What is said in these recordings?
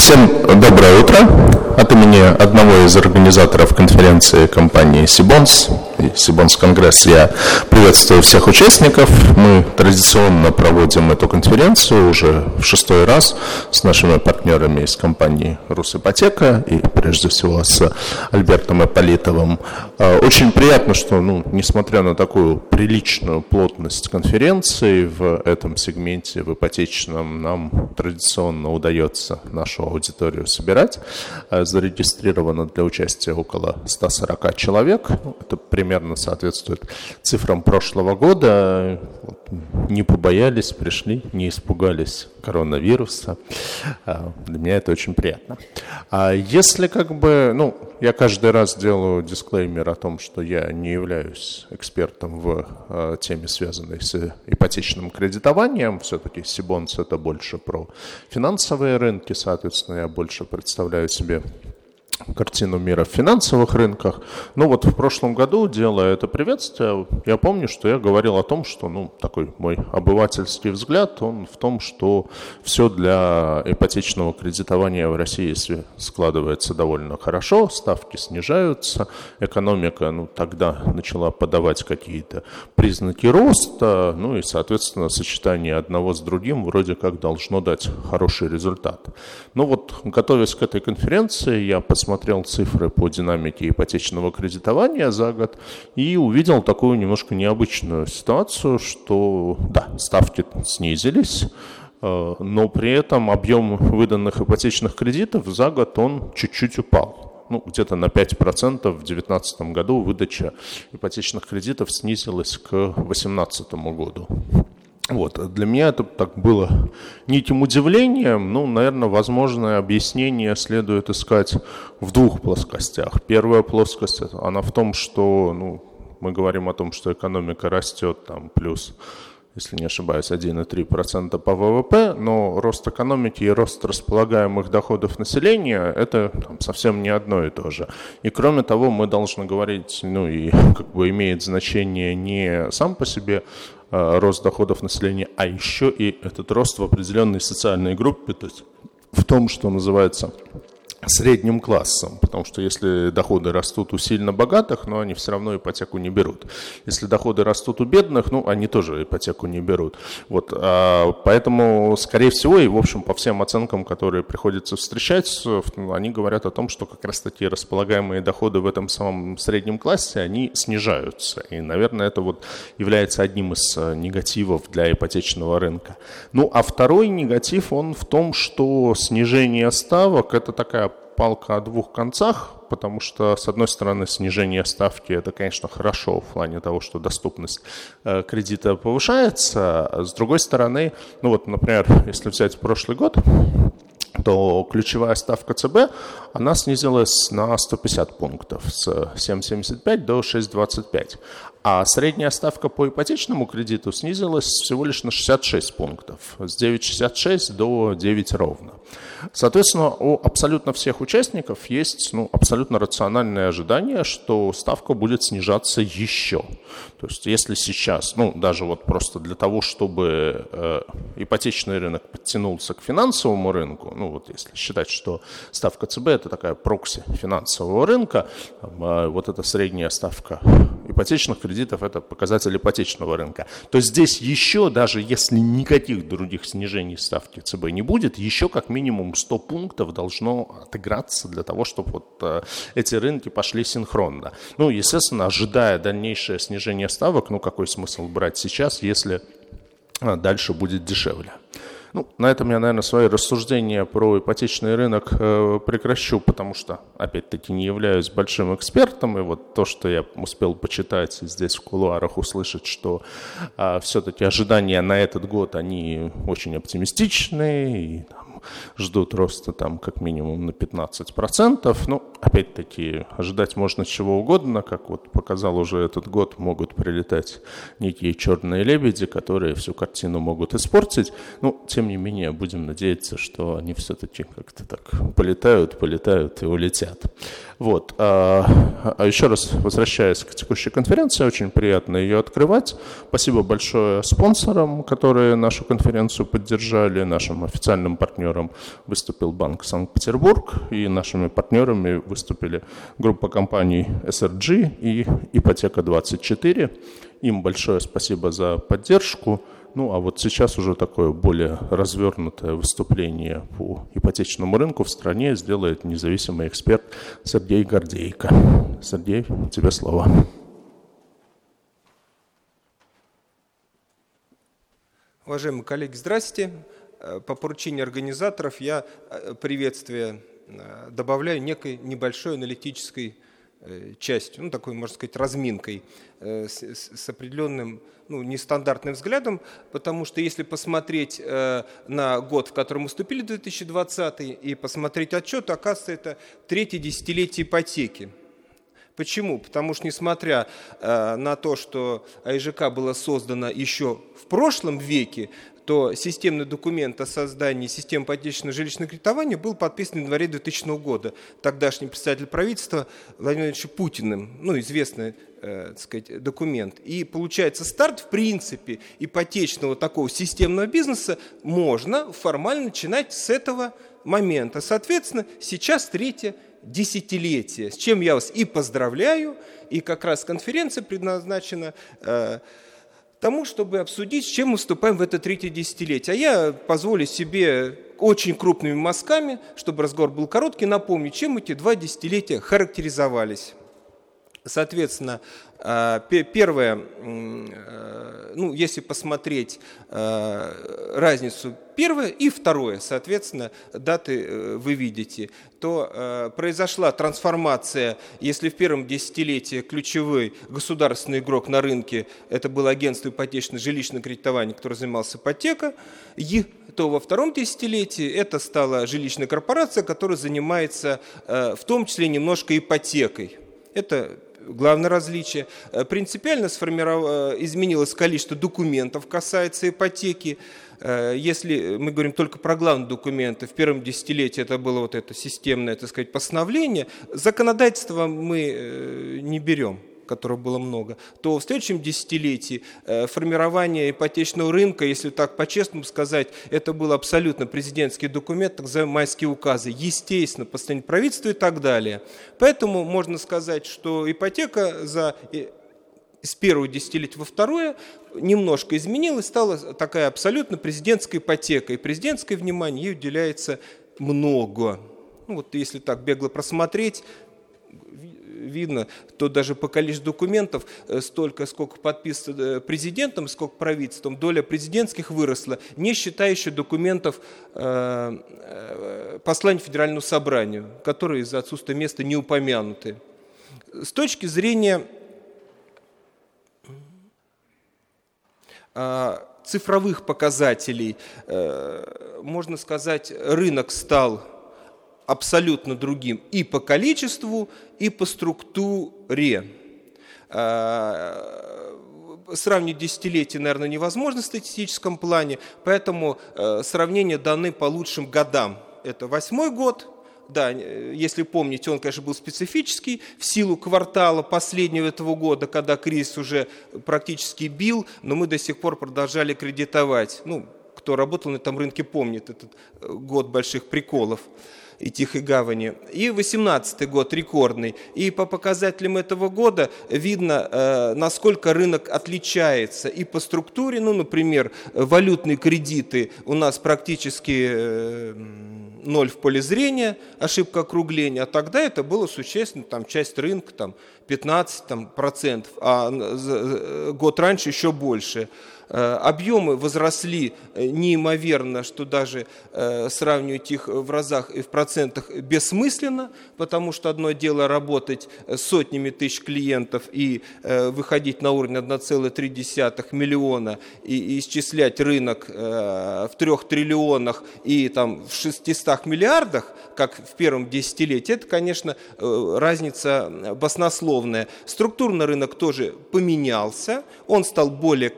Всем доброе утро. От имени одного из организаторов конференции компании Сибонс и Сибонс Конгресс я приветствую всех участников. Мы традиционно проводим эту конференцию уже в шестой раз с нашими партнерами из компании Русипотека и прежде всего с Альбертом Аполитовым. А, очень приятно, что, ну, несмотря на такую приличную плотность конференции в этом сегменте, в ипотечном, нам традиционно удается нашу аудиторию собирать. А, зарегистрировано для участия около 140 человек. Это примерно соответствует цифрам прошлого года. Не побоялись, пришли, не испугались коронавируса. А, для меня это очень приятно. А если как бы, ну, я каждый раз делаю дисклеймер о том, что я не являюсь экспертом в э, теме, связанной с ипотечным кредитованием. Все-таки Сибонс это больше про финансовые рынки, соответственно, я больше представляю себе картину мира в финансовых рынках. Ну вот в прошлом году, делая это приветствие, я помню, что я говорил о том, что, ну, такой мой обывательский взгляд, он в том, что все для ипотечного кредитования в России складывается довольно хорошо, ставки снижаются, экономика, ну, тогда начала подавать какие-то признаки роста, ну и, соответственно, сочетание одного с другим вроде как должно дать хороший результат. Ну вот, готовясь к этой конференции, я посмотрел посмотрел цифры по динамике ипотечного кредитования за год и увидел такую немножко необычную ситуацию, что да, ставки снизились, э, но при этом объем выданных ипотечных кредитов за год он чуть-чуть упал. Ну, где-то на 5% в 2019 году выдача ипотечных кредитов снизилась к 2018 году. Вот. Для меня это так было неким удивлением. Ну, наверное, возможное объяснение следует искать в двух плоскостях. Первая плоскость, она в том, что ну, мы говорим о том, что экономика растет там плюс если не ошибаюсь, 1,3% по ВВП, но рост экономики и рост располагаемых доходов населения – это там, совсем не одно и то же. И кроме того, мы должны говорить, ну и как бы имеет значение не сам по себе рост доходов населения, а еще и этот рост в определенной социальной группе, то есть в том, что называется средним классом, потому что если доходы растут у сильно богатых, но они все равно ипотеку не берут. Если доходы растут у бедных, ну, они тоже ипотеку не берут. Вот, а, поэтому, скорее всего, и, в общем, по всем оценкам, которые приходится встречать, они говорят о том, что как раз таки располагаемые доходы в этом самом среднем классе, они снижаются. И, наверное, это вот является одним из э, негативов для ипотечного рынка. Ну, а второй негатив, он в том, что снижение ставок – это такая палка о двух концах, потому что, с одной стороны, снижение ставки – это, конечно, хорошо в плане того, что доступность э, кредита повышается, а с другой стороны, ну вот, например, если взять прошлый год, то ключевая ставка ЦБ, она снизилась на 150 пунктов с 7,75 до 6,25. А средняя ставка по ипотечному кредиту снизилась всего лишь на 66 пунктов, с 9,66 до 9 ровно. Соответственно, у абсолютно всех участников есть ну, абсолютно рациональное ожидание, что ставка будет снижаться еще. То есть если сейчас, ну даже вот просто для того, чтобы э, ипотечный рынок подтянулся к финансовому рынку, ну вот если считать, что ставка ЦБ это такая прокси финансового рынка, там, э, вот эта средняя ставка ипотечных кредитов это показатель ипотечного рынка, то здесь еще, даже если никаких других снижений ставки ЦБ не будет, еще как минимум 100 пунктов должно отыграться для того, чтобы вот э, эти рынки пошли синхронно. Ну, естественно, ожидая дальнейшее снижение ставок, ну какой смысл брать сейчас, если э, дальше будет дешевле. Ну, на этом я, наверное, свои рассуждения про ипотечный рынок э, прекращу, потому что, опять-таки, не являюсь большим экспертом, и вот то, что я успел почитать здесь в кулуарах, услышать, что э, все-таки ожидания на этот год, они очень оптимистичные, и ждут роста там как минимум на 15%. Ну, опять-таки, ожидать можно чего угодно, как вот показал уже этот год, могут прилетать некие черные лебеди, которые всю картину могут испортить. Ну, тем не менее, будем надеяться, что они все-таки как-то так полетают, полетают и улетят. Вот. А, а еще раз возвращаясь к текущей конференции, очень приятно ее открывать. Спасибо большое спонсорам, которые нашу конференцию поддержали, нашим официальным партнером выступил Банк Санкт-Петербург, и нашими партнерами выступили группа компаний SRG и Ипотека24. Им большое спасибо за поддержку. Ну, а вот сейчас уже такое более развернутое выступление по ипотечному рынку в стране сделает независимый эксперт Сергей Гордейко. Сергей, тебе слово. Уважаемые коллеги, здрасте. Э, по поручению организаторов я э, приветствие э, добавляю некой небольшой аналитической частью, ну, такой, можно сказать, разминкой с, с определенным, ну, нестандартным взглядом, потому что если посмотреть на год, в котором мы вступили, 2020, и посмотреть отчет, то, оказывается, это третье десятилетие ипотеки. Почему? Потому что, несмотря э, на то, что АИЖК было создано еще в прошлом веке, то системный документ о создании системы ипотечного жилищного кредитования был подписан в январе 2000 года тогдашний представитель правительства Владимиром Путиным, ну, известный э, так сказать, документ. И получается, старт, в принципе, ипотечного такого системного бизнеса можно формально начинать с этого момента. Соответственно, сейчас третье десятилетие, с чем я вас и поздравляю, и как раз конференция предназначена э, тому, чтобы обсудить, с чем мы вступаем в это третье десятилетие. А я позволю себе очень крупными мазками, чтобы разговор был короткий, напомнить, чем эти два десятилетия характеризовались. Соответственно, э, первое, э, ну, если посмотреть э, разницу первое и второе, соответственно, даты вы видите, то произошла трансформация, если в первом десятилетии ключевой государственный игрок на рынке, это было агентство ипотечного жилищного кредитования, которое занималось ипотекой, то во втором десятилетии это стала жилищная корпорация, которая занимается в том числе немножко ипотекой. Это главное различие. Э, принципиально сформиров... Э, изменилось количество документов, касается ипотеки. Э, если мы говорим только про главные документы, в первом десятилетии это было вот это системное, так сказать, постановление, законодательство мы не берем которого было много, то в следующем десятилетии э, формирование ипотечного рынка, если так по-честному сказать, это был абсолютно президентский документ, так называемые майские указы, естественно, постановление правительства и так далее. Поэтому можно сказать, что ипотека за с первого десятилетия во второе немножко изменилась, стала такая абсолютно президентская ипотека. И президентское внимание ей уделяется много. Ну, вот если так бегло просмотреть, видно, то даже по количеству документов э, столько, сколько подписано э, президентом, сколько правительством, доля президентских выросла, не считая еще документов э, послания Федеральному собранию, которые из-за отсутствия места не упомянуты. С точки зрения цифровых показателей, можно сказать, рынок стал абсолютно другим и по количеству, и по структуре. А, сравнить десятилетия, наверное, невозможно в статистическом плане, поэтому э, сравнения даны по лучшим годам. Это восьмой год, да, если помните, он, конечно, был специфический в силу квартала последнего этого года, когда кризис уже практически бил, но мы до сих пор продолжали кредитовать. Ну, кто работал на этом рынке, помнит этот э, год больших приколов и Тихой Гавани. И 18 год рекордный. И по показателям этого года видно, э, насколько рынок отличается и по структуре, ну, например, валютные кредиты у нас практически э, ноль в поле зрения, ошибка округления, а тогда это было существенно, там часть рынка, там 15 там, процентов, а год раньше еще больше. Э, объемы возросли э, неимоверно, что даже э, сравнивать их в разах и в процентах бессмысленно, потому что одно дело работать сотнями тысяч клиентов и выходить на уровень 1,3 миллиона и исчислять рынок в трех триллионах и там, в 600 миллиардах, как в первом десятилетии, это, конечно, разница баснословная. Структурный рынок тоже поменялся, он стал более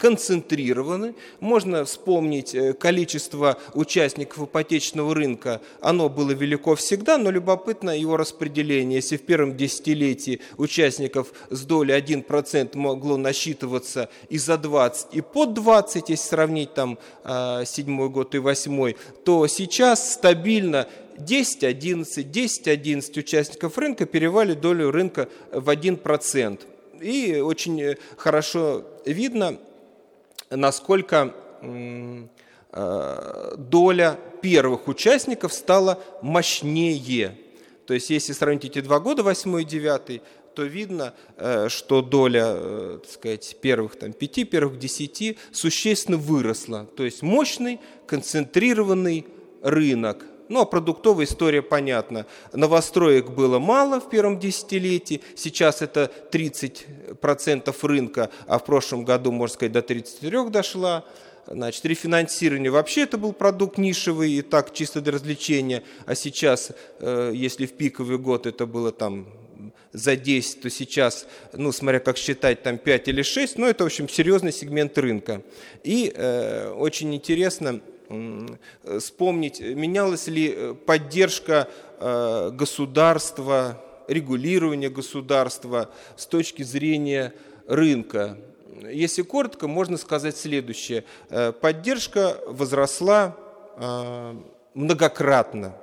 концентрированный. Можно вспомнить э, количество участников ипотечного рынка. Оно было велико всегда, но любопытно его распределение. Если в первом десятилетии участников с долей 1% могло насчитываться и за 20, и под 20, если сравнить там а, седьмой год и восьмой, то сейчас стабильно 10-11, 10-11 участников рынка перевали долю рынка в 1%. И очень э, хорошо видно, насколько э, доля первых участников стала мощнее. То есть, если сравнить эти два года, 8 и 9, то видно, э, что доля так сказать, первых там, 5, первых 10 существенно выросла. То есть мощный, концентрированный рынок. Ну, а продуктовая история понятна. Новостроек было мало в первом десятилетии, сейчас это 30% рынка, а в прошлом году, можно сказать, до 33% дошла. Значит, рефинансирование вообще это был продукт нишевый и так чисто для развлечения, а сейчас, э, если в пиковый год это было там за 10, то сейчас, ну, смотря как считать, там 5 или 6, ну, это, в общем, серьезный сегмент рынка. И э, очень интересно, вспомнить, менялась ли э, поддержка э, государства, регулирование государства с точки зрения рынка. Если коротко, можно сказать следующее. Э, поддержка возросла многократно.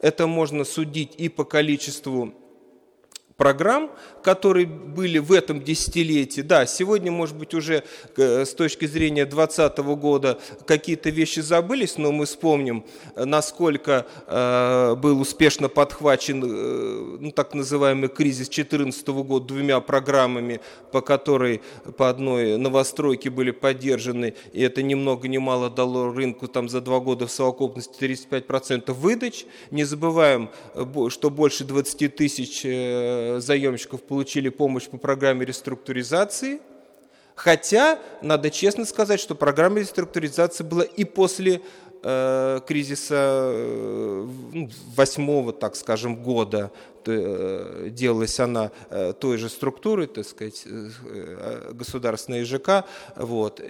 Это можно судить и по количеству программ, которые были в этом десятилетии. Да, сегодня, может быть, уже э, с точки зрения 2020 года какие-то вещи забылись, но мы вспомним, насколько э, был успешно подхвачен э, ну, так называемый кризис 2014 года двумя программами, по которой по одной новостройке были поддержаны, и это ни много ни мало дало рынку там за два года в совокупности 35% выдач. Не забываем, что больше 20 тысяч заемщиков получили помощь по программе реструктуризации, хотя, надо честно сказать, что программа реструктуризации была и после э, кризиса э, ну, восьмого, так скажем, года э, делалась она э, той же структуры, так сказать, государственной ЖК, вот,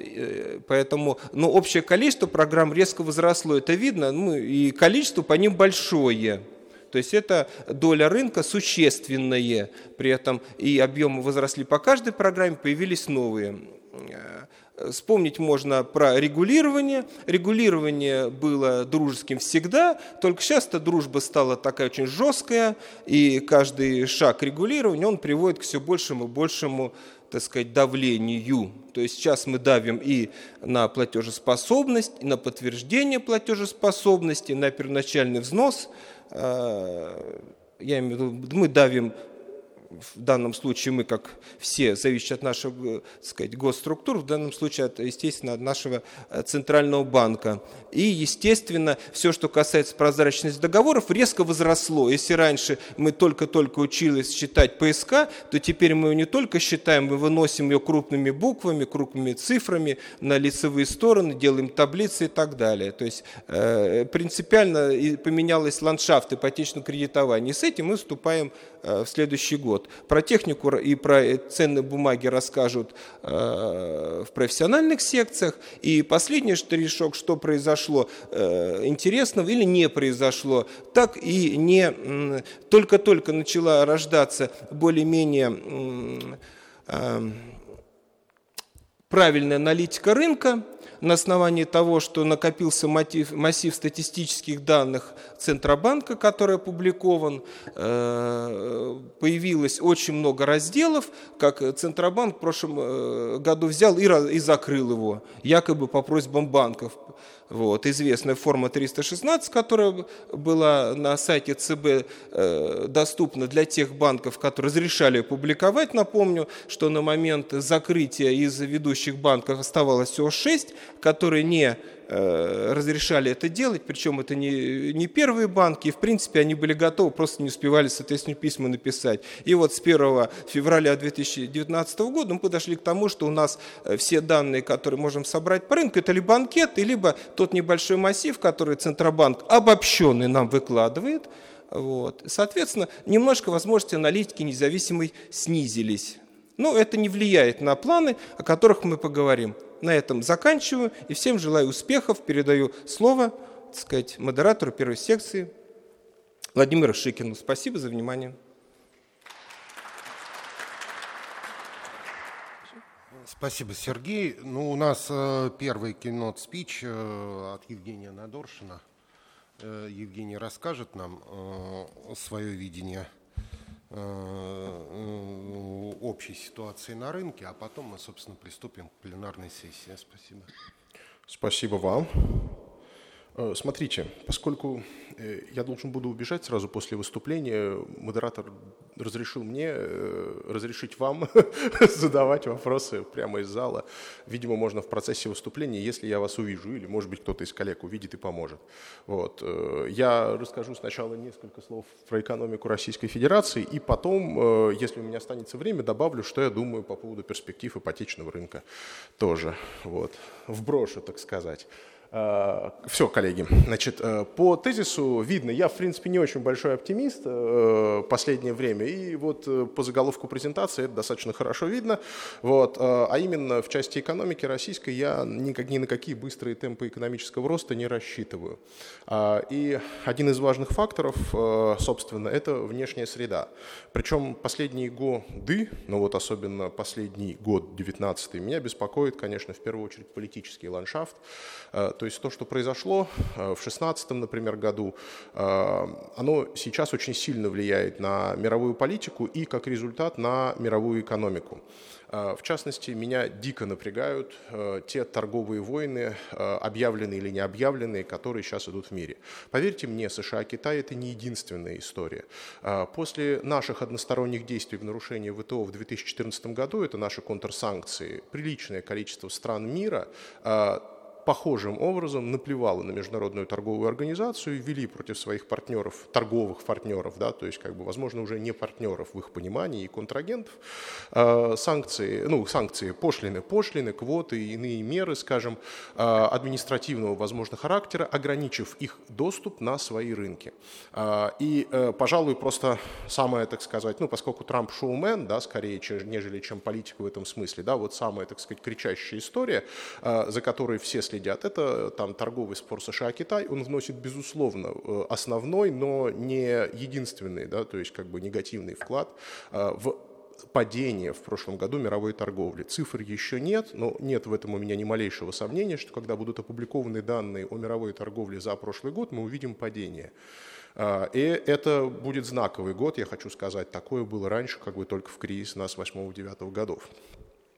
поэтому, но ну, общее количество программ резко возросло, это видно, ну, и количество по ним большое, то есть это доля рынка существенная, при этом и объемы возросли по каждой программе, появились новые. Э, вспомнить можно про регулирование. Регулирование было дружеским всегда, только сейчас эта дружба стала такая очень жесткая, и каждый шаг регулирования, он приводит к все большему и большему так сказать, давлению. То есть сейчас мы давим и на платежеспособность, и на подтверждение платежеспособности, на первоначальный взнос – я имею в виду, мы давим в данном случае мы, как все, зависит от наших так сказать, госструктур, в данном случае, от, естественно, от нашего э, центрального банка. И, естественно, все, что касается прозрачности договоров, резко возросло. Если раньше мы только-только учились считать ПСК, то теперь мы ее не только считаем, мы выносим ее крупными буквами, крупными цифрами на лицевые стороны, делаем таблицы и так далее. То есть э, принципиально поменялась ландшафт ипотечного кредитования. И с этим мы вступаем э, в следующий год. Про технику и про ценные бумаги расскажут э, в профессиональных секциях. И последний штришок, что произошло э, интересного или не произошло, так и не только-только начала рождаться более-менее э, правильная аналитика рынка, на основании того, что накопился мотив, массив статистических данных Центробанка, который опубликован, э, появилось очень много разделов, как Центробанк в прошлом э, году взял и закрыл его, якобы по просьбам банков. Вот, известная форма 316, которая была на сайте ЦБ э, доступна для тех банков, которые разрешали публиковать. Напомню, что на момент закрытия из ведущих банков оставалось всего 6, которые не разрешали это делать, причем это не, не первые банки, и в принципе они были готовы, просто не успевали, соответственно, письма написать. И вот с 1 февраля 2019 года мы подошли к тому, что у нас э, все данные, которые можем собрать по рынку, это либо анкеты, либо тот небольшой массив, который Центробанк обобщенный нам выкладывает, Вот. Соответственно, немножко возможности аналитики независимой снизились. Но это не влияет на планы, о которых мы поговорим. На этом заканчиваю и всем желаю успехов. Передаю слово так сказать, модератору первой секции Владимиру Шикину. Спасибо за внимание. Спасибо, Сергей. Ну, у нас э, первый кинот-спич э, от Евгения Надоршина. Э, Евгений расскажет нам э, свое видение общей ситуации на рынке, а потом мы, собственно, приступим к пленарной сессии. Спасибо. Спасибо вам. Э, смотрите, поскольку э, я должен буду убежать сразу после выступления, модератор разрешил мне э, разрешить вам задавать вопросы прямо из зала. Видимо, можно в процессе выступления, если я вас увижу, или, может быть, кто-то из коллег увидит и поможет. Вот. Я расскажу сначала несколько слов про экономику Российской Федерации, и потом, если у меня останется время, добавлю, что я думаю по поводу перспектив ипотечного рынка тоже. Вот. Вброшу, так сказать. Э, Все, коллеги. Значит, э, по тезису видно, я, в принципе, не очень большой оптимист э, последнее время, и вот по заголовку презентации это достаточно хорошо видно. Вот. А именно в части экономики российской я никак, ни на какие быстрые темпы экономического роста не рассчитываю. А, и один из важных факторов, собственно, это внешняя среда. Причем последние годы, ну вот особенно последний год, 19 меня беспокоит, конечно, в первую очередь политический ландшафт, то есть то, что произошло э, в 2016, например, году, э, оно сейчас очень сильно влияет на мировую политику и, как результат, на мировую экономику. Э, в частности, меня дико напрягают те торговые войны, объявленные или не объявленные, которые сейчас идут в мире. Поверьте мне, США Китай – это не единственная история. После наших односторонних действий в нарушении ВТО в 2014 году, это наши контрсанкции, приличное количество стран мира похожим образом наплевала на международную торговую организацию, ввели против своих партнеров, торговых партнеров, да, то есть, как бы, возможно, уже не партнеров в их понимании и контрагентов, э, санкции, ну, санкции, пошлины, пошлины, квоты и иные меры, скажем, э, административного, возможно, характера, ограничив их доступ на свои рынки. Э, и, э, пожалуй, просто самое, так сказать, ну, поскольку Трамп шоумен, да, скорее, нежели чем политик в этом смысле, да, вот самая, так сказать, кричащая история, э, за которой все следят следят. Это там торговый спор США-Китай, он вносит, безусловно, э, основной, но не единственный, да, то есть как бы негативный вклад э, в падение в прошлом году мировой торговли. Цифр еще нет, но нет в этом у меня ни малейшего сомнения, что когда будут опубликованы данные о мировой торговле за прошлый год, мы увидим падение. Э, и это будет знаковый год, я хочу сказать, такое было раньше, как бы только в кризис нас 8-9 годов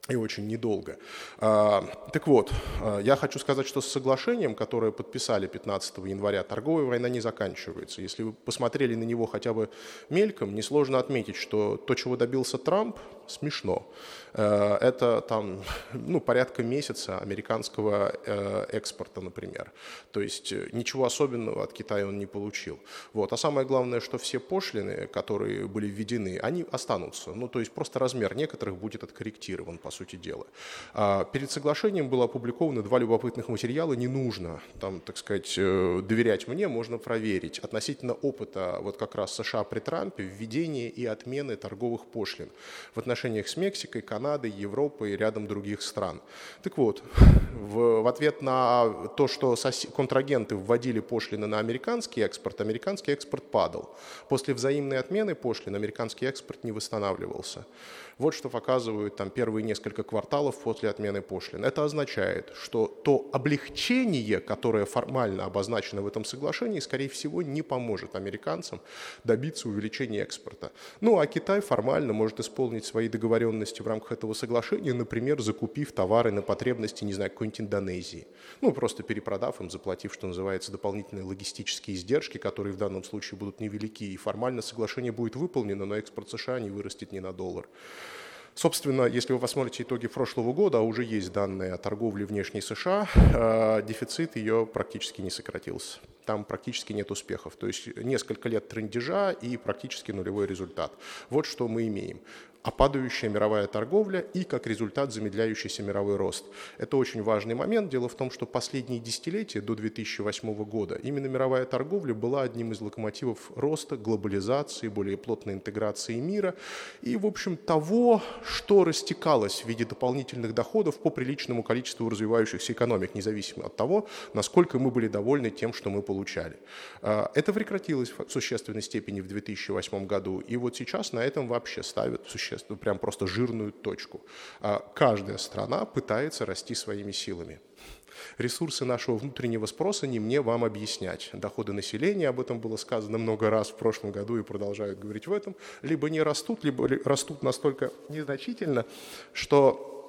и очень недолго. А, так вот, а, я хочу сказать, что с соглашением, которое подписали 15 января, торговая война не заканчивается. Если вы посмотрели на него хотя бы мельком, несложно отметить, что то, чего добился Трамп, смешно. Э, это там, ну, порядка месяца американского э, экспорта, например. То есть э, ничего особенного от Китая он не получил. Вот. А самое главное, что все пошлины, которые были введены, они останутся. Ну, то есть просто размер некоторых будет откорректирован, по сути дела. А перед соглашением было опубликовано два любопытных материала. Не нужно, там, так сказать, доверять мне, можно проверить. Относительно опыта вот как раз США при Трампе введения и отмены торговых пошлин в отношениях с Мексикой, Канады, Европы и рядом других стран. Так вот, в, в ответ на то, что контрагенты вводили пошлины на американский экспорт, американский экспорт падал. После взаимной отмены пошлин американский экспорт не восстанавливался. Вот что показывают там первые несколько кварталов после отмены пошлин. Это означает, что то облегчение, которое формально обозначено в этом соглашении, скорее всего, не поможет американцам добиться увеличения экспорта. Ну а Китай формально может исполнить свои договоренности в рамках этого соглашения, например, закупив товары на потребности, не знаю, какой-нибудь Индонезии. Ну, просто перепродав им, заплатив, что называется, дополнительные логистические издержки, которые в данном случае будут невелики, и формально соглашение будет выполнено, но экспорт США не вырастет ни на доллар. Собственно, если вы посмотрите итоги прошлого года, а уже есть данные о торговле внешней США, э, дефицит ее практически не сократился. Там практически нет успехов. То есть несколько лет трендежа и практически нулевой результат. Вот что мы имеем. А падающая мировая торговля и, как результат, замедляющийся мировой рост. Это очень важный момент. Дело в том, что последние десятилетия до 2008 года именно мировая торговля была одним из локомотивов роста, глобализации, более плотной интеграции мира и, в общем, того, что растекалось в виде дополнительных доходов по приличному количеству развивающихся экономик, независимо от того, насколько мы были довольны тем, что мы получали. А, это прекратилось в существенной степени в 2008 году, и вот сейчас на этом вообще ставят существенную существенно, прям просто жирную точку. А каждая страна пытается расти своими силами. Ресурсы нашего внутреннего спроса не мне вам объяснять. Доходы населения, об этом было сказано много раз в прошлом году и продолжают говорить в этом, либо не растут, либо растут настолько незначительно, что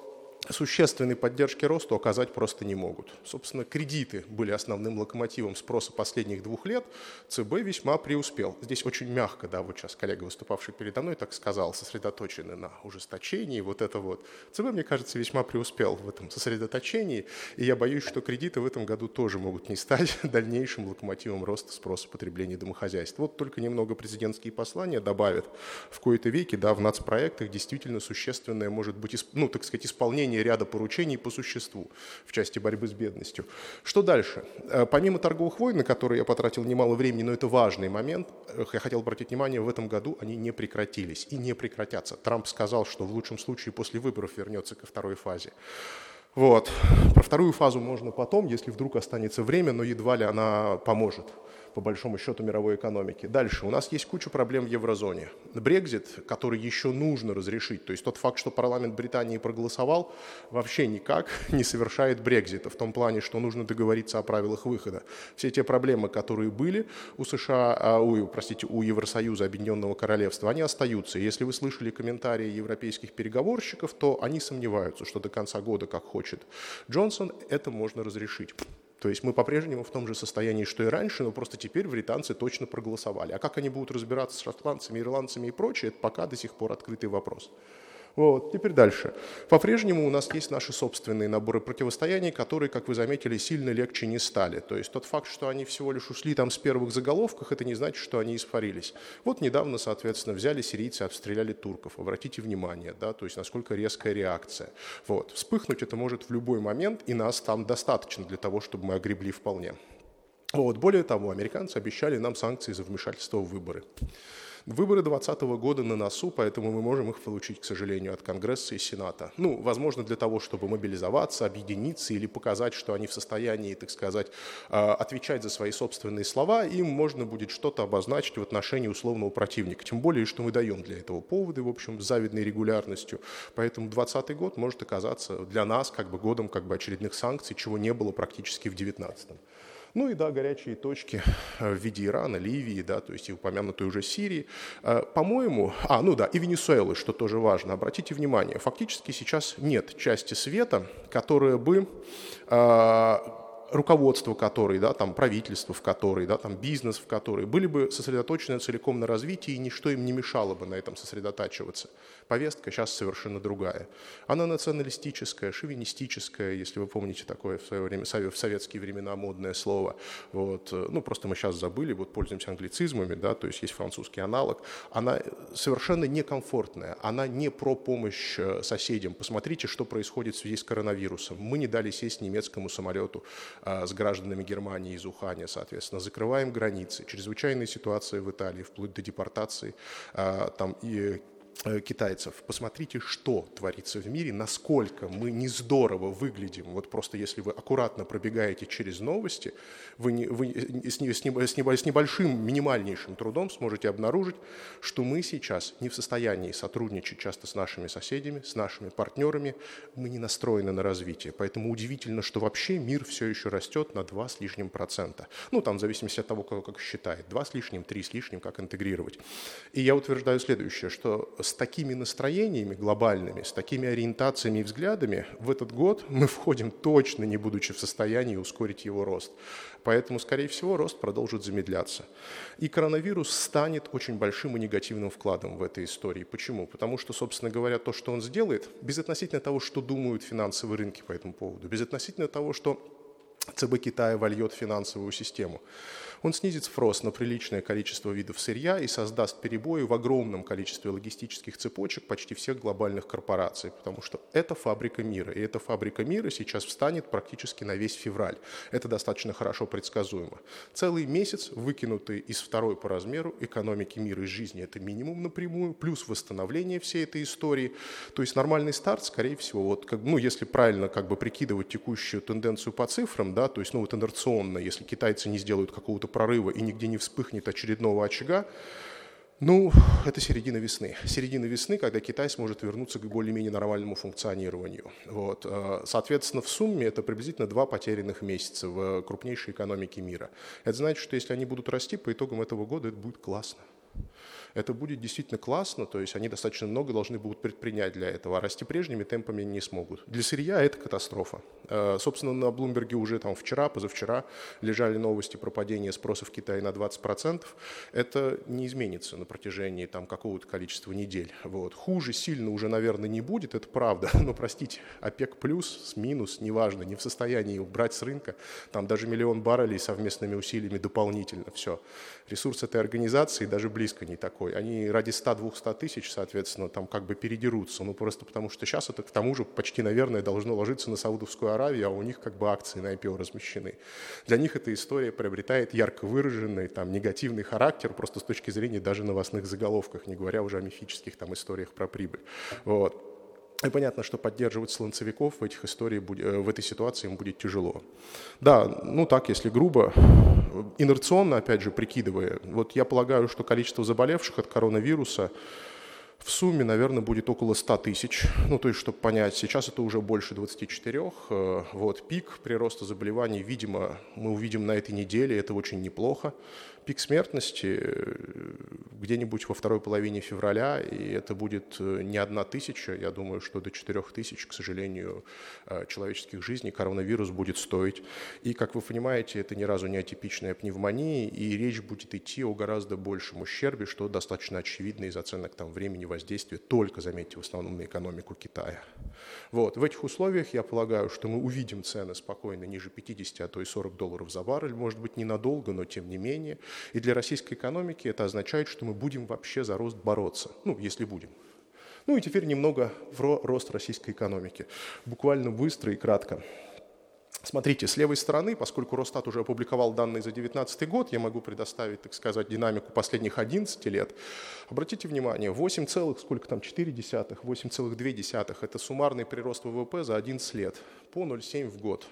существенной поддержки росту оказать просто не могут. Собственно, кредиты были основным локомотивом спроса последних двух лет. ЦБ весьма преуспел. Здесь очень мягко, да, вот сейчас коллега, выступавший передо мной, так сказал, сосредоточены на ужесточении, вот это вот. ЦБ, мне кажется, весьма преуспел в этом сосредоточении, и я боюсь, что кредиты в этом году тоже могут не стать дальнейшим локомотивом роста спроса потребления домохозяйств. Вот только немного президентские послания добавят в кои-то веки, да, в нацпроектах действительно существенное может быть, ну, так сказать, исполнение выполнение ряда поручений по существу в части борьбы с бедностью. Что дальше? Э, помимо торговых войн, на которые я потратил немало времени, но это важный момент, э, я хотел обратить внимание, в этом году они не прекратились и не прекратятся. Трамп сказал, что в лучшем случае после выборов вернется ко второй фазе. Вот. Про вторую фазу можно потом, если вдруг останется время, но едва ли она поможет по большому счету мировой экономики. Дальше. У нас есть куча проблем в еврозоне. Брекзит, который еще нужно разрешить, то есть тот факт, что парламент Британии проголосовал, вообще никак не совершает Брекзита, в том плане, что нужно договориться о правилах выхода. Все те проблемы, которые были у США, а, у, простите, у Евросоюза, Объединенного Королевства, они остаются. Если вы слышали комментарии европейских переговорщиков, то они сомневаются, что до конца года, как хочет Джонсон, это можно разрешить. То есть мы по-прежнему в том же состоянии, что и раньше, но просто теперь британцы точно проголосовали. А как они будут разбираться с шотландцами, ирландцами и прочее, это пока до сих пор открытый вопрос. Вот, теперь дальше. По-прежнему у нас есть наши собственные наборы противостояний, которые, как вы заметили, сильно легче не стали. То есть тот факт, что они всего лишь ушли там с первых заголовков, это не значит, что они испарились. Вот недавно, соответственно, взяли сирийцы, обстреляли турков. Обратите внимание, да, то есть насколько резкая реакция. Вот. Вспыхнуть это может в любой момент, и нас там достаточно для того, чтобы мы огребли вполне. Вот. Более того, американцы обещали нам санкции за вмешательство в выборы. Выборы 2020 года на носу, поэтому мы можем их получить, к сожалению, от Конгресса и Сената. Ну, возможно, для того, чтобы мобилизоваться, объединиться или показать, что они в состоянии, так сказать, а, отвечать за свои собственные слова, им можно будет что-то обозначить в отношении условного противника. Тем более, что мы даем для этого поводы, в общем, с завидной регулярностью. Поэтому 2020 год может оказаться для нас как бы годом как бы очередных санкций, чего не было практически в 2019. Ну и да, горячие точки э, в виде Ирана, Ливии, да, то есть и упомянутой уже Сирии. Э, по-моему, а, ну да, и Венесуэлы, что тоже важно. Обратите внимание, фактически сейчас нет части света, которая бы э, руководство которой, да, там, правительство в которой, да, там, бизнес в которой, были бы сосредоточены целиком на развитии, и ничто им не мешало бы на этом сосредотачиваться. Повестка сейчас совершенно другая. Она националистическая, шовинистическая, если вы помните такое в свое время, в советские времена модное слово. Вот. Ну, просто мы сейчас забыли, вот пользуемся англицизмами, да, то есть есть французский аналог. Она совершенно некомфортная, она не про помощь э, соседям. Посмотрите, что происходит в связи с коронавирусом. Мы не дали сесть немецкому самолету с гражданами Германии из Уханя, соответственно, закрываем границы, чрезвычайная ситуация в Италии, вплоть до депортации а, там, и китайцев. Посмотрите, что творится в мире, насколько мы не здорово выглядим. Вот просто если вы аккуратно пробегаете через новости, вы, не, вы с, не, с, не, с небольшим, минимальнейшим трудом сможете обнаружить, что мы сейчас не в состоянии сотрудничать часто с нашими соседями, с нашими партнерами. Мы не настроены на развитие. Поэтому удивительно, что вообще мир все еще растет на 2 с лишним процента. Ну, там в зависимости от того, как, как считает. 2 с лишним, 3 с лишним, как интегрировать. И я утверждаю следующее, что с такими настроениями глобальными, с такими ориентациями и взглядами в этот год мы входим точно не будучи в состоянии ускорить его рост. Поэтому, скорее всего, рост продолжит замедляться. И коронавирус станет очень большим и негативным вкладом в этой истории. Почему? Потому что, собственно говоря, то, что он сделает, безотносительно того, что думают финансовые рынки по этому поводу, безотносительно того, что ЦБ Китая вольет финансовую систему. Он снизит спрос на приличное количество видов сырья и создаст перебои в огромном количестве логистических цепочек почти всех глобальных корпораций, потому что это фабрика мира. И эта фабрика мира сейчас встанет практически на весь февраль. Это достаточно хорошо предсказуемо. Целый месяц выкинутый из второй по размеру экономики мира из жизни – это минимум напрямую, плюс восстановление всей этой истории. То есть нормальный старт, скорее всего, вот, как, ну, если правильно как бы прикидывать текущую тенденцию по цифрам, да, то есть ну, вот инерционно, если китайцы не сделают какого-то прорыва и нигде не вспыхнет очередного очага, ну, это середина весны. Середина весны, когда Китай сможет вернуться к более-менее нормальному функционированию. Вот. Э, соответственно, в сумме это приблизительно два потерянных месяца в крупнейшей экономике мира. Это значит, что если они будут расти, по итогам этого года это будет классно это будет действительно классно, то есть они достаточно много должны будут предпринять для этого, а расти прежними темпами не смогут. Для сырья это катастрофа. Э, собственно, на Блумберге уже там вчера, позавчера лежали новости про падение спроса в Китае на 20%. Это не изменится на протяжении там какого-то количества недель. Вот. Хуже сильно уже, наверное, не будет, это правда, но, простите, ОПЕК плюс, с минус, неважно, не в состоянии брать с рынка, там даже миллион баррелей совместными усилиями дополнительно, все. Ресурс этой организации даже близко не такой такой. Они ради 100-200 тысяч, соответственно, там как бы передерутся. Ну, просто потому что сейчас это к тому же почти, наверное, должно ложиться на Саудовскую Аравию, а у них как бы акции на IPO размещены. Для них эта история приобретает ярко выраженный там негативный характер просто с точки зрения даже новостных заголовков, не говоря уже о мифических там историях про прибыль. Вот. И понятно, что поддерживать слонцевиков в, этих историях, э, в этой ситуации им будет тяжело. Да, ну так, если грубо, инерционно, опять же, прикидывая, вот я полагаю, что количество заболевших от коронавируса в сумме, наверное, будет около 100 тысяч. Ну, то есть, чтобы понять, сейчас это уже больше 24. Э, вот пик прироста заболеваний, видимо, мы увидим на этой неделе, это очень неплохо пик смертности э, где-нибудь во второй половине февраля, и это будет э, не одна тысяча, я думаю, что до четырех тысяч, к сожалению, э, человеческих жизней коронавирус будет стоить. И, как вы понимаете, это ни разу не атипичная пневмония, и речь будет идти о гораздо большем ущербе, что достаточно очевидно из оценок там, времени воздействия, только, заметьте, в основном на экономику Китая. Вот. В этих условиях я полагаю, что мы увидим цены спокойно ниже 50, а то и 40 долларов за баррель, может быть, ненадолго, но тем не менее – и для российской экономики это означает, что мы будем вообще за рост бороться, ну, если будем. Ну и теперь немного в рост российской экономики. Буквально быстро и кратко. Смотрите, с левой стороны, поскольку Росстат уже опубликовал данные за 2019 год, я могу предоставить, так сказать, динамику последних 11 лет. Обратите внимание, 8, сколько там, 4 десятых, 8,2 – это суммарный прирост ВВП за 11 лет, по 0,7 в год.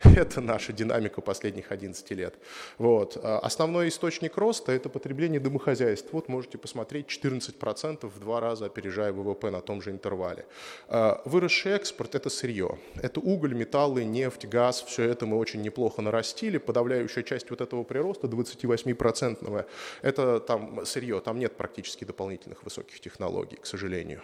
Это наша динамика последних 11 лет. Вот. А основной источник роста – это потребление домохозяйств. Вот можете посмотреть, 14% в два раза опережая ВВП на том же интервале. А выросший экспорт – это сырье. Это уголь, металлы, нефть, газ. Все это мы очень неплохо нарастили. Подавляющая часть вот этого прироста, 28-процентного, это там сырье. Там нет практически дополнительных высоких технологий, к сожалению.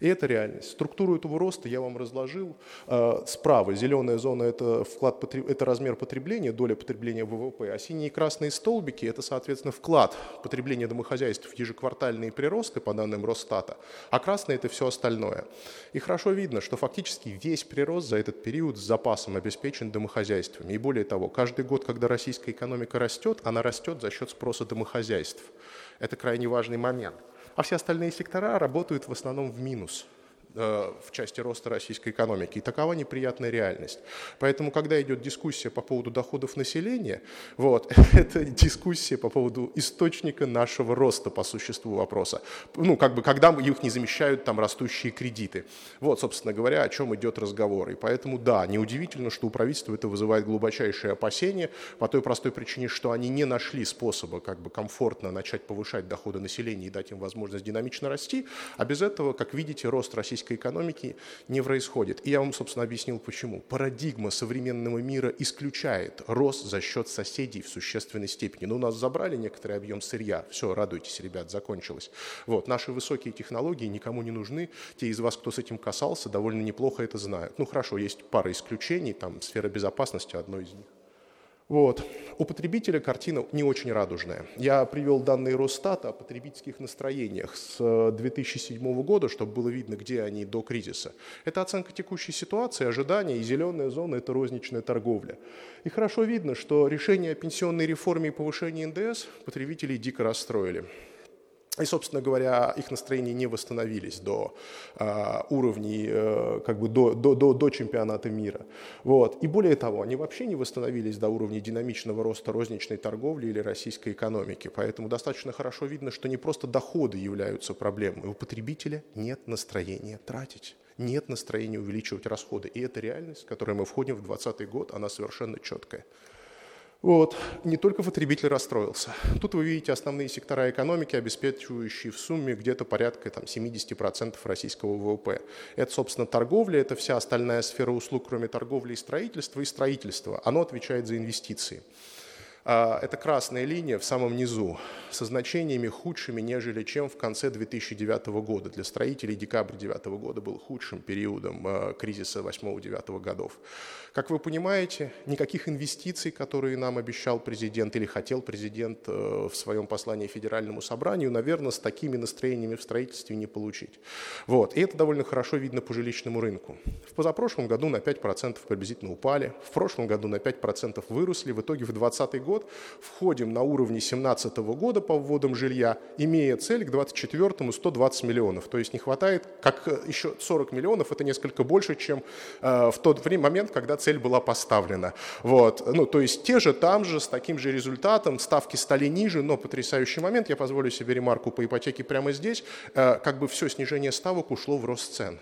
И это реальность. Структуру этого роста я вам разложил. А, справа зеленая зона – это, вклад, это размер потребления, доля потребления ВВП, а синие и красные столбики – это, соответственно, вклад потребления домохозяйств в ежеквартальные приросты по данным Росстата, а красные – это все остальное. И хорошо видно, что фактически весь прирост за этот период с запасом обеспечен домохозяйствами. И более того, каждый год, когда российская экономика растет, она растет за счет спроса домохозяйств. Это крайне важный момент а все остальные сектора работают в основном в минус. Э, в части роста российской экономики. И такова неприятная реальность. Поэтому, когда идет дискуссия по поводу доходов населения, вот, это дискуссия по поводу источника нашего роста по существу вопроса. Ну, как бы, когда их не замещают там растущие кредиты. Вот, собственно говоря, о чем идет разговор. И поэтому, да, неудивительно, что у правительства это вызывает глубочайшие опасения по той простой причине, что они не нашли способа как бы комфортно начать повышать доходы населения и дать им возможность динамично расти, а без этого, как видите, рост российской российской экономики не происходит. И я вам, собственно, объяснил, почему. Парадигма современного мира исключает рост за счет соседей в существенной степени. Ну, у нас забрали некоторый объем сырья. Все, радуйтесь, ребят, закончилось. Вот, наши высокие технологии никому не нужны. Те из вас, кто с этим касался, довольно неплохо это знают. Ну, хорошо, есть пара исключений, там, сфера безопасности одно из них. Вот. У потребителя картина не очень радужная. Я привел данные Росстата о потребительских настроениях с 2007 э, года, чтобы было видно, где они до кризиса. Это оценка текущей ситуации, ожидания, и зеленая зона – это розничная торговля. И хорошо видно, что решение о пенсионной реформе и повышении НДС потребителей дико расстроили. И, собственно говоря, их настроения не восстановились до э, уровней, э, как бы до, до, до, до чемпионата мира. Вот. И более того, они вообще не восстановились до уровня динамичного роста розничной торговли или российской экономики. Поэтому достаточно хорошо видно, что не просто доходы являются проблемой. У потребителя нет настроения тратить нет настроения увеличивать расходы. И это реальность, в которой мы входим в 2020 год, она совершенно четкая. Вот. Не только потребитель расстроился. Тут вы видите основные сектора экономики, обеспечивающие в сумме где-то порядка там, 70% российского ВВП. Это, собственно, торговля, это вся остальная сфера услуг, кроме торговли и строительства, и строительство. Оно отвечает за инвестиции. А, это красная линия в самом низу со значениями худшими, нежели чем в конце 2009 года. Для строителей декабрь 2009 года был худшим периодом а, кризиса 8-9 годов. Как вы понимаете, никаких инвестиций, которые нам обещал президент или хотел президент э, в своем послании Федеральному собранию, наверное, с такими настроениями в строительстве не получить. Вот. И это довольно хорошо видно по жилищному рынку. В позапрошлом году на 5% приблизительно упали, в прошлом году на 5% выросли, в итоге в 2020 год входим на уровне 2017 года по вводам жилья, имея цель к 2024 120 миллионов. То есть не хватает, как э, еще 40 миллионов, это несколько больше, чем э, в тот время, момент, когда цель была поставлена. Вот. Ну, то есть те же там же, с таким же результатом, ставки стали ниже, но потрясающий момент, я позволю себе ремарку по ипотеке прямо здесь, э, как бы все снижение ставок ушло в рост цен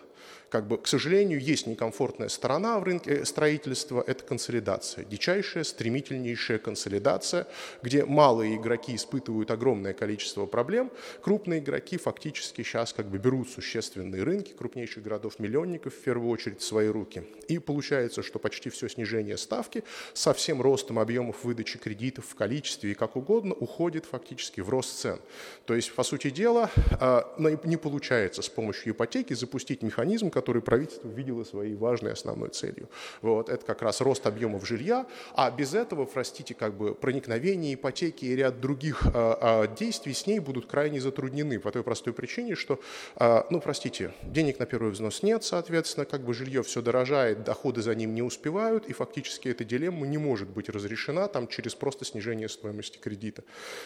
как бы, к сожалению, есть некомфортная сторона в рынке строительства – это консолидация. Дичайшая, стремительнейшая консолидация, где малые игроки испытывают огромное количество проблем, крупные игроки фактически сейчас как бы берут существенные рынки крупнейших городов-миллионников в первую очередь в свои руки. И получается, что почти все снижение ставки со всем ростом объемов выдачи кредитов в количестве и как угодно уходит фактически в рост цен. То есть, по сути дела, а, не получается с помощью ипотеки запустить механизм, который правительство видело своей важной основной целью. Вот, это как раз рост объемов жилья, а без этого, простите, как бы проникновение ипотеки и ряд других а, а, действий с ней будут крайне затруднены по той простой причине, что, а, ну, простите, денег на первый взнос нет, соответственно, как бы жилье все дорожает, доходы за ним не успевают, и фактически эта дилемма не может быть разрешена там через просто снижение стоимости кредита.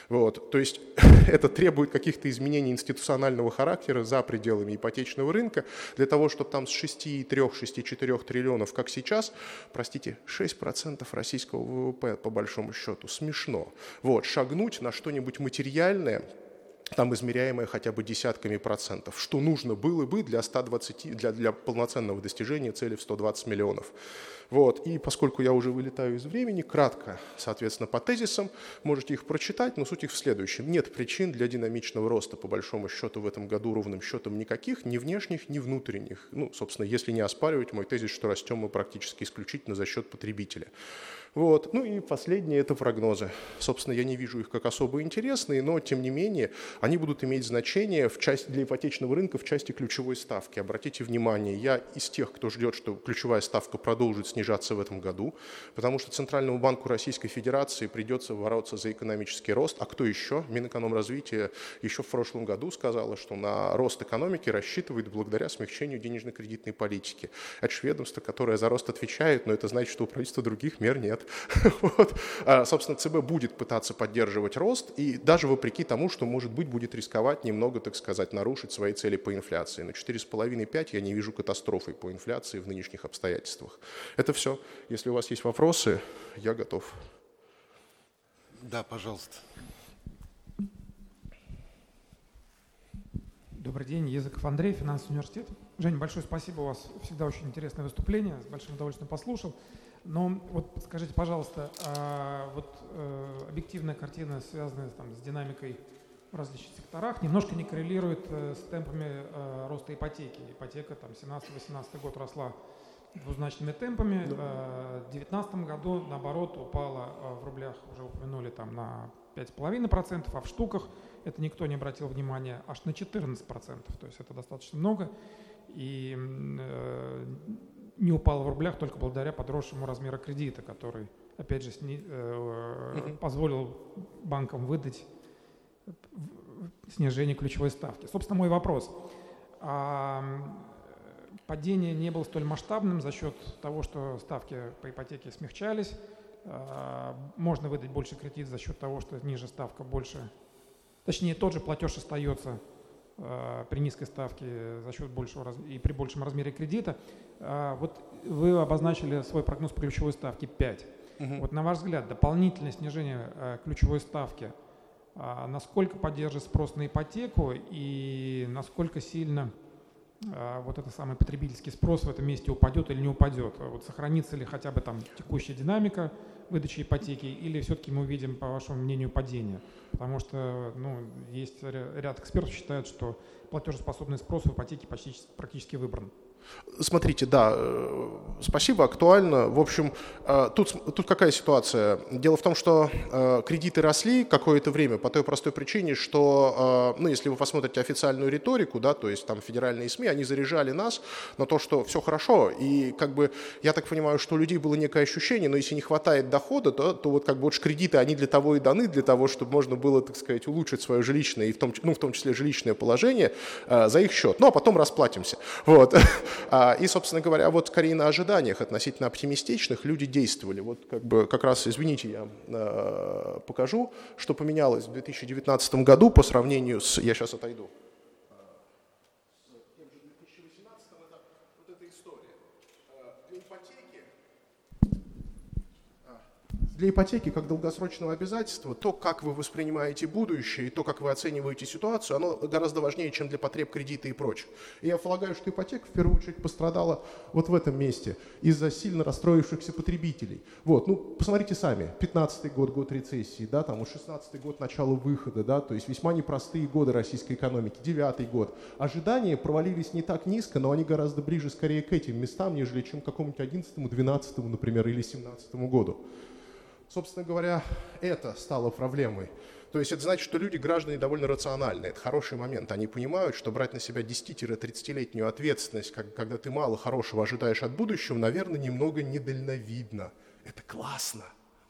Вот, то есть это требует каких-то изменений институционального характера за пределами ипотечного рынка для того, чтобы там с 6,3-6,4 триллионов, как сейчас, простите, 6% российского ВВП по большому счету. Смешно. Вот, шагнуть на что-нибудь материальное, там измеряемое хотя бы десятками процентов, что нужно было бы для, 120, для, для полноценного достижения цели в 120 миллионов. Вот. И поскольку я уже вылетаю из времени, кратко, соответственно, по тезисам, можете их прочитать, но суть их в следующем. Нет причин для динамичного роста, по большому счету, в этом году ровным счетом никаких, ни внешних, ни внутренних. Ну, собственно, если не оспаривать мой тезис, что растем мы практически исключительно за счет потребителя. Вот. Ну и последнее – это прогнозы. Собственно, я не вижу их как особо интересные, но, тем не менее, они будут иметь значение в части, для ипотечного рынка в части ключевой ставки. Обратите внимание, я из тех, кто ждет, что ключевая ставка продолжит снижаться в этом году, потому что Центральному банку Российской Федерации придется бороться за экономический рост. А кто еще? Минэкономразвитие еще в прошлом году сказала, что на рост экономики рассчитывает благодаря смягчению денежно-кредитной политики. Это же ведомство, которое за рост отвечает, но это значит, что у правительства других мер нет. Вот. А, собственно, ЦБ будет пытаться поддерживать рост, и даже вопреки тому, что, может быть, будет рисковать немного, так сказать, нарушить свои цели по инфляции. На 4,5-5 я не вижу катастрофы по инфляции в нынешних обстоятельствах. Это все. Если у вас есть вопросы, я готов. Да, пожалуйста. Добрый день, Языков Андрей, финансовый университет. Женя, большое спасибо, у вас всегда очень интересное выступление, с большим удовольствием послушал. Но вот скажите, пожалуйста, а вот э, объективная картина, связанная там, с динамикой в различных секторах, немножко не коррелирует э, с темпами э, роста ипотеки. Ипотека там 17-18 год росла двузначными темпами. Да. Э, в 2019 году, наоборот, упала э, в рублях, уже упомянули, там на 5,5%, а в штуках, это никто не обратил внимания, аж на 14%. То есть это достаточно много. И э, не упала в рублях только благодаря подросшему размеру кредита, который опять же, сни, э, позволил банкам выдать снижение ключевой ставки. Собственно, мой вопрос. А, падение не было столь масштабным за счет того, что ставки по ипотеке смягчались. А, можно выдать больше кредит за счет того, что ниже ставка больше. Точнее, тот же платеж остается а, при низкой ставке за счет большего и при большем размере кредита. А, вот вы обозначили свой прогноз по ключевой ставке 5. Угу. Вот на ваш взгляд, дополнительное снижение ключевой ставки – насколько поддержит спрос на ипотеку и насколько сильно вот этот самый потребительский спрос в этом месте упадет или не упадет? Вот сохранится ли хотя бы там текущая динамика выдачи ипотеки или все-таки мы увидим, по вашему мнению, падение? Потому что ну, есть ряд экспертов считают, что платежеспособный спрос в ипотеке почти, практически выбран. Смотрите, да, э, спасибо, актуально. В общем, э, тут, тут какая ситуация? Дело в том, что э, кредиты росли какое-то время по той простой причине, что, ну, если вы посмотрите официальную риторику, да, то есть там федеральные СМИ, они заряжали нас на то, что все хорошо, и как бы, я так понимаю, что у людей было некое ощущение, но если не хватает дохода, то, то вот как бы вот кредиты, они для того и даны, для того, чтобы можно было, так сказать, улучшить свое жилищное, и в том, ну, в том числе жилищное положение за их счет. Ну, а потом расплатимся. Вот. А, и, собственно говоря, вот скорее на ожиданиях относительно оптимистичных люди действовали. Вот как бы как раз, извините, я а, покажу, что поменялось в 2019 году по сравнению с... Я сейчас отойду. Для ипотеки как долгосрочного обязательства, то, как вы воспринимаете будущее и то, как вы оцениваете ситуацию, оно гораздо важнее, чем для потреб кредита и прочее. И я полагаю, что ипотека в первую очередь пострадала вот в этом месте из-за сильно расстроившихся потребителей. Вот, ну, посмотрите сами, 15 год, год рецессии, да, там, 16 год, начало выхода, да, то есть весьма непростые годы российской экономики, 9 год. Ожидания провалились не так низко, но они гораздо ближе скорее к этим местам, нежели чем к какому-нибудь 11, 12, например, или 17 году. Собственно говоря, это стало проблемой. То есть это значит, что люди, граждане, довольно рациональные. Это хороший момент. Они понимают, что брать на себя 10-30-летнюю ответственность, когда ты мало хорошего ожидаешь от будущего, наверное, немного недальновидно. Это классно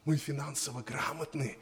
мы финансово грамотны.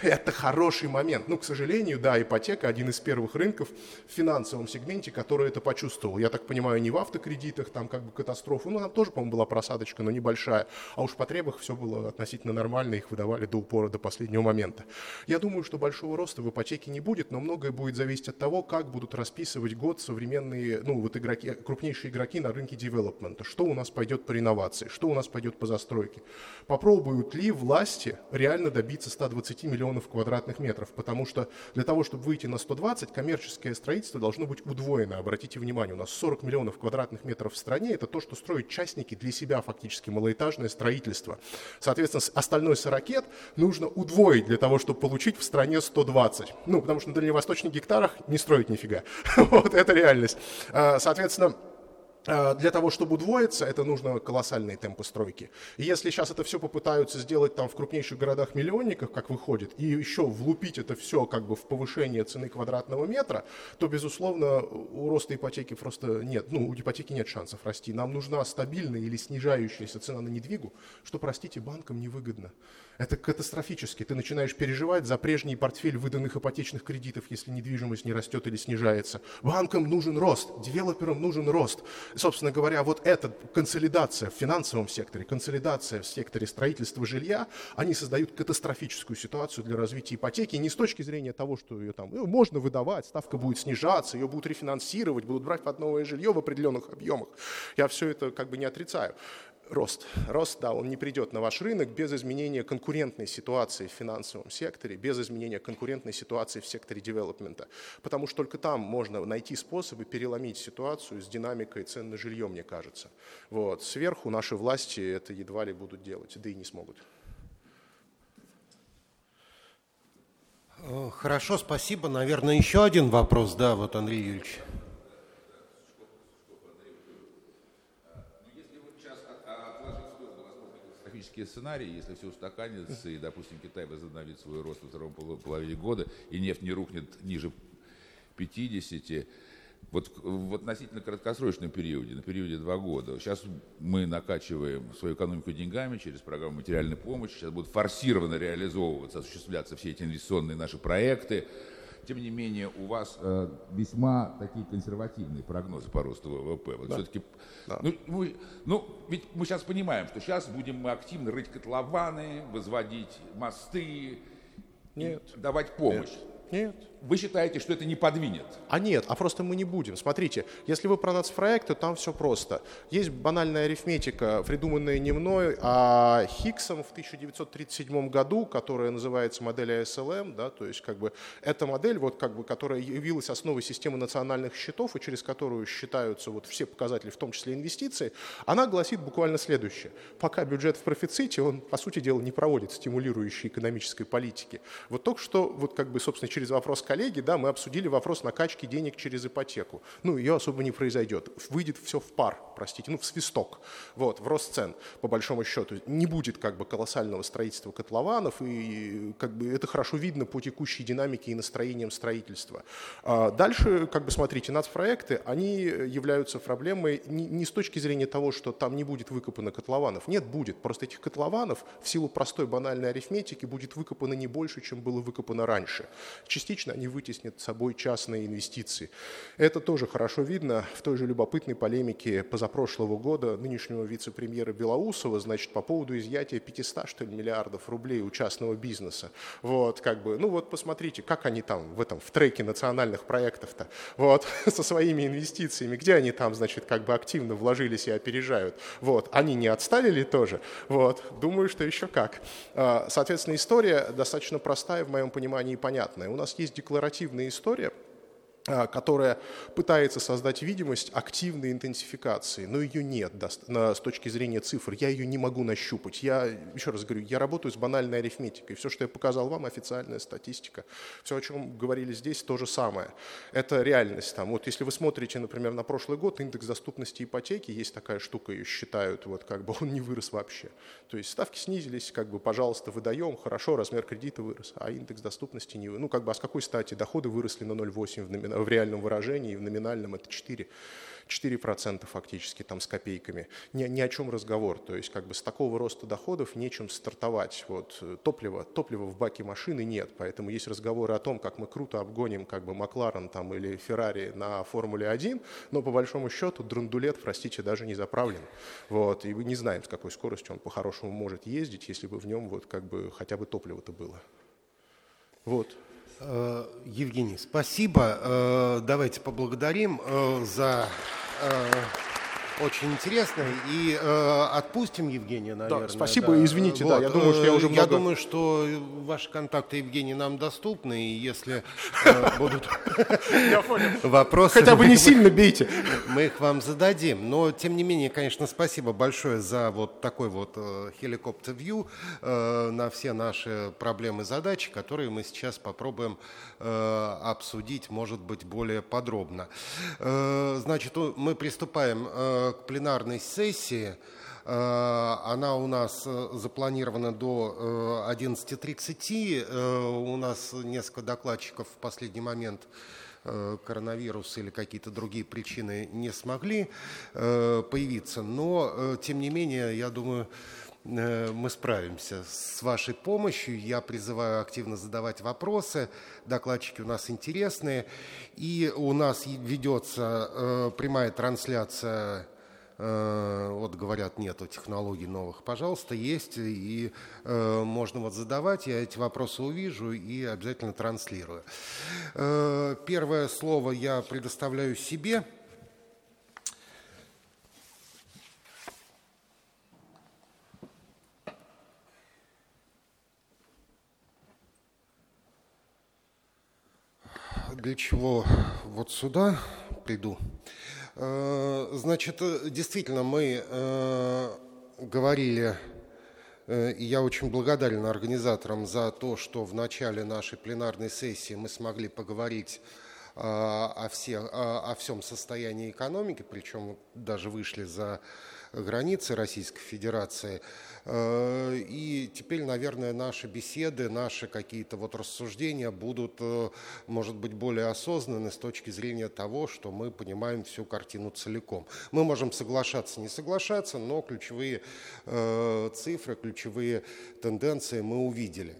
Это хороший момент. Ну, к сожалению, да, ипотека один из первых рынков в финансовом сегменте, который это почувствовал. Я так понимаю, не в автокредитах, там как бы катастрофа, ну, там тоже, по-моему, была просадочка, но небольшая. А уж по требах все было относительно нормально, их выдавали до упора, до последнего момента. Я думаю, что большого роста в ипотеке не будет, но многое будет зависеть от того, как будут расписывать год современные, ну, вот игроки, крупнейшие игроки на рынке девелопмента. Что у нас пойдет по реновации, что у нас пойдет по застройке. Попробуют ли власть власти реально добиться 120 миллионов квадратных метров, потому что для того, чтобы выйти на 120, коммерческое строительство должно быть удвоено. Обратите внимание, у нас 40 миллионов квадратных метров в стране, это то, что строят частники для себя фактически, малоэтажное строительство. Соответственно, остальной 40 нужно удвоить для того, чтобы получить в стране 120. Ну, потому что на дальневосточных гектарах не строить нифига. Вот, это реальность. А, соответственно, для того, чтобы удвоиться, это нужно колоссальные темпы стройки. И если сейчас это все попытаются сделать там в крупнейших городах-миллионниках, как выходит, и еще влупить это все как бы в повышение цены квадратного метра, то, безусловно, у роста ипотеки просто нет, ну, у ипотеки нет шансов расти. Нам нужна стабильная или снижающаяся цена на недвигу, что, простите, банкам невыгодно. Это катастрофически. Ты начинаешь переживать за прежний портфель выданных ипотечных кредитов, если недвижимость не растет или снижается. Банкам нужен рост, девелоперам нужен рост. Собственно говоря, вот эта консолидация в финансовом секторе, консолидация в секторе строительства жилья, они создают катастрофическую ситуацию для развития ипотеки. Не с точки зрения того, что ее там ну, можно выдавать, ставка будет снижаться, ее будут рефинансировать, будут брать под новое жилье в определенных объемах. Я все это как бы не отрицаю рост. Рост, да, он не придет на ваш рынок без изменения конкурентной ситуации в финансовом секторе, без изменения конкурентной ситуации в секторе девелопмента. Потому что только там можно найти способы переломить ситуацию с динамикой цен на жилье, мне кажется. Вот. Сверху наши власти это едва ли будут делать, да и не смогут. Хорошо, спасибо. Наверное, еще один вопрос, да, вот Андрей Юрьевич. Катастрофические сценарии, если все устаканится, и, допустим, Китай возобновит свой рост во втором половине года, и нефть не рухнет ниже 50, Вот в относительно краткосрочном периоде, на периоде два года, сейчас мы накачиваем свою экономику деньгами через программу материальной помощи, сейчас будут форсированно реализовываться, осуществляться все эти инвестиционные наши проекты. Тем не менее, у вас э, весьма такие консервативные прогнозы по росту ВВП. Вот да. все-таки, да. ну, мы, ну, ведь мы сейчас понимаем, что сейчас будем мы активно рыть котлованы, возводить мосты, Нет. давать помощь. Нет. Нет. Вы считаете, что это не подвинет? А нет, а просто мы не будем. Смотрите, если вы про нацпроект, то там все просто. Есть банальная арифметика, придуманная не мной, а Хиггсом в 1937 году, которая называется модель ASLM, да, то есть как бы эта модель, вот как бы, которая явилась основой системы национальных счетов и через которую считаются вот все показатели, в том числе инвестиции, она гласит буквально следующее. Пока бюджет в профиците, он, по сути дела, не проводит стимулирующей экономической политики. Вот только что, вот как бы, собственно, через вопрос коллеги, да, мы обсудили вопрос накачки денег через ипотеку. Ну, ее особо не произойдет. Выйдет все в пар, простите, ну, в свисток, вот, в рост цен, по большому счету. Не будет как бы колоссального строительства котлованов, и как бы это хорошо видно по текущей динамике и настроениям строительства. А дальше, как бы смотрите, нацпроекты, они являются проблемой не, не с точки зрения того, что там не будет выкопано котлованов. Нет, будет. Просто этих котлованов в силу простой банальной арифметики будет выкопано не больше, чем было выкопано раньше. Частично они вытеснят собой частные инвестиции. Это тоже хорошо видно в той же любопытной полемике позапрошлого года нынешнего вице-премьера Белоусова, значит, по поводу изъятия 500, что ли, миллиардов рублей у частного бизнеса. Вот, как бы, ну вот посмотрите, как они там в этом, в треке национальных проектов-то, вот, со своими инвестициями, где они там, значит, как бы активно вложились и опережают. Вот, они не отставили тоже, вот, думаю, что еще как. А, соответственно, история достаточно простая в моем понимании и понятная. У нас есть декларативная история, которая пытается создать видимость активной интенсификации, но ее нет с точки зрения цифр. Я ее не могу нащупать. Я, еще раз говорю, я работаю с банальной арифметикой. Все, что я показал вам, официальная статистика. Все, о чем говорили здесь, то же самое. Это реальность. Там, вот если вы смотрите, например, на прошлый год, индекс доступности ипотеки, есть такая штука, ее считают, вот как бы он не вырос вообще. То есть ставки снизились, как бы, пожалуйста, выдаем, хорошо, размер кредита вырос, а индекс доступности не вырос. Ну, как бы, а с какой стати доходы выросли на 0,8 в номинальном в реальном выражении, в номинальном это 4. 4% фактически там с копейками. Ни, ни о чем разговор. То есть как бы с такого роста доходов нечем стартовать. Вот, топлива, топлива в баке машины нет, поэтому есть разговоры о том, как мы круто обгоним как бы Макларен там, или Феррари на Формуле 1, но по большому счету драндулет, простите, даже не заправлен. Вот, и мы не знаем, с какой скоростью он по-хорошему может ездить, если бы в нем вот как бы хотя бы топливо-то было. Вот. Э, Евгений, спасибо. Э, давайте поблагодарим э, за очень интересно. И э, отпустим Евгения, наверное. Да, спасибо, да. извините, вот. да, я думаю, что я уже много... Я думаю, что ваши контакты, Евгений, нам доступны, и если э, будут вопросы... Хотя бы не сильно бейте. Мы их вам зададим. Но, тем не менее, конечно, спасибо большое за вот такой вот хеликоптер-вью э, на все наши проблемы и задачи, которые мы сейчас попробуем э, обсудить, может быть, более подробно. Значит, мы приступаем к пленарной сессии. Э, она у нас э, запланирована до 11.30. Э, у нас несколько докладчиков в последний момент коронавирус или какие-то другие причины не смогли появиться. Но, тем не менее, я думаю, мы справимся с вашей помощью. Я призываю активно задавать вопросы. Докладчики у нас интересные. И у нас ведется прямая трансляция Э, вот говорят, нету технологий новых, пожалуйста, есть, и э, можно вот задавать, я эти вопросы увижу и обязательно транслирую. Э, первое слово я предоставляю себе. Для чего вот сюда приду? Э, значит, э, действительно, мы э, говорили, и я очень благодарен организаторам за то, что в начале нашей пленарной сессии мы смогли поговорить о, всех, о всем состоянии экономики, причем даже вышли за границы Российской Федерации. Э, и теперь, наверное, наши беседы, наши какие-то вот рассуждения будут, э, может быть, более осознанны с точки зрения того, что мы понимаем всю картину целиком. Мы можем соглашаться, не соглашаться, но ключевые э, цифры, ключевые тенденции мы увидели.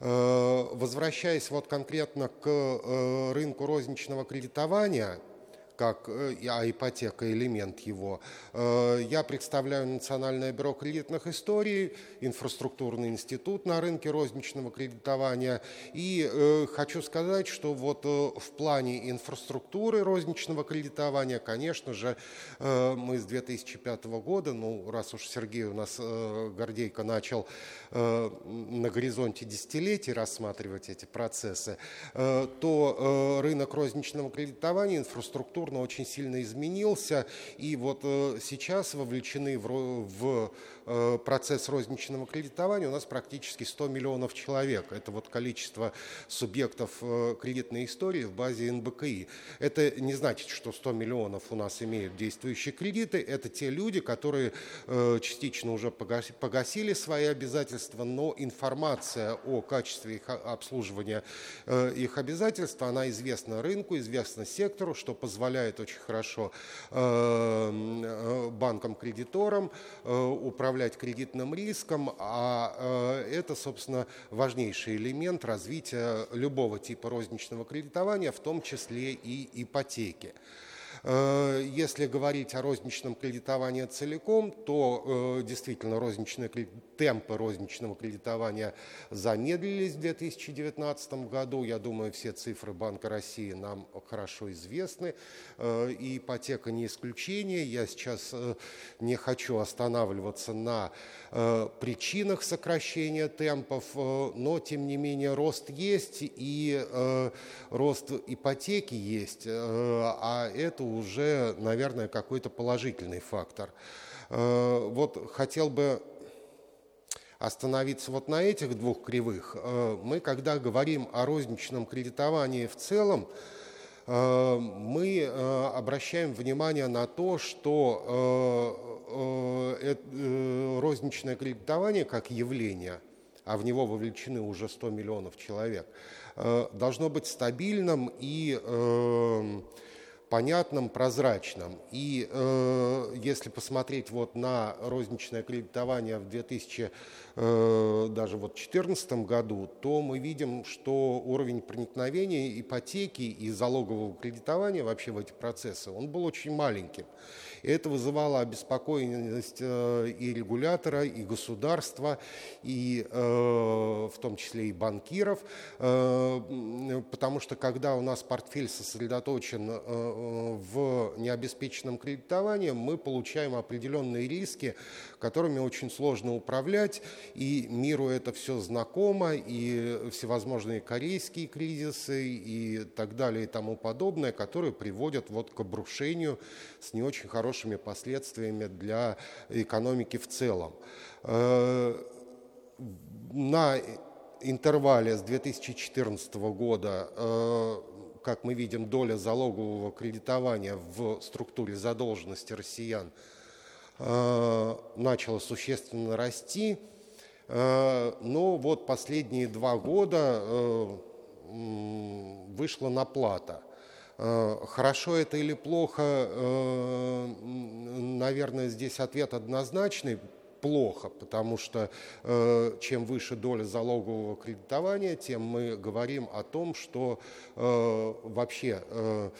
Возвращаясь вот конкретно к рынку розничного кредитования, как э, а ипотека элемент его. Э, я представляю Национальное бюро кредитных историй, инфраструктурный институт на рынке розничного кредитования. И э, хочу сказать, что вот в плане инфраструктуры розничного кредитования, конечно же, мы с 2005 года, ну, раз уж Сергей у нас Гордейко начал на горизонте десятилетий рассматривать эти процессы, то рынок розничного кредитования, инфраструктура культурно очень сильно изменился, и вот э, сейчас вовлечены в, в процесс розничного кредитования у нас практически 100 миллионов человек. Это вот количество субъектов э, кредитной истории в базе НБКИ. Это не значит, что 100 миллионов у нас имеют действующие кредиты. Это те люди, которые э, частично уже погасили свои обязательства, но информация о качестве их обслуживания их обязательств, она известна рынку, известна сектору, что позволяет очень хорошо банкам-кредиторам управлять управлять кредитным риском, а э, это, собственно, важнейший элемент развития любого типа розничного кредитования, в том числе и ипотеки. Э, если говорить о розничном кредитовании целиком, то э, действительно розничные, темпы розничного кредитования замедлились в 2019 году. Я думаю, все цифры Банка России нам хорошо известны. Э, и ипотека не исключение. Я сейчас не хочу останавливаться на причинах сокращения темпов, но тем не менее рост есть и рост ипотеки есть, а это уже, наверное, какой-то положительный фактор. Э, вот хотел бы остановиться вот на этих двух кривых. Э, мы, когда говорим о розничном кредитовании в целом, э, мы обращаем внимание на то, что розничное кредитование как явление, а в него вовлечены уже 100 миллионов человек, должно быть стабильным и понятным, прозрачным. И э, если посмотреть вот на розничное кредитование в 2000 э, даже вот 2014 году, то мы видим, что уровень проникновения ипотеки и залогового кредитования вообще в эти процессы, он был очень маленьким. И это вызывало обеспокоенность э, и регулятора, и государства, и э, в том числе и банкиров, э, потому что когда у нас портфель сосредоточен в необеспеченном кредитовании, мы получаем определенные риски, которыми очень сложно управлять, и миру это все знакомо, и всевозможные корейские кризисы и так далее и тому подобное, которые приводят вот к обрушению с не очень хорошими последствиями для экономики в целом. Э, на интервале с 2014 года э, как мы видим, доля залогового кредитования в структуре задолженности россиян э, начала существенно расти. Но вот последние два года вышла на плата. Хорошо это или плохо, наверное, здесь ответ однозначный плохо, потому что э, чем выше доля залогового кредитования, тем мы говорим о том, что э, вообще э,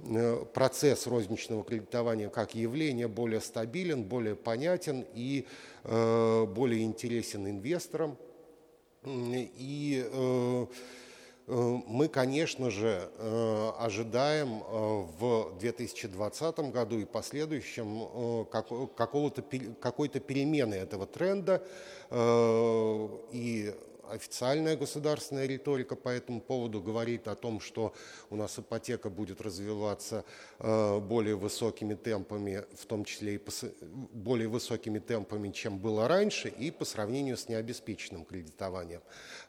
э процесс розничного кредитования как явление более стабилен, более понятен и э, более интересен инвесторам. И э, Э, мы, конечно же, э, ожидаем э, в 2020 году и последующем какой-то перемены этого тренда. И официальная государственная риторика по этому поводу говорит о том, что у нас ипотека будет развиваться э, более высокими темпами, в том числе и более высокими темпами, чем было раньше, и по сравнению с необеспеченным кредитованием.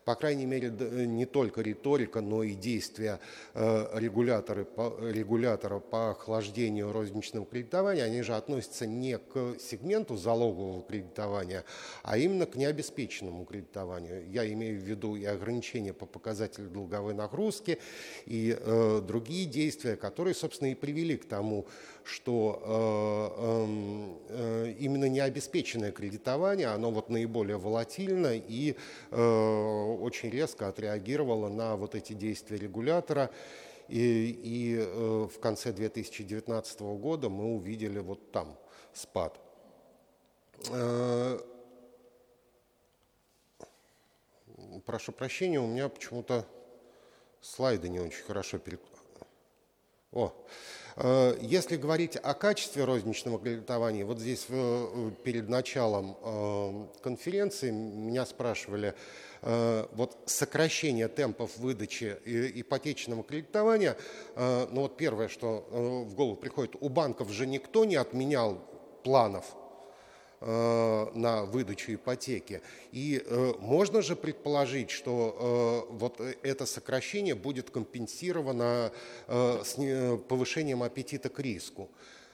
По крайней мере, не только риторика, но и действия э, регулятора по охлаждению розничного кредитования, они же относятся не к сегменту залогового кредитования, а именно к необеспеченному кредитованию. Я имею в виду и ограничения по показателю долговой нагрузки, и э, другие действия, которые, собственно, и привели к тому, что э, эм, э, именно необеспеченное кредитование, оно вот наиболее волатильно и э, очень резко отреагировало на вот эти действия регулятора. И, и э, в конце 2019 года мы увидели вот там спад. Э, прошу прощения, у меня почему-то слайды не очень хорошо перек... О, если говорить о качестве розничного кредитования, вот здесь э, перед началом э, конференции меня спрашивали, вот сокращение темпов выдачи ипотечного кредитования, ну вот первое, что в голову приходит, у банков же никто не отменял планов. Э, на выдачу ипотеки. И э, можно же предположить, что э, вот это сокращение будет компенсировано повышением аппетита к риску.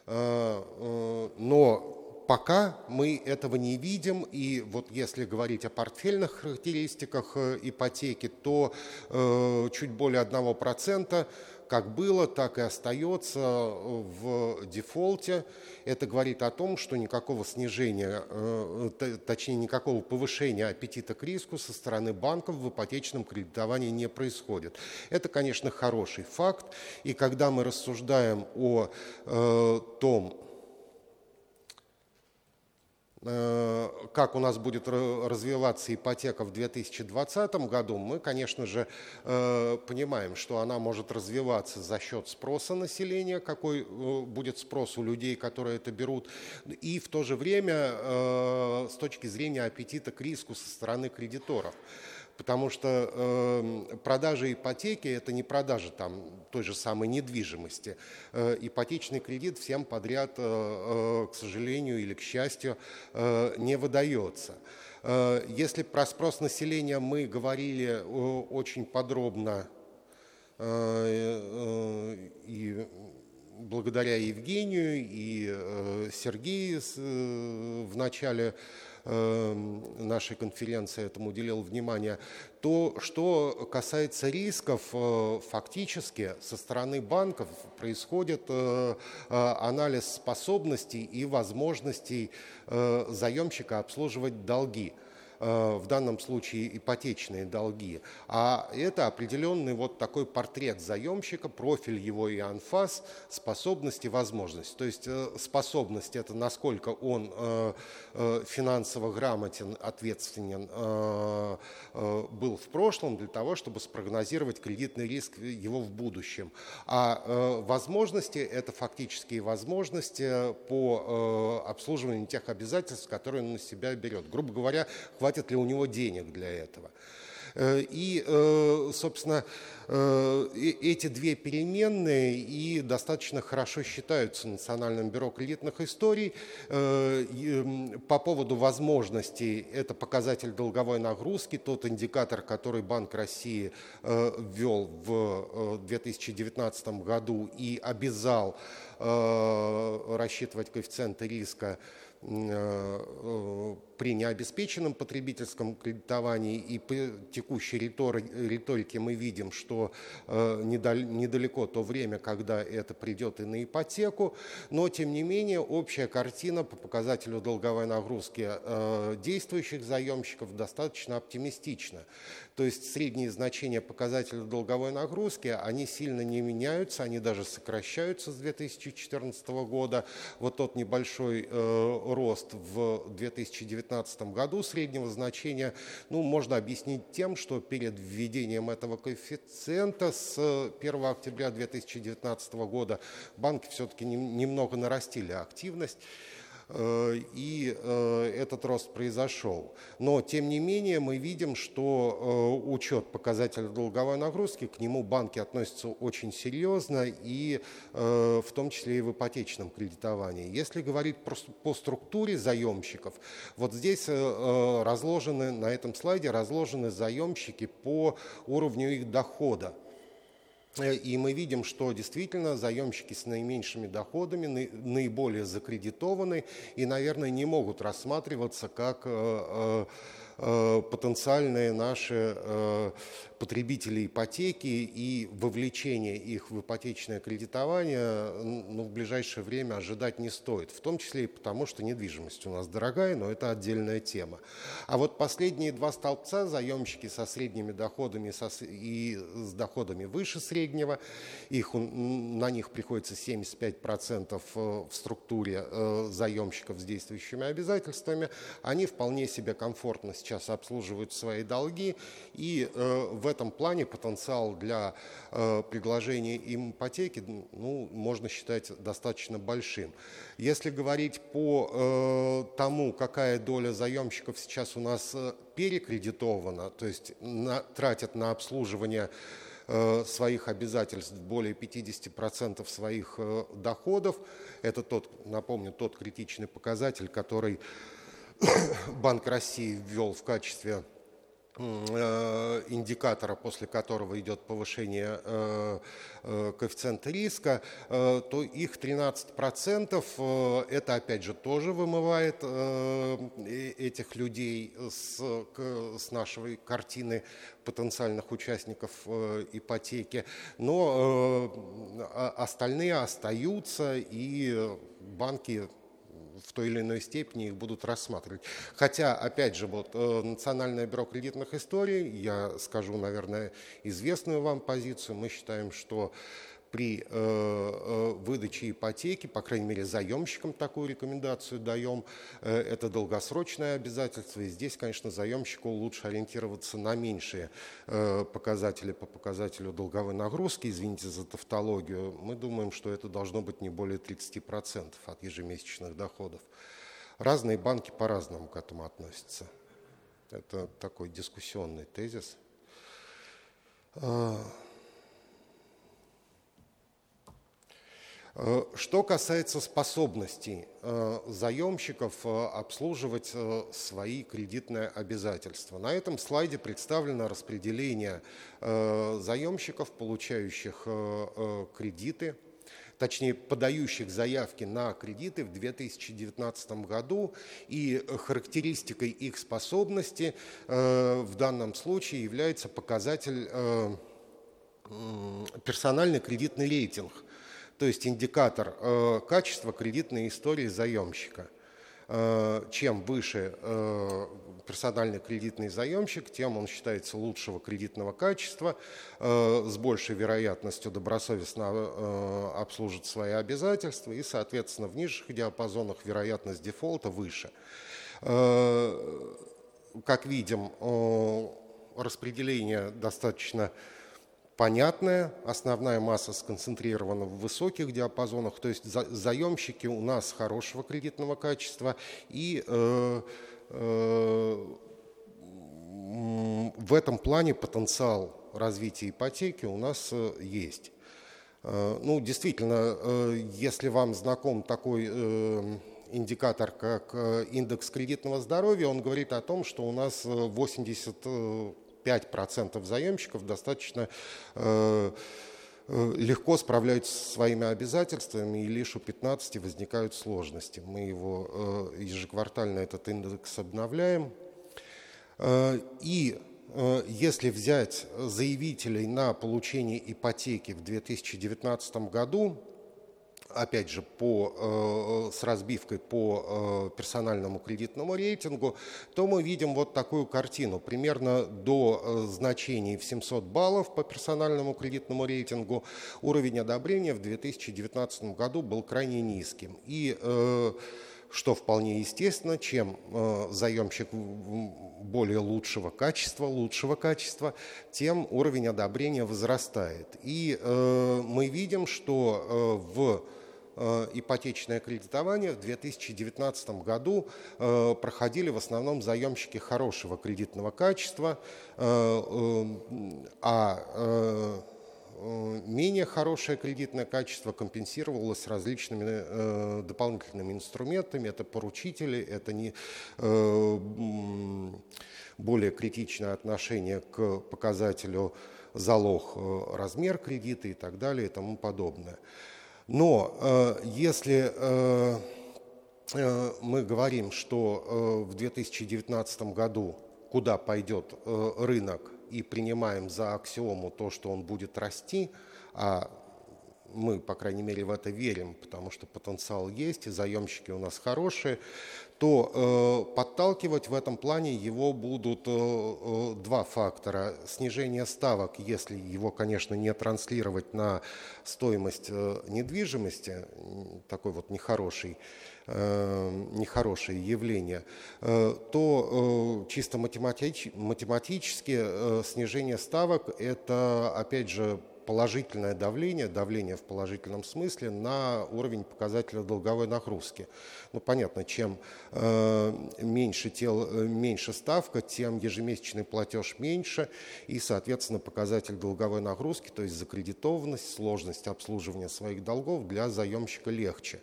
Но пока мы этого не видим, и вот если говорить о портфельных характеристиках ипотеки, то чуть более 1% как было, так и остается в дефолте. Это говорит о том, что никакого снижения, э, точнее никакого повышения аппетита к риску со стороны банков в ипотечном кредитовании не происходит. Это, конечно, хороший факт. И когда мы рассуждаем о э, том, как у нас будет развиваться ипотека в 2020 году, мы, конечно же, э, понимаем, что она может развиваться за счет спроса населения, какой э, будет спрос у людей, которые это берут, и в то же время с точки зрения аппетита к риску со стороны кредиторов потому что э, продажа ипотеки – это не продажа там, той же самой недвижимости. Э, ипотечный кредит всем подряд, э, э, к сожалению или к счастью, э, не выдается. Э, если про спрос населения мы говорили э, очень подробно э, э, и благодаря Евгению и э, Сергею э, в начале нашей конференции этому уделил внимание, то, что касается рисков, э, фактически со стороны банков происходит э, э, анализ способностей и возможностей заемщика обслуживать долги. Э, в данном случае ипотечные долги, а это определенный вот такой портрет заемщика, профиль его и анфас, способности, возможности. То есть э, способность – это насколько он э, финансово грамотен, ответственен был в прошлом для того, чтобы спрогнозировать кредитный риск его в будущем. А возможности – это фактические возможности по обслуживанию тех обязательств, которые он на себя берет. Грубо говоря, хватит ли у него денег для этого. Э, и, э, собственно, э, эти две переменные и достаточно хорошо считаются Национальным бюро кредитных историй. По поводу возможностей, это показатель долговой нагрузки, тот индикатор, который Банк России ввел в 2019 году и обязал рассчитывать коэффициенты риска при необеспеченном потребительском кредитовании и по текущей риторике мы видим, что э, недалеко то время, когда это придет и на ипотеку, но тем не менее общая картина по показателю долговой нагрузки э, действующих заемщиков достаточно оптимистична. То есть средние значения показателя долговой нагрузки, они сильно не меняются, они даже сокращаются с 2014 года. Вот тот небольшой э, рост в 2019 году среднего значения, ну, можно объяснить тем, что перед введением этого коэффициента с 1 октября 2019 года банки все-таки немного нарастили активность. Э, и э, этот рост произошел. Но, тем не менее, мы видим, что э, учет показателя долговой нагрузки, к нему банки относятся очень серьезно, и в том числе и в ипотечном кредитовании. Если говорить по структуре заемщиков, вот здесь разложены, на этом слайде разложены заемщики по уровню их дохода. Э, и мы видим, что действительно заемщики с наименьшими доходами наиболее закредитованы и, наверное, не могут рассматриваться как э, э, потенциальные наши потребителей ипотеки и вовлечение их в ипотечное кредитование ну, в ближайшее время ожидать не стоит. В том числе и потому, что недвижимость у нас дорогая, но это отдельная тема. А вот последние два столбца, заемщики со средними доходами и с доходами выше среднего, их, на них приходится 75% э, в структуре э, заемщиков с действующими обязательствами, они вполне себе комфортно сейчас обслуживают свои долги, и э, в этом плане потенциал для э, предложения им ипотеки ну, можно считать достаточно большим. Если говорить по э, тому, какая доля заемщиков сейчас у нас э, перекредитована, то есть на, тратят на обслуживание э, своих обязательств более 50% своих э, доходов. Это тот, напомню, тот критичный показатель, который Банк России ввел в качестве Э, индикатора, после которого идет повышение э, э, коэффициента риска, то их 13% это опять же тоже вымывает этих людей с, с нашей картины потенциальных участников ипотеки, но остальные остаются и банки в той или иной степени их будут рассматривать. Хотя, опять же, вот э, Национальное бюро кредитных историй, я скажу, наверное, известную вам позицию, мы считаем, что при э, э, выдаче ипотеки, по крайней мере, заемщикам такую рекомендацию даем. Э, это долгосрочное обязательство, и здесь, конечно, заемщику лучше ориентироваться на меньшие показатели по показателю долговой нагрузки, извините за тавтологию. Мы думаем, что это должно быть не более 30% от ежемесячных доходов. Разные банки по-разному к этому относятся. Это такой дискуссионный тезис. Что касается способностей э, заемщиков э, обслуживать свои кредитные обязательства, на этом слайде представлено распределение заемщиков, получающих кредиты, точнее подающих заявки на кредиты в 2019 году, и характеристикой их способности в данном случае является показатель персональный кредитный рейтинг – то есть индикатор э, качества кредитной истории заемщика. Э, чем выше э, персональный кредитный заемщик, тем он считается лучшего кредитного качества, с большей вероятностью добросовестно обслужит свои обязательства и, соответственно, в нижних диапазонах вероятность дефолта выше. Как видим, распределение достаточно понятная, основная масса сконцентрирована в высоких диапазонах, то есть за, заемщики у нас хорошего кредитного качества и э, э, в этом плане потенциал развития ипотеки у нас э, есть. Э, ну, действительно, э, если вам знаком такой индикатор, как индекс кредитного здоровья, он говорит о том, что у нас 80 5% заемщиков достаточно э, э, легко справляются со своими обязательствами, и лишь у 15 возникают сложности. Мы его э, ежеквартально этот индекс обновляем. И если взять заявителей на получение ипотеки в 2019 году, опять же, по, э, с разбивкой по э, персональному кредитному рейтингу, то мы видим вот такую картину. Примерно до э, значений в 700 баллов по персональному кредитному рейтингу уровень одобрения в 2019 году был крайне низким. И что вполне естественно, чем заемщик более лучшего качества, лучшего качества, тем уровень одобрения возрастает. И э, мы видим, что э, в ипотечное кредитование в 2019 году проходили в основном заемщики хорошего кредитного качества, а менее хорошее кредитное качество компенсировалось различными э, дополнительными инструментами. Это поручители, это не э, более критичное отношение к показателю залог, э, размер кредита и так далее и тому подобное. Но э, если э, э, мы говорим, что э, в 2019 году куда пойдет э, рынок и принимаем за аксиому то, что он будет расти, а мы, по крайней мере, в это верим, потому что потенциал есть, и заемщики у нас хорошие, то э, подталкивать в этом плане его будут э, э, два фактора. Снижение ставок, если его, конечно, не транслировать на стоимость э, недвижимости, такой вот нехороший, э, нехорошее явление, э, то э, чисто математич, математически снижение ставок – это, опять же, положительное давление, давление в положительном смысле на уровень показателя долговой нагрузки. Ну, понятно, чем э, меньше, тел, э, меньше ставка, тем ежемесячный платеж меньше, и, соответственно, показатель долговой нагрузки, то есть закредитованность, сложность обслуживания своих долгов для заемщика легче.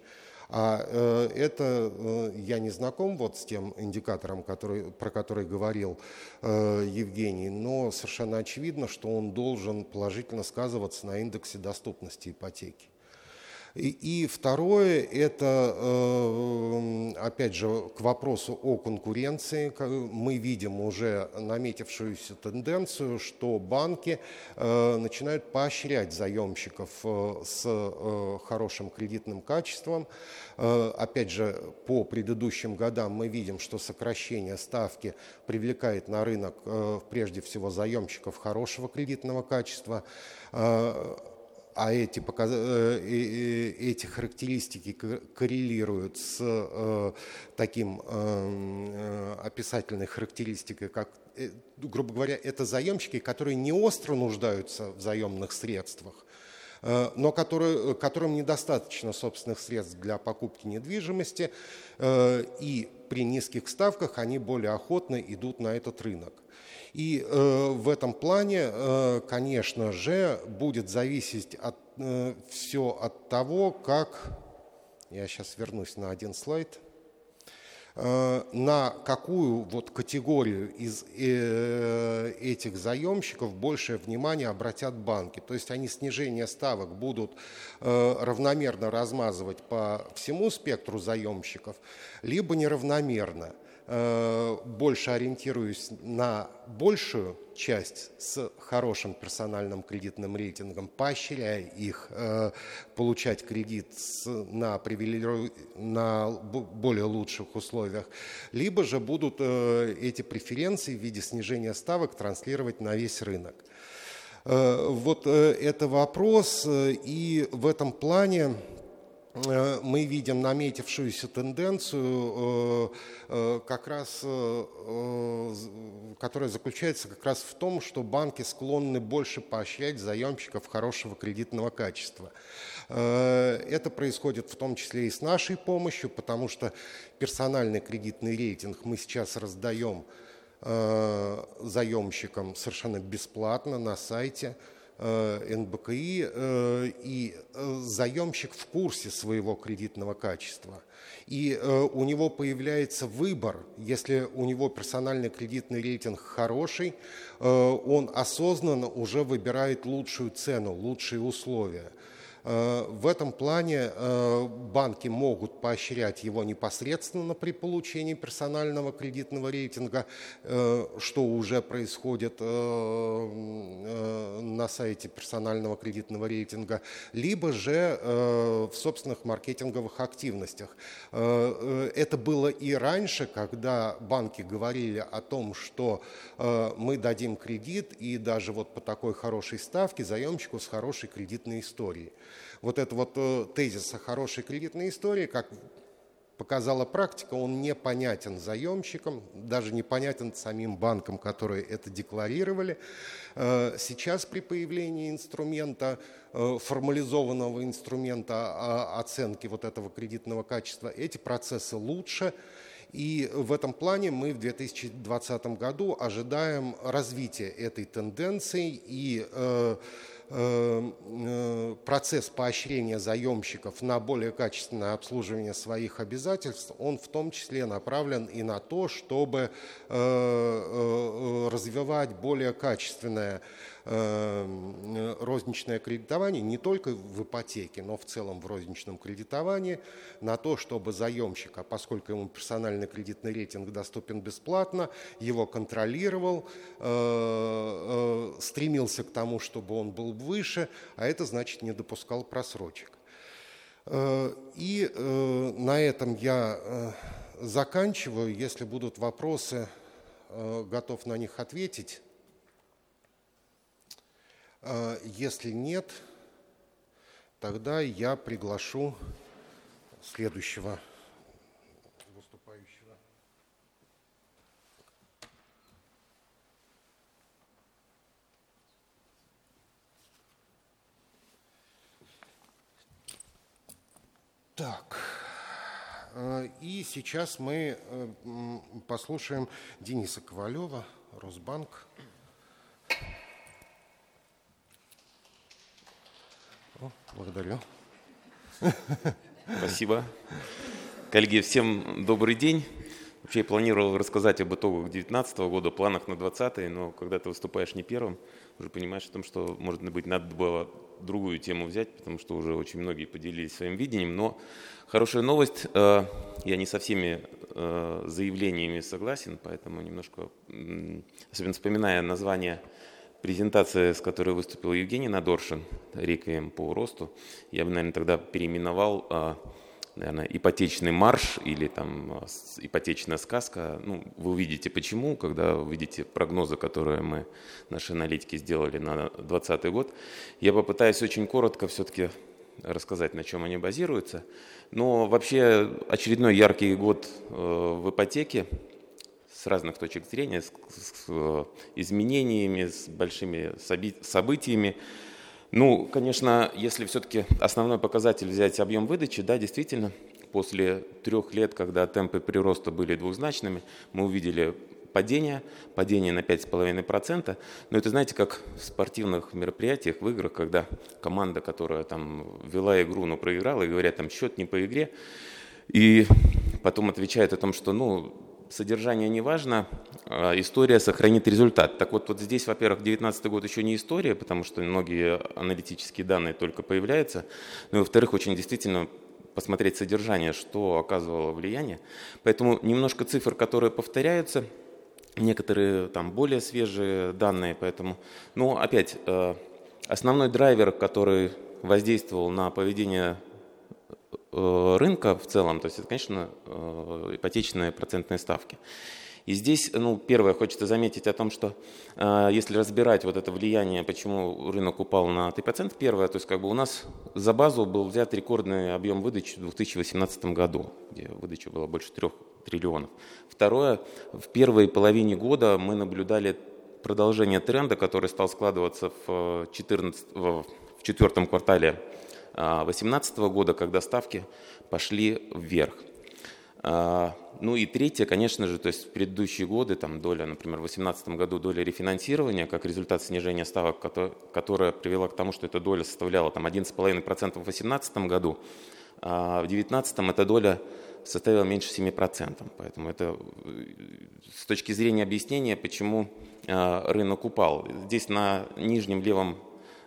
А э, это э, я не знаком вот с тем индикатором, который, про который говорил э, Евгений, но совершенно очевидно, что он должен положительно сказываться на индексе доступности ипотеки. И, и второе, это, э, опять же, к вопросу о конкуренции. Мы видим уже наметившуюся тенденцию, что банки э, начинают поощрять заемщиков э, с хорошим кредитным качеством. Опять же, по предыдущим годам мы видим, что сокращение ставки привлекает на рынок прежде всего заемщиков хорошего кредитного качества а эти, показ... Э, эти характеристики коррелируют с э, таким э, описательной характеристикой, как, грубо говоря, это заемщики, которые не остро нуждаются в заемных средствах, но которые, которым недостаточно собственных средств для покупки недвижимости, и при низких ставках они более охотно идут на этот рынок. И э, в этом плане, э, конечно же, будет зависеть от, э, все от того, как... Я сейчас вернусь на один слайд э, на какую вот категорию из э, этих заемщиков большее внимание обратят банки. То есть они снижение ставок будут э, равномерно размазывать по всему спектру заемщиков, либо неравномерно. Э, больше ориентируюсь на большую часть с хорошим персональным кредитным рейтингом, поощряя их э, получать кредит на, на более лучших условиях, либо же будут э, эти преференции в виде снижения ставок транслировать на весь рынок. Вот это вопрос, и в этом плане мы видим наметившуюся тенденцию, э, э, как раз, которая заключается как раз в том, что банки склонны больше поощрять заемщиков хорошего кредитного качества. Это происходит в том числе и с нашей помощью, потому что персональный кредитный рейтинг мы сейчас раздаем заемщикам совершенно бесплатно на сайте – Э, НБКИ, э, и э, заемщик в курсе своего кредитного качества. И у него появляется выбор, если у него персональный кредитный рейтинг хороший, он осознанно уже выбирает лучшую цену, лучшие условия. Э, в этом плане э, банки могут поощрять его непосредственно при получении персонального кредитного рейтинга, э, что уже происходит на сайте персонального кредитного рейтинга, либо же в собственных маркетинговых активностях. Это было и раньше, когда банки говорили о том, что мы дадим кредит и даже вот по такой хорошей ставке заемщику с хорошей кредитной историей вот это вот э, тезис о хорошей кредитной истории, как показала практика, он непонятен заемщикам, даже непонятен самим банкам, которые это декларировали. Э, сейчас при появлении инструмента, э, формализованного инструмента а, оценки вот этого кредитного качества, эти процессы лучше. И в этом плане мы в 2020 году ожидаем развития этой тенденции и процесс поощрения заемщиков на более качественное обслуживание своих обязательств, он в том числе направлен и на то, чтобы э, развивать более качественное Эм, розничное кредитование не только в ипотеке, но в целом в розничном кредитовании на то, чтобы заемщик, а поскольку ему персональный кредитный рейтинг доступен бесплатно, его контролировал, э, э, стремился к тому, чтобы он был выше, а это значит не допускал просрочек. Э, и на этом я заканчиваю. Если будут вопросы, готов на них ответить. А, если нет, тогда я приглашу следующего выступающего. Так, а, и сейчас мы э, послушаем Дениса Ковалева, Росбанк. Благодарю. Спасибо. Коллеги, всем добрый день. Вообще я планировал рассказать об итогах 2019 года, планах на 2020, но когда ты выступаешь не первым, уже понимаешь о том, что, может быть, надо было другую тему взять, потому что уже очень многие поделились своим видением. Но хорошая новость, э, я не со всеми э, заявлениями согласен, поэтому немножко, особенно вспоминая название презентация, с которой выступил Евгений Надоршин, «Реквием по росту», я бы, наверное, тогда переименовал, а, наверное, «Ипотечный марш» или там а, «Ипотечная сказка». Ну, вы увидите почему, когда увидите прогнозы, которые мы, наши аналитики, сделали на 2020 год. Я попытаюсь очень коротко все-таки рассказать, на чем они базируются. Но вообще очередной яркий год э, в ипотеке – с разных точек зрения, с, с э, изменениями, с большими событиями. Ну, конечно, если все-таки основной показатель взять объем выдачи, да, действительно, после трех лет, когда темпы прироста были двузначными, мы увидели падение, падение на 5,5%. Но это, знаете, как в спортивных мероприятиях, в играх, когда команда, которая там вела игру, но проиграла, и говорят, там счет не по игре, и потом отвечает о том, что, ну, содержание не важно, а история сохранит результат. Так вот, вот здесь, во-первых, 2019 год еще не история, потому что многие аналитические данные только появляются. Ну и, во-вторых, очень действительно посмотреть содержание, что оказывало влияние. Поэтому немножко цифр, которые повторяются, некоторые там более свежие данные, поэтому, ну, опять, э, основной драйвер, который воздействовал на поведение рынка в целом, то есть это, конечно, э, ипотечные процентные ставки. И здесь, ну, первое, хочется заметить о том, что э, если разбирать вот это влияние, почему рынок упал на 3%, первое, то есть как бы у нас за базу был взят рекордный объем выдачи в 2018 году, где выдача была больше 3 триллионов. Второе, в первой половине года мы наблюдали продолжение тренда, который стал складываться в, 14, в четвертом квартале 2018 года, когда ставки пошли вверх. А, ну и третье, конечно же, то есть в предыдущие годы, там доля, например, в 2018 году доля рефинансирования, как результат снижения ставок, которая привела к тому, что эта доля составляла там 11,5% в 2018 году, а в 2019 эта доля составила меньше 7%. Поэтому это э, с точки зрения объяснения, почему а, рынок упал. Здесь на нижнем левом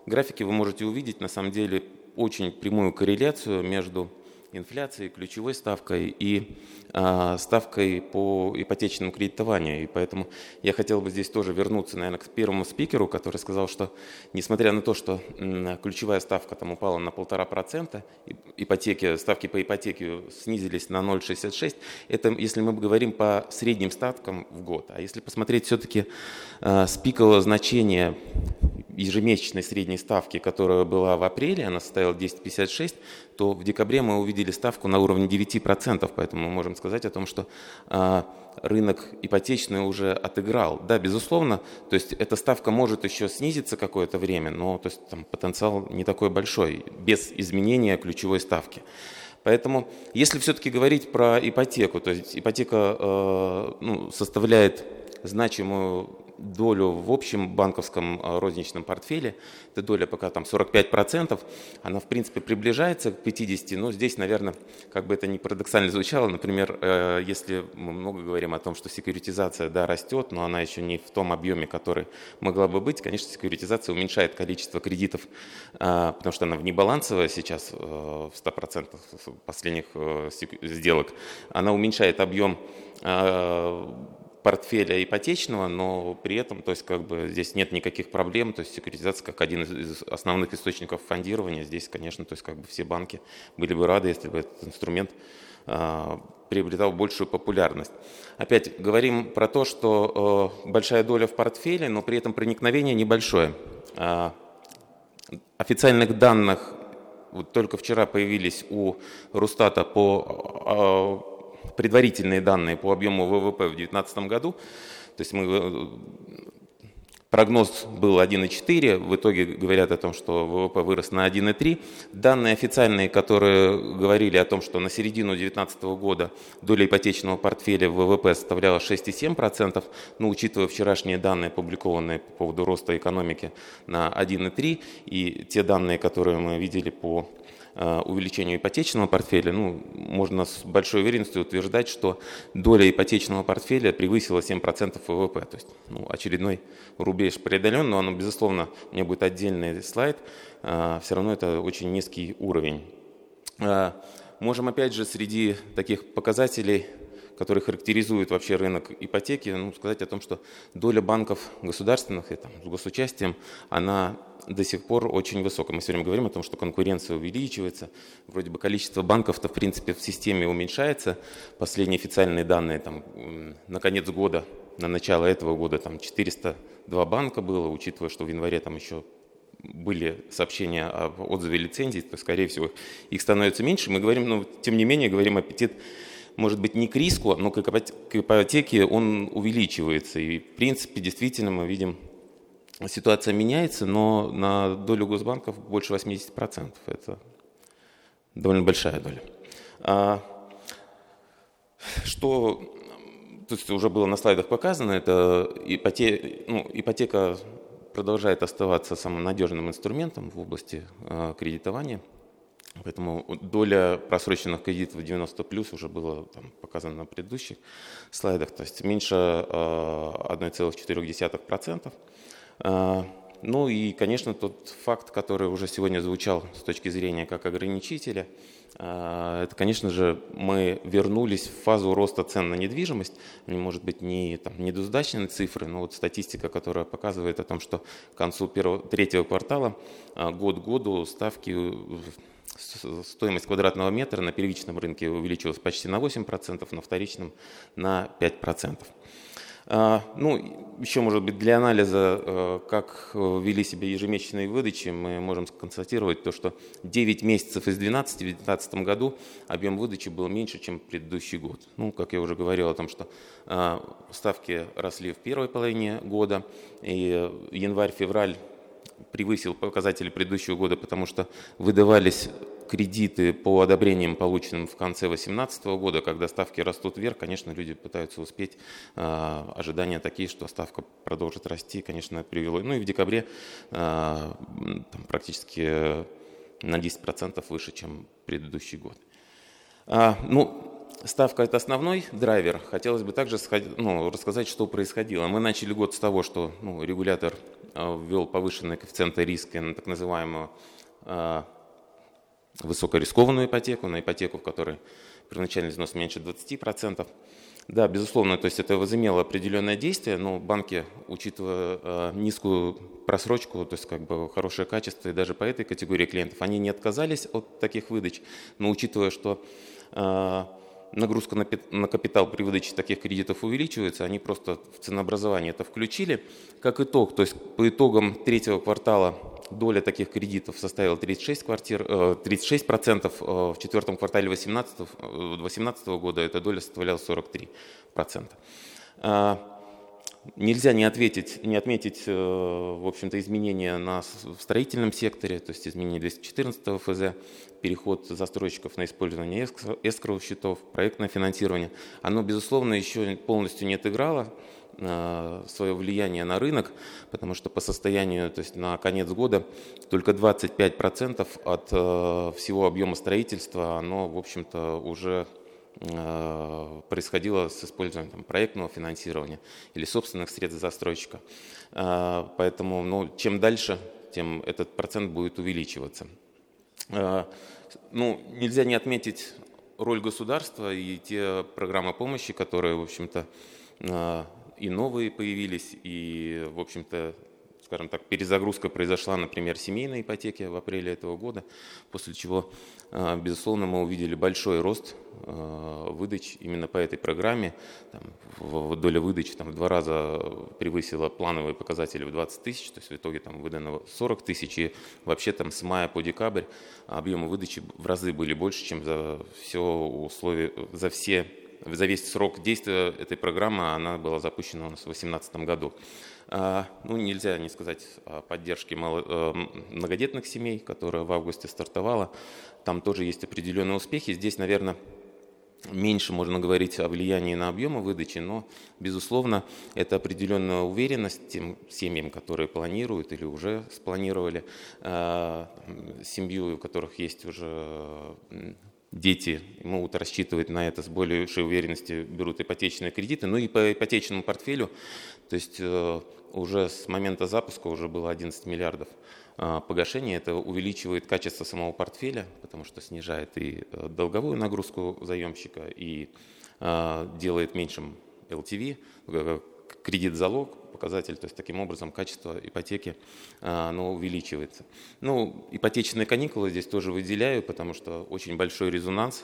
графике вы можете увидеть, на самом деле, очень прямую корреляцию между инфляцией, ключевой ставкой и э, ставкой по ипотечному кредитованию. И поэтому я хотел бы здесь тоже вернуться, наверное, к первому спикеру, который сказал, что несмотря на то, что ключевая ставка там упала на полтора процента, ипотеки, ставки по ипотеке снизились на 0,66, это если мы говорим по средним ставкам в год. А если посмотреть все-таки э, с пикового значения ежемесячной средней ставки, которая была в апреле, она составила 10,56, то в декабре мы увидели ставку на уровне 9%, поэтому мы можем сказать о том, что а, рынок ипотечный уже отыграл. Да, безусловно, то есть эта ставка может еще снизиться какое-то время, но то есть, там, потенциал не такой большой, без изменения ключевой ставки. Поэтому, если все-таки говорить про ипотеку, то есть ипотека э, ну, составляет значимую долю в общем банковском э, розничном портфеле, эта доля пока там 45%, она в принципе приближается к 50%, но здесь, наверное, как бы это ни парадоксально звучало, например, э, если мы много говорим о том, что секьюритизация, да, растет, но она еще не в том объеме, который могла бы быть, конечно, секьюритизация уменьшает количество кредитов, э, потому что она внебалансовая сейчас в 100% последних сделок, она уменьшает объем портфеля ипотечного, но при этом, то есть как бы здесь нет никаких проблем, то есть секуритизация как один из основных источников фондирования, здесь, конечно, то есть как бы все банки были бы рады, если бы этот инструмент э, приобретал большую популярность. Опять говорим про то, что э, большая доля в портфеле, но при этом проникновение небольшое. Э, официальных данных вот только вчера появились у Рустата по предварительные данные по объему ВВП в 2019 году. То есть мы, э, прогноз был 1,4, в итоге говорят о том, что ВВП вырос на 1,3. Данные официальные, которые говорили о том, что на середину 2019 года доля ипотечного портфеля в ВВП составляла 6,7%, но учитывая вчерашние данные, опубликованные по поводу роста экономики на 1,3, и те данные, которые мы видели по увеличению ипотечного портфеля, ну, можно с большой уверенностью утверждать, что доля ипотечного портфеля превысила 7% ВВП. То есть ну, очередной рубеж преодолен, но оно, безусловно, у меня будет отдельный слайд, э, все равно это очень низкий уровень. Э, можем опять же среди таких показателей которые характеризуют вообще рынок ипотеки, ну, сказать о том, что доля банков государственных и там, с госучастием, она до сих пор очень высокая. Мы все время говорим о том, что конкуренция увеличивается. Вроде бы количество банков-то, в принципе, в системе уменьшается. Последние официальные данные там, на конец года, на начало этого года там 402 банка было, учитывая, что в январе там еще были сообщения об отзыве лицензий, то, скорее всего, их становится меньше. Мы говорим, но тем не менее, говорим аппетит может быть, не к риску, но к ипотеке он увеличивается. И, в принципе, действительно мы видим ситуация меняется, но на долю госбанков больше 80%. Это довольно большая доля. А, что то уже было на слайдах показано, это ипотека, ну, ипотека продолжает оставаться самым надежным инструментом в области э, кредитования. Поэтому доля просроченных кредитов 90 плюс уже было там, показано на предыдущих слайдах, то есть меньше э, 1,4%. А, ну и, конечно, тот факт, который уже сегодня звучал с точки зрения как ограничителя, а, это, конечно же, мы вернулись в фазу роста цен на недвижимость. Может быть, не там, недоздачные цифры, но вот статистика, которая показывает о том, что к концу первого, третьего квартала а, год к году ставки стоимость квадратного метра на первичном рынке увеличилась почти на 8%, на вторичном на 5%. А, ну, еще, может быть, для анализа, э, как э, вели себя ежемесячные выдачи, мы можем констатировать то, что 9 месяцев из 12 в 2019 году объем выдачи был меньше, чем предыдущий год. Ну, как я уже говорил о том, что а, ставки росли в первой половине года, и январь-февраль превысил показатели предыдущего года, потому что выдавались кредиты по одобрениям, полученным в конце 2018 года, когда ставки растут вверх, конечно, люди пытаются успеть. Э, ожидания такие, что ставка продолжит расти, конечно, это привело. Ну и в декабре э, там, практически на 10% выше, чем предыдущий год. А, ну, ставка – это основной драйвер. Хотелось бы также ну, рассказать, что происходило. Мы начали год с того, что ну, регулятор ввел повышенные коэффициенты риска на так называемую высокорискованную ипотеку, на ипотеку, в которой первоначальный взнос меньше 20%. Да, безусловно, то есть это возымело определенное действие, но банки, учитывая э, низкую просрочку, то есть как бы хорошее качество, и даже по этой категории клиентов, они не отказались от таких выдач, но учитывая, что э, нагрузка на капитал при выдаче таких кредитов увеличивается, они просто в ценообразование это включили. Как итог, то есть по итогам третьего квартала доля таких кредитов составила 36, квартир, 36%, э, в четвертом квартале 2018, года эта доля составляла 43%. Нельзя не, ответить, не отметить, э, в общем-то, изменения на, в строительном секторе, то есть изменение 214 ФЗ, переход застройщиков на использование эскровых счетов, проектное финансирование. Оно, безусловно, еще полностью не отыграло э, свое влияние на рынок, потому что по состоянию, то есть на конец года, только 25% от э, всего объема строительства, оно, в общем-то, уже Э, происходило с использованием там, проектного финансирования или собственных средств застройщика. Поэтому ну, чем дальше, тем этот процент будет увеличиваться. Ну, нельзя не отметить роль государства и те программы помощи, которые, в общем-то, и новые появились, и, в общем-то, скажем так, перезагрузка произошла, например, семейной ипотеки в апреле этого года, после чего, а, безусловно, мы увидели большой рост а, выдач именно по этой программе. Там, доля выдачи там, в два раза превысила плановые показатели в 20 тысяч, то есть в итоге там выдано 40 тысяч, и вообще там с мая по декабрь объемы выдачи в разы были больше, чем за все условия, за все за весь срок действия этой программы она была запущена у нас в 2018 году. А, ну, нельзя не сказать о поддержке э, многодетных семей, которая в августе стартовала. Там тоже есть определенные успехи. Здесь, наверное, меньше можно говорить о влиянии на объемы выдачи, но, безусловно, это определенная уверенность тем семьям, которые планируют или уже спланировали а, семью, у которых есть уже дети могут рассчитывать на это с большей уверенностью, берут ипотечные кредиты. Ну и по ипотечному портфелю, то есть э, уже с момента запуска уже было 11 миллиардов а, погашения. Это увеличивает качество самого портфеля, потому что снижает и э, долговую нагрузку заемщика, и а, делает меньшим LTV, кредит-залог, показатель, то есть таким образом качество ипотеки а, оно увеличивается. Ну, ипотечные каникулы здесь тоже выделяю, потому что очень большой резонанс.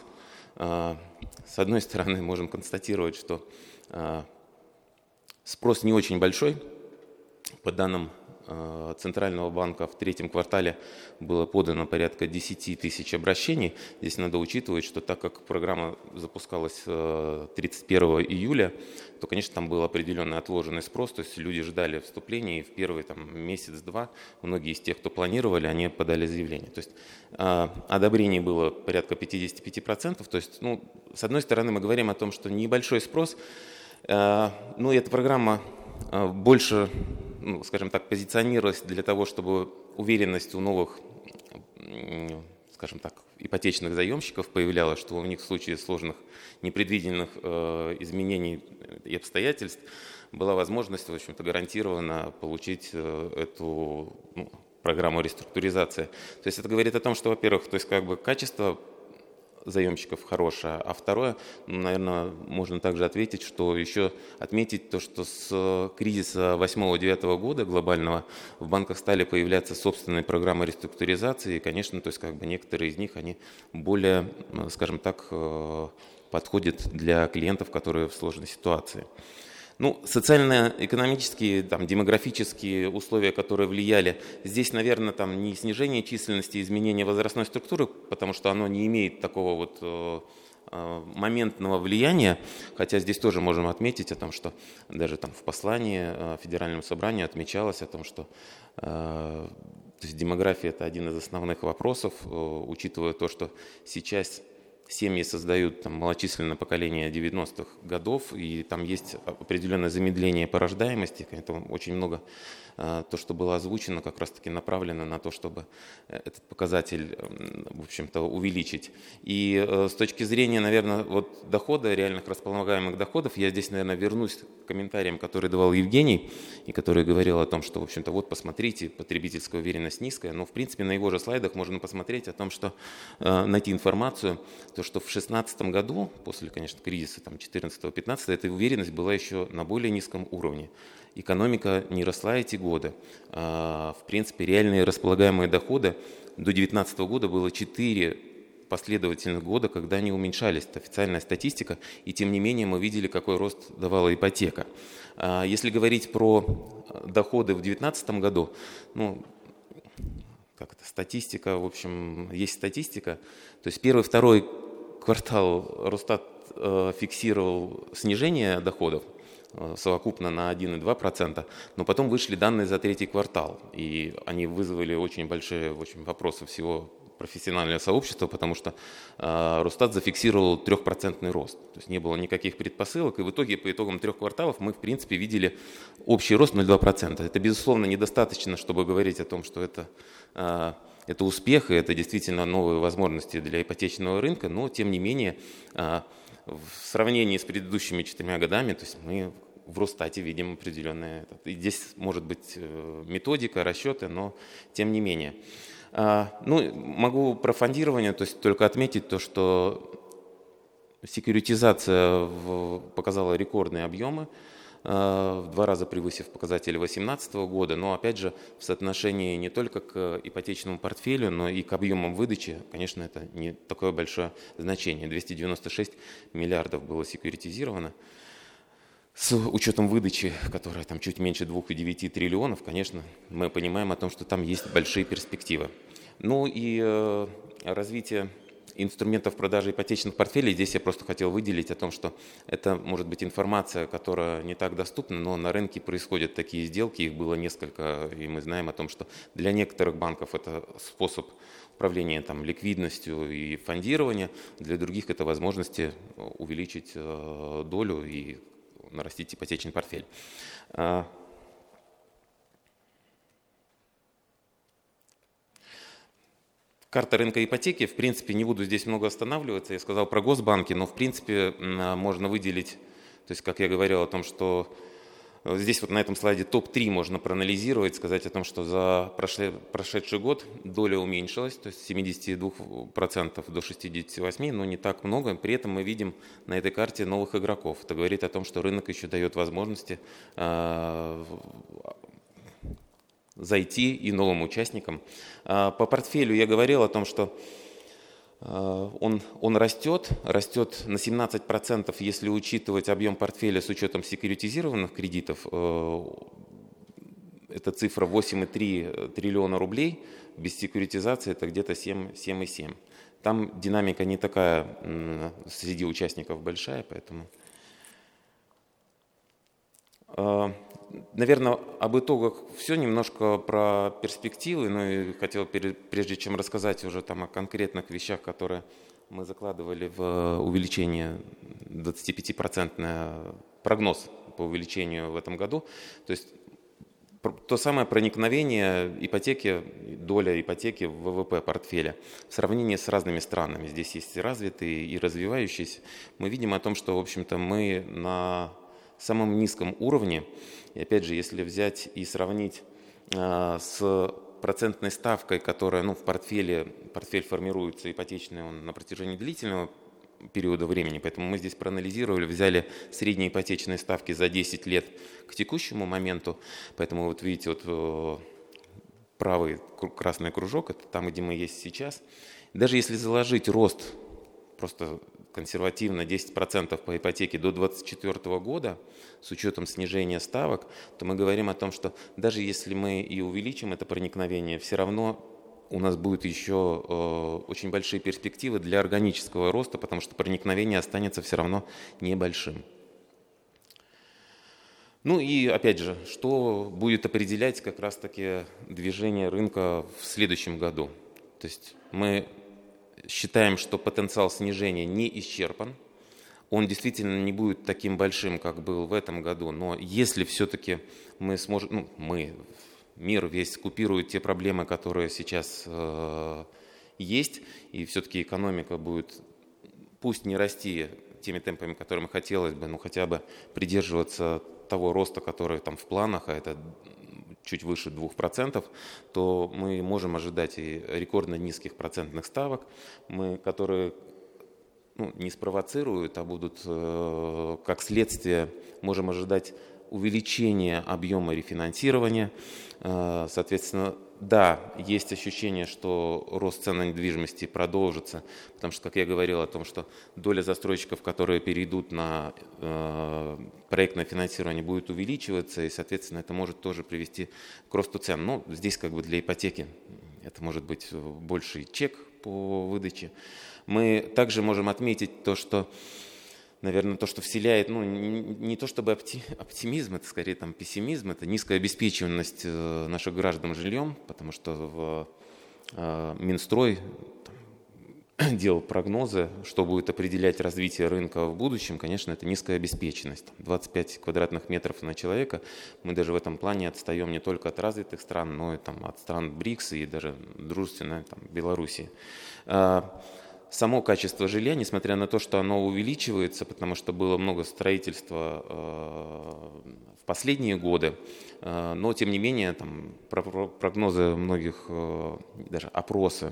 А, с одной стороны, можем констатировать, что а, спрос не очень большой, по данным Центрального банка в третьем квартале было подано порядка 10 тысяч обращений. Здесь надо учитывать, что так как программа запускалась 31 э, июля, то, конечно, там был определенный отложенный спрос, то есть люди ждали вступления, и в первый там, месяц-два многие из тех, кто планировали, они подали заявление. То есть э, одобрений было порядка 55%, то есть, ну, с одной стороны, мы говорим о том, что небольшой спрос, и эта программа больше ну, скажем так, позиционировалась для того, чтобы уверенность у новых, скажем так, ипотечных заемщиков появлялась, что у них в случае сложных непредвиденных э, изменений и обстоятельств была возможность, в общем-то, гарантированно получить э, эту ну, программу реструктуризации. То есть это говорит о том, что, во-первых, то есть как бы качество заемщиков хорошая. А второе, наверное, можно также ответить, что еще отметить то, что с кризиса 8-9 года глобального в банках стали появляться собственные программы реструктуризации. И, конечно, то есть как бы некоторые из них, они более, скажем так, э, подходят для клиентов, которые в сложной ситуации. Ну, социально-экономические, там, демографические условия, которые влияли, здесь, наверное, там не снижение численности, изменение возрастной структуры, потому что оно не имеет такого вот э, э, моментного влияния, хотя здесь тоже можем отметить о том, что даже там в послании э, Федеральному собранию отмечалось о том, что то есть демография – это один из основных вопросов, учитывая то, что сейчас семьи создают там, малочисленное поколение 90-х годов, и там есть определенное замедление по поэтому очень много то, что было озвучено, как раз-таки направлено на то, чтобы э, этот показатель, в общем-то, увеличить. И э, с точки зрения, наверное, вот дохода, реальных располагаемых доходов, я здесь, наверное, вернусь к комментариям, которые давал Евгений, и который говорил о том, что, в общем-то, вот посмотрите, потребительская уверенность низкая, но, в принципе, на его же слайдах можно посмотреть о том, что э, найти информацию, то, что в 2016 году, после, конечно, кризиса там 14-15, эта уверенность была еще на более низком уровне экономика не росла эти годы. А, в принципе, реальные располагаемые доходы до 2019 года было 4 последовательных года, когда они уменьшались. Это официальная статистика, и тем не менее мы видели, какой рост давала ипотека. А, если говорить про доходы в 2019 году, ну, как это, статистика, в общем, есть статистика. То есть первый, второй квартал Росстат э, фиксировал снижение доходов совокупно на 1,2%, но потом вышли данные за третий квартал, и они вызвали очень большие очень вопросы всего профессиональное сообщество, потому что э, Росстат зафиксировал трехпроцентный рост. То есть не было никаких предпосылок, и в итоге по итогам трех кварталов мы, в принципе, видели общий рост 0,2%. Это, безусловно, недостаточно, чтобы говорить о том, что это, э, это успех, и это действительно новые возможности для ипотечного рынка, но, тем не менее, э, в сравнении с предыдущими четырьмя годами, то есть мы в Росстате видим определенные... И здесь может быть э, методика, расчеты, но тем не менее. А, ну, могу про фондирование, то есть только отметить то, что секьюритизация показала рекордные объемы, в два раза превысив показатели 2018 года, но опять же в соотношении не только к ипотечному портфелю, но и к объемам выдачи, конечно, это не такое большое значение. 296 миллиардов было секьюритизировано с учетом выдачи, которая там чуть меньше 2,9 триллионов, конечно, мы понимаем о том, что там есть большие перспективы. Ну и э, развитие инструментов продажи ипотечных портфелей, здесь я просто хотел выделить о том, что это может быть информация, которая не так доступна, но на рынке происходят такие сделки, их было несколько, и мы знаем о том, что для некоторых банков это способ управления там, ликвидностью и фондирования, для других это возможности увеличить э, долю и нарастить ипотечный портфель. Карта рынка ипотеки, в принципе, не буду здесь много останавливаться, я сказал про госбанки, но в принципе можно выделить, то есть как я говорил о том, что Здесь вот на этом слайде топ-3 можно проанализировать, сказать о том, что за прошедший год доля уменьшилась, то есть с 72% до 68%, но не так много. При этом мы видим на этой карте новых игроков. Это говорит о том, что рынок еще дает возможности а, зайти и новым участникам. А, по портфелю я говорил о том, что Э, он, он растет, растет на 17%, если учитывать объем портфеля с учетом секьюритизированных кредитов. Э, это цифра 8,3 триллиона рублей, без секьюритизации это где-то 7,7. Там динамика не такая среди участников большая, поэтому... Э, наверное, об итогах все, немножко про перспективы, ну и хотел, прежде чем рассказать уже там о конкретных вещах, которые мы закладывали в увеличение 25% прогноз по увеличению в этом году. То есть то самое проникновение ипотеки, доля ипотеки в ВВП портфеля в сравнении с разными странами. Здесь есть и развитые, и развивающиеся. Мы видим о том, что, в общем-то, мы на самом низком уровне. И опять же, если взять и сравнить а, с процентной ставкой, которая ну, в портфеле, портфель формируется ипотечный он на протяжении длительного периода времени, поэтому мы здесь проанализировали, взяли средние ипотечные ставки за 10 лет к текущему моменту, поэтому вот видите, вот э, правый красный кружок, это там, где мы есть сейчас. Даже если заложить рост просто консервативно 10% по ипотеке до 2024 года, с учетом снижения ставок, то мы говорим о том, что даже если мы и увеличим это проникновение, все равно у нас будут еще э, очень большие перспективы для органического роста, потому что проникновение останется все равно небольшим. Ну и опять же, что будет определять как раз-таки движение рынка в следующем году? То есть мы считаем, что потенциал снижения не исчерпан. Он действительно не будет таким большим, как был в этом году. Но если все-таки мы сможем, ну, мы, мир весь купирует те проблемы, которые сейчас э, есть, и все-таки экономика будет, пусть не расти теми темпами, которыми хотелось бы, но хотя бы придерживаться того роста, который там в планах, а это чуть выше 2%, то мы можем ожидать и рекордно низких процентных ставок, мы, которые ну, не спровоцируют, а будут э, как следствие, можем ожидать увеличения объема рефинансирования. Э, соответственно, да, есть ощущение, что рост цен на недвижимости продолжится, потому что, как я говорил о том, что доля застройщиков, которые перейдут на э, проектное финансирование, будет увеличиваться, и, соответственно, это может тоже привести к росту цен. Но здесь как бы для ипотеки это может быть больший чек по выдаче. Мы также можем отметить то, что наверное, то, что вселяет, ну, не, то чтобы оптимизм, это скорее там пессимизм, это низкая обеспеченность э, наших граждан жильем, потому что в э, Минстрой там, делал прогнозы, что будет определять развитие рынка в будущем, конечно, это низкая обеспеченность. 25 квадратных метров на человека. Мы даже в этом плане отстаем не только от развитых стран, но и там, от стран БРИКС и даже дружественной там, Белоруссии. Само качество жилья, несмотря на то, что оно увеличивается, потому что было много строительства э, в последние годы, э, но тем не менее там, прогнозы многих, э, даже опросы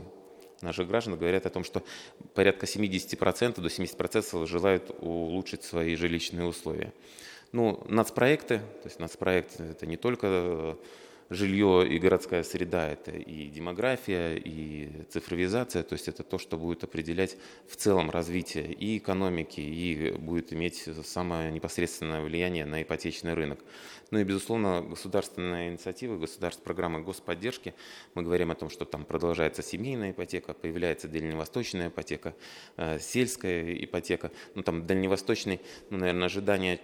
наших граждан говорят о том, что порядка 70% до 70% желают улучшить свои жилищные условия. Ну, нацпроекты, то есть нацпроект это не только жилье и городская среда – это и демография, и цифровизация, то есть это то, что будет определять в целом развитие и экономики, и будет иметь самое непосредственное влияние на ипотечный рынок. Ну и, безусловно, государственные инициативы, государственные программы господдержки. Мы говорим о том, что там продолжается семейная ипотека, появляется дальневосточная ипотека, э, сельская ипотека. Ну там дальневосточный, ну, наверное, ожидание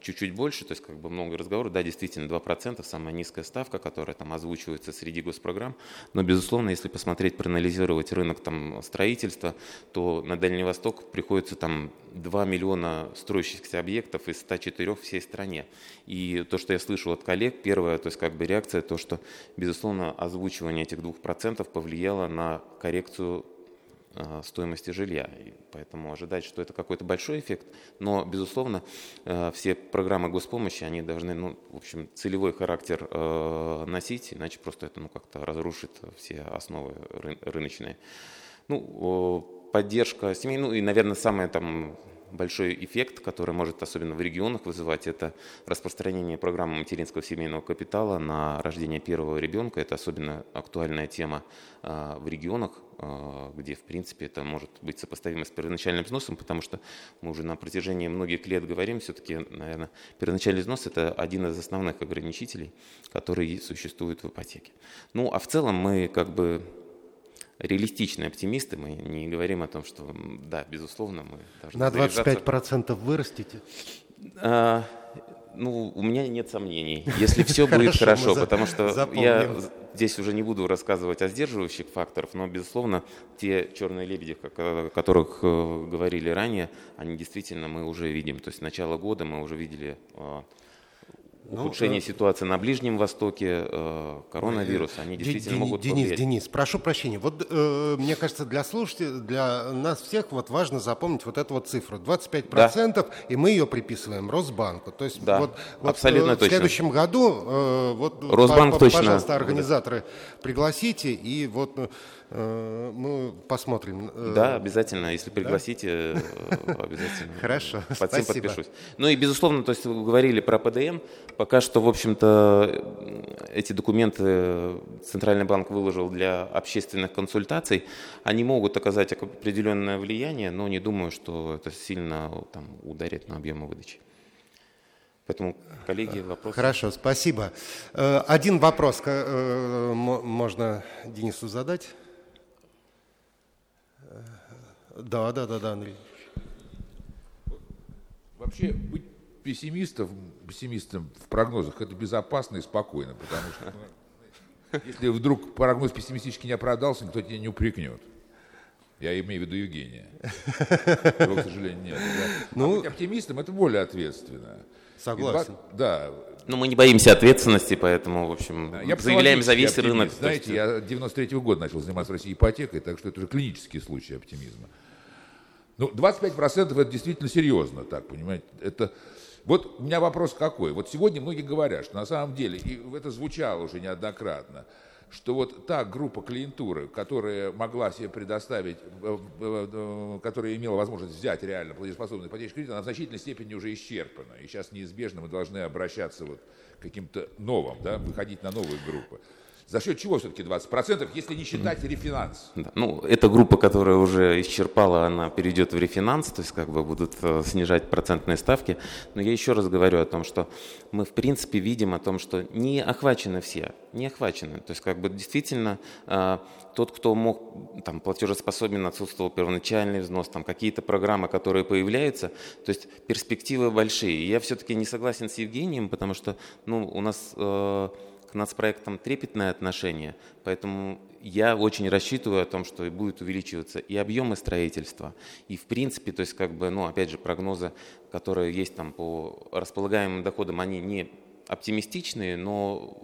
чуть-чуть больше, то есть как бы много разговоров, да, действительно 2%, самая низкая ставка, которая там озвучивается среди госпрограмм, но, безусловно, если посмотреть, проанализировать рынок там строительства, то на Дальний Восток приходится там 2 миллиона строящихся объектов из 104 всей стране. И то, что я слышу от коллег, первое, то есть как бы реакция, то, что, безусловно, озвучивание этих 2% повлияло на коррекцию стоимости жилья. И поэтому ожидать, что это какой-то большой эффект. Но, безусловно, э, все программы госпомощи, они должны, ну, в общем, целевой характер э, носить, иначе просто это ну, как-то разрушит все основы рыночные. Ну, поддержка семей, ну и, наверное, самое там большой эффект, который может особенно в регионах вызывать, это распространение программы материнского семейного капитала на рождение первого ребенка. Это особенно актуальная тема в регионах, а, где, в принципе, это может быть сопоставимо с первоначальным взносом, потому что мы уже на протяжении многих лет говорим, все-таки, наверное, первоначальный взнос – это один из основных ограничителей, который существует в ипотеке. Ну, а в целом мы как бы реалистичные оптимисты, мы не говорим о том, что, да, безусловно, мы должны На 25% вырастите? А, ну, у меня нет сомнений, если все будет хорошо, потому что я здесь уже не буду рассказывать о сдерживающих факторах, но, безусловно, те черные лебеди, о которых э, говорили ранее, они действительно мы уже видим. То есть с начала года мы уже видели э, ну, ухудшение ну, ситуации на Ближнем Востоке, э, коронавирус, они действительно Дени, могут Денис, повлиять. Денис, прошу прощения. Вот э, мне кажется, для слушателей, для нас всех вот важно запомнить вот эту вот цифру. 25%, да. и мы ее приписываем Росбанку. То есть да, вот, вот абсолютно э, в следующем году э, вот, Росбанк по, точно. пожалуйста, организаторы пригласите, и вот Э, мы посмотрим. Э, да, обязательно. Если пригласите, да? обязательно. Хорошо, Под всем подпишусь. Ну и, безусловно, то есть вы говорили про ПДМ. Пока что, в общем-то, эти документы Центральный банк выложил для общественных консультаций. Они могут оказать определенное влияние, но не думаю, что это сильно там, ударит на объемы выдачи. Поэтому, коллеги, вопрос. Хорошо, спасибо. Э, один вопрос можно Денису задать. Да, да, да, да, Андрей. Вообще быть пессимистом, пессимистом в прогнозах это безопасно и спокойно, потому что ну, если вдруг прогноз пессимистически не оправдался, никто тебя не упрекнет. Я имею в виду Евгения. Его, к сожалению, нет. Да? Ну, а быть оптимистом это более ответственно. Согласен. Два, да. Ну, мы не боимся ответственности, поэтому, в общем, я заявляем за весь оптимист. рынок. Знаете, есть... я 93 -го года начал заниматься в России ипотекой, так что это уже клинический случай оптимизма. Ну, 25% это действительно серьезно, так, понимаете. Это... Вот у меня вопрос какой. Вот сегодня многие говорят, что на самом деле, и это звучало уже неоднократно, что вот та группа клиентуры, которая могла себе предоставить, э, э, э, которая имела возможность взять реально платежеспособный ипотечный кредит, она в значительной степени уже исчерпана. И сейчас неизбежно мы должны обращаться вот к каким-то новым, да, выходить на новые группы. За счет чего все-таки 20%, если не считать рефинанс? Да. Ну, эта группа, которая уже исчерпала, она перейдет в рефинанс, то есть как бы будут э, снижать процентные ставки. Но я еще раз говорю о том, что мы в принципе видим о том, что не охвачены все, не охвачены. То есть как бы действительно э, тот, кто мог, там, платежеспособен, отсутствовал первоначальный взнос, там какие-то программы, которые появляются, то есть перспективы большие. Я все-таки не согласен с Евгением, потому что ну, у нас... Э, к нацпроектам трепетное отношение, поэтому я очень рассчитываю о том, что будет увеличиваться и объемы строительства, и в принципе, то есть как бы, ну опять же, прогнозы, которые есть там по располагаемым доходам, они не оптимистичные, но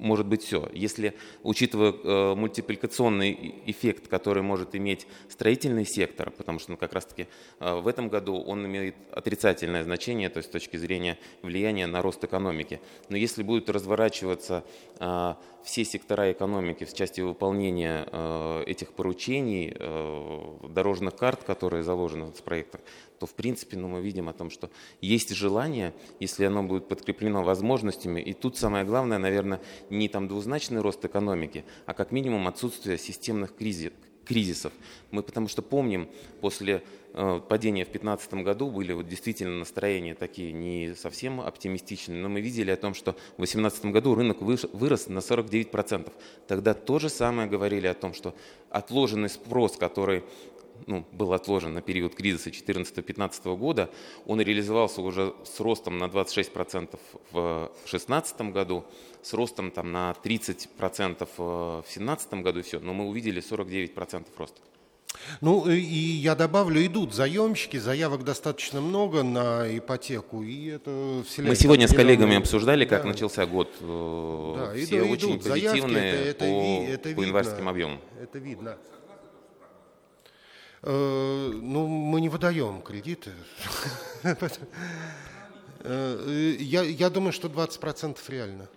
может быть все. Если, учитывая э, мультипликационный эффект, который может иметь строительный сектор, потому что ну, как раз-таки э, в этом году он имеет отрицательное значение, то есть с точки зрения влияния на рост экономики. Но если будет разворачиваться э, все сектора экономики в части выполнения э, этих поручений, э, дорожных карт, которые заложены в проектах, то в принципе ну, мы видим о том, что есть желание, если оно будет подкреплено возможностями. И тут самое главное, наверное, не там двузначный рост экономики, а как минимум отсутствие системных кризисов. Мы потому что помним, после э, падения в 2015 году были вот действительно настроения такие не совсем оптимистичные, но мы видели о том, что в 2018 году рынок вырос на 49%. Тогда то же самое говорили о том, что отложенный спрос, который ну, был отложен на период кризиса 2014-2015 года, он реализовался уже с ростом на 26% в 2016 году, с ростом там, на 30% в 2017 году, все, но мы увидели 49% роста. Ну и я добавлю, идут заемщики, заявок достаточно много на ипотеку, и это Мы сегодня с коллегами обсуждали, как да. начался год. Э, да, Все идут, очень идут. позитивные заявки, это, это, это по, видно, по объемам. Это видно. Э, ну, мы не выдаем кредиты. Э, я, я думаю, что 20% реально.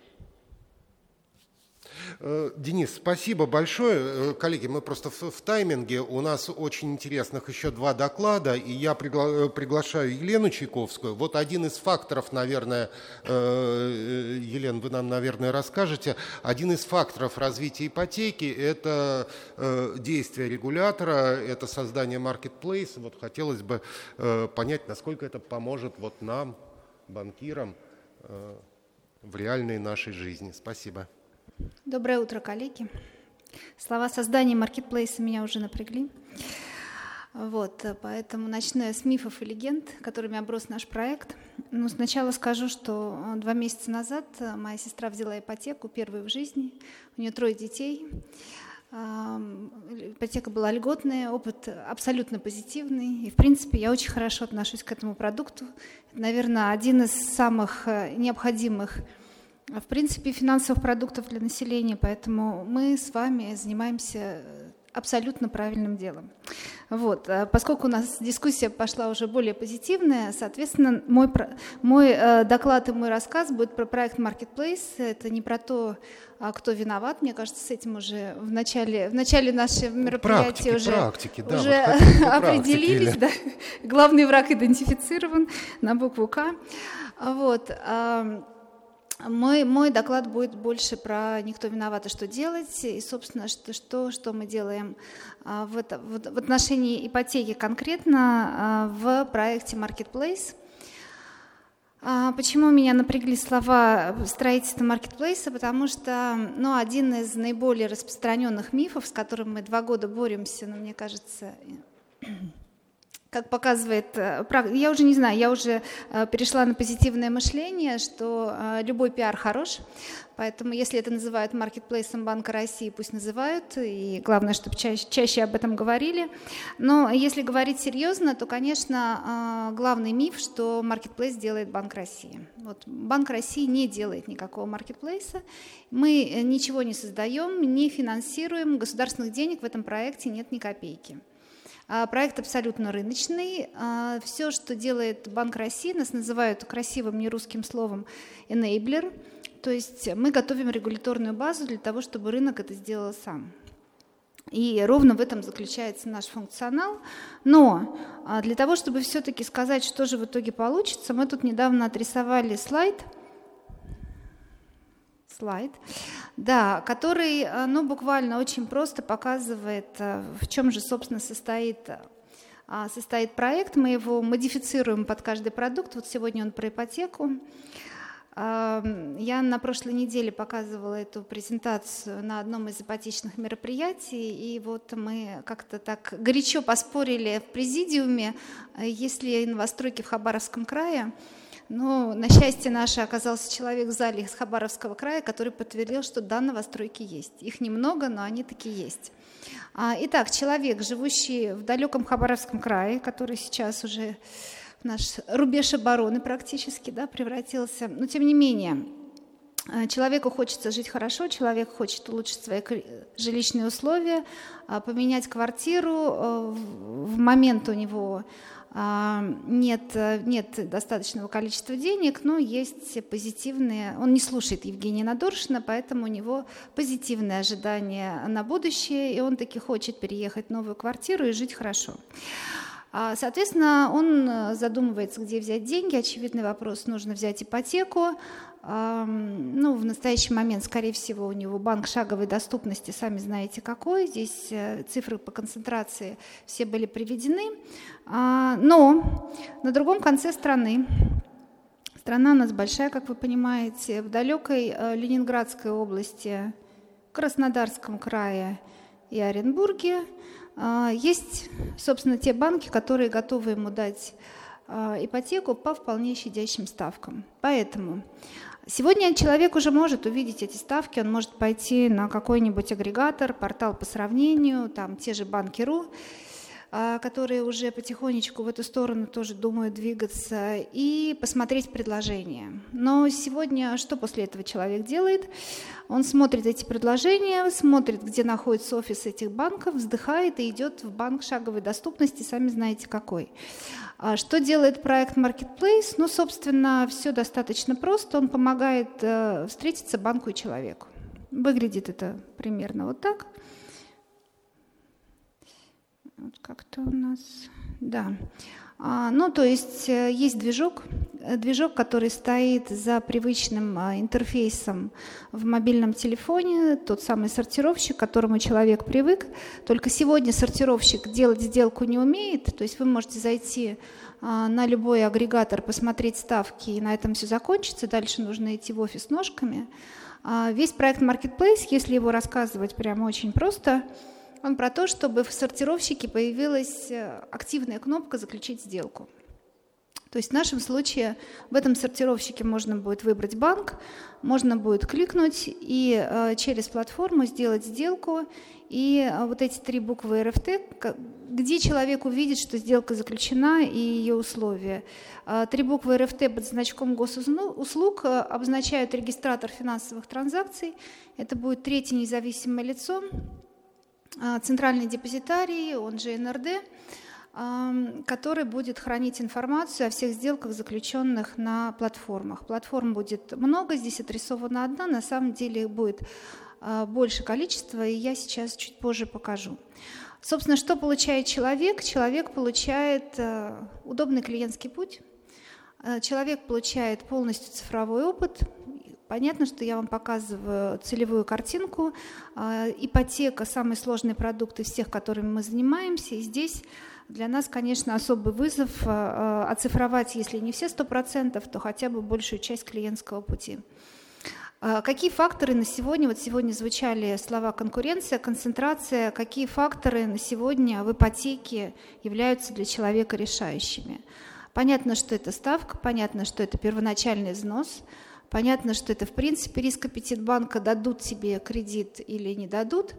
Э, Денис, спасибо большое. Э, коллеги, мы просто в, в тайминге. У нас очень интересных еще два доклада, и я пригла- э, приглашаю Елену Чайковскую. Вот один из факторов, наверное, э, Елена, вы нам, наверное, расскажете, один из факторов развития ипотеки – это э, действие регулятора, это создание маркетплейса. Вот хотелось бы э, понять, насколько это поможет вот нам, банкирам, э, в реальной нашей жизни. Спасибо. Доброе утро, коллеги. Слова создания маркетплейса меня уже напрягли. Вот, поэтому начну я с мифов и легенд, которыми оброс наш проект. Ну, сначала скажу, что э, два месяца назад э, моя сестра взяла ипотеку, первую в жизни. У нее трое детей. Ипотека была льготная, опыт абсолютно позитивный. И, в принципе, я очень хорошо отношусь к этому продукту. Это, наверное, один из самых э, необходимых в принципе, финансовых продуктов для населения, поэтому мы с вами занимаемся абсолютно правильным делом. Вот. А поскольку у нас дискуссия пошла уже более позитивная, соответственно, мой, мой э, доклад и мой рассказ будет про проект Marketplace. Это не про то, а кто виноват. Мне кажется, с этим уже в начале, в начале нашего мероприятия практики, уже, практики, да, уже вот определились. Да. Главный враг идентифицирован на букву К. Вот. Мой, мой доклад будет больше про «Никто виноват, а что делать?» и, собственно, что, что, что мы делаем а, в, это, в, в отношении ипотеки конкретно а, в проекте Marketplace. А, почему меня напрягли слова строительства маркетплейса? Потому что ну, один из наиболее распространенных мифов, с которым мы два года боремся, но ну, мне кажется, как показывает, э, я уже не знаю, я уже э, перешла на позитивное мышление, что э, любой пиар хорош, поэтому если это называют маркетплейсом Банка России, пусть называют, и главное, чтобы чаще, чаще об этом говорили. Но если говорить серьезно, то, конечно, главный миф, что маркетплейс делает Банк России. Вот Банк России не делает никакого маркетплейса, мы ничего не создаем, не финансируем, государственных денег в этом проекте нет ни копейки. А, проект абсолютно рыночный. А, Все, что делает Банк России, нас называют красивым нерусским словом enabler. То есть мы готовим регуляторную базу для того, чтобы рынок это сделал сам. И ровно в этом заключается наш функционал. Но а, для того, чтобы все-таки сказать, что же в итоге получится, мы тут недавно отрисовали слайд. Слайд, да, который, ну, буквально очень просто показывает, в чем же, собственно, состоит состоит проект, мы его модифицируем под каждый продукт. Вот сегодня он про ипотеку. Я на прошлой неделе показывала эту презентацию на одном из ипотечных мероприятий, и вот мы как-то так горячо поспорили в президиуме, э, есть ли новостройки в Хабаровском крае. Но на счастье наше оказался человек в зале из Хабаровского края, который подтвердил, что да, новостройки есть. Их немного, но они такие есть. А, итак, человек, живущий в далеком Хабаровском крае, который сейчас уже наш рубеж обороны практически да, превратился. Но тем не менее, э, человеку хочется жить хорошо, человек хочет улучшить свои жилищные условия, а, поменять квартиру. В момент у него а, нет, нет достаточного количества денег, но есть позитивные... Он не слушает Евгения Надоршина, поэтому у него позитивные ожидания на будущее, и он таки хочет переехать в новую квартиру и жить хорошо. А, соответственно, он э, задумывается, где взять деньги. Очевидный вопрос, нужно взять ипотеку. Ну, в настоящий момент, скорее всего, у него банк шаговой доступности, сами знаете какой. Здесь э, цифры по концентрации все были приведены. А, но на другом конце страны, страна у нас большая, как вы понимаете, в далекой э, Ленинградской области, Краснодарском крае и Оренбурге – а, есть, собственно, те банки, которые готовы ему дать а, ипотеку по вполне щадящим ставкам. Поэтому сегодня человек уже может увидеть эти ставки, он может пойти на какой-нибудь агрегатор, портал по сравнению, там те же банки.ру, которые уже потихонечку в эту сторону тоже думают двигаться, и посмотреть предложения. Но сегодня что после этого человек делает? Он смотрит эти предложения, смотрит, где находится офис этих банков, вздыхает и идет в банк шаговой доступности, сами знаете какой. А что делает проект Marketplace? Ну, собственно, все достаточно просто. Он помогает э, встретиться банку и человеку. Выглядит это примерно вот так. Вот как-то у нас, да. А, ну, то есть э, есть движок, э, движок, который стоит за привычным а, интерфейсом в мобильном телефоне, тот самый сортировщик, к которому человек привык. Только сегодня сортировщик делать сделку не умеет, то есть вы можете зайти а, на любой агрегатор, посмотреть ставки, и на этом все закончится. Дальше нужно идти в офис ножками. Весь проект Marketplace, если его рассказывать прямо очень просто – он про то, чтобы в сортировщике появилась э, активная кнопка «Заключить сделку». То есть в нашем случае в этом сортировщике можно будет выбрать банк, можно будет кликнуть и э, через платформу сделать сделку. И э, вот эти три буквы РФТ, где человек увидит, что сделка заключена и ее условия. Три буквы РФТ под значком госуслуг обозначают регистратор финансовых транзакций. Это будет третье независимое лицо, центральный депозитарий, он же НРД, который будет хранить информацию о всех сделках, заключенных на платформах. Платформ будет много, здесь отрисована одна, на самом деле их будет а, больше количества, и я сейчас чуть позже покажу. Собственно, что получает человек? Человек получает а, удобный клиентский путь, человек получает полностью цифровой опыт, Понятно, что я вам показываю целевую картинку. А, ипотека – самый сложный продукт из всех, которыми мы занимаемся. И здесь для нас, конечно, особый вызов а, а, оцифровать, если не все 100%, то хотя бы большую часть клиентского пути. Какие факторы на сегодня, вот сегодня звучали слова конкуренция, концентрация, какие факторы на сегодня в ипотеке являются для человека решающими? Понятно, что это ставка, понятно, что это первоначальный взнос – Понятно, что это в принципе риск аппетит банка, дадут тебе кредит или не дадут,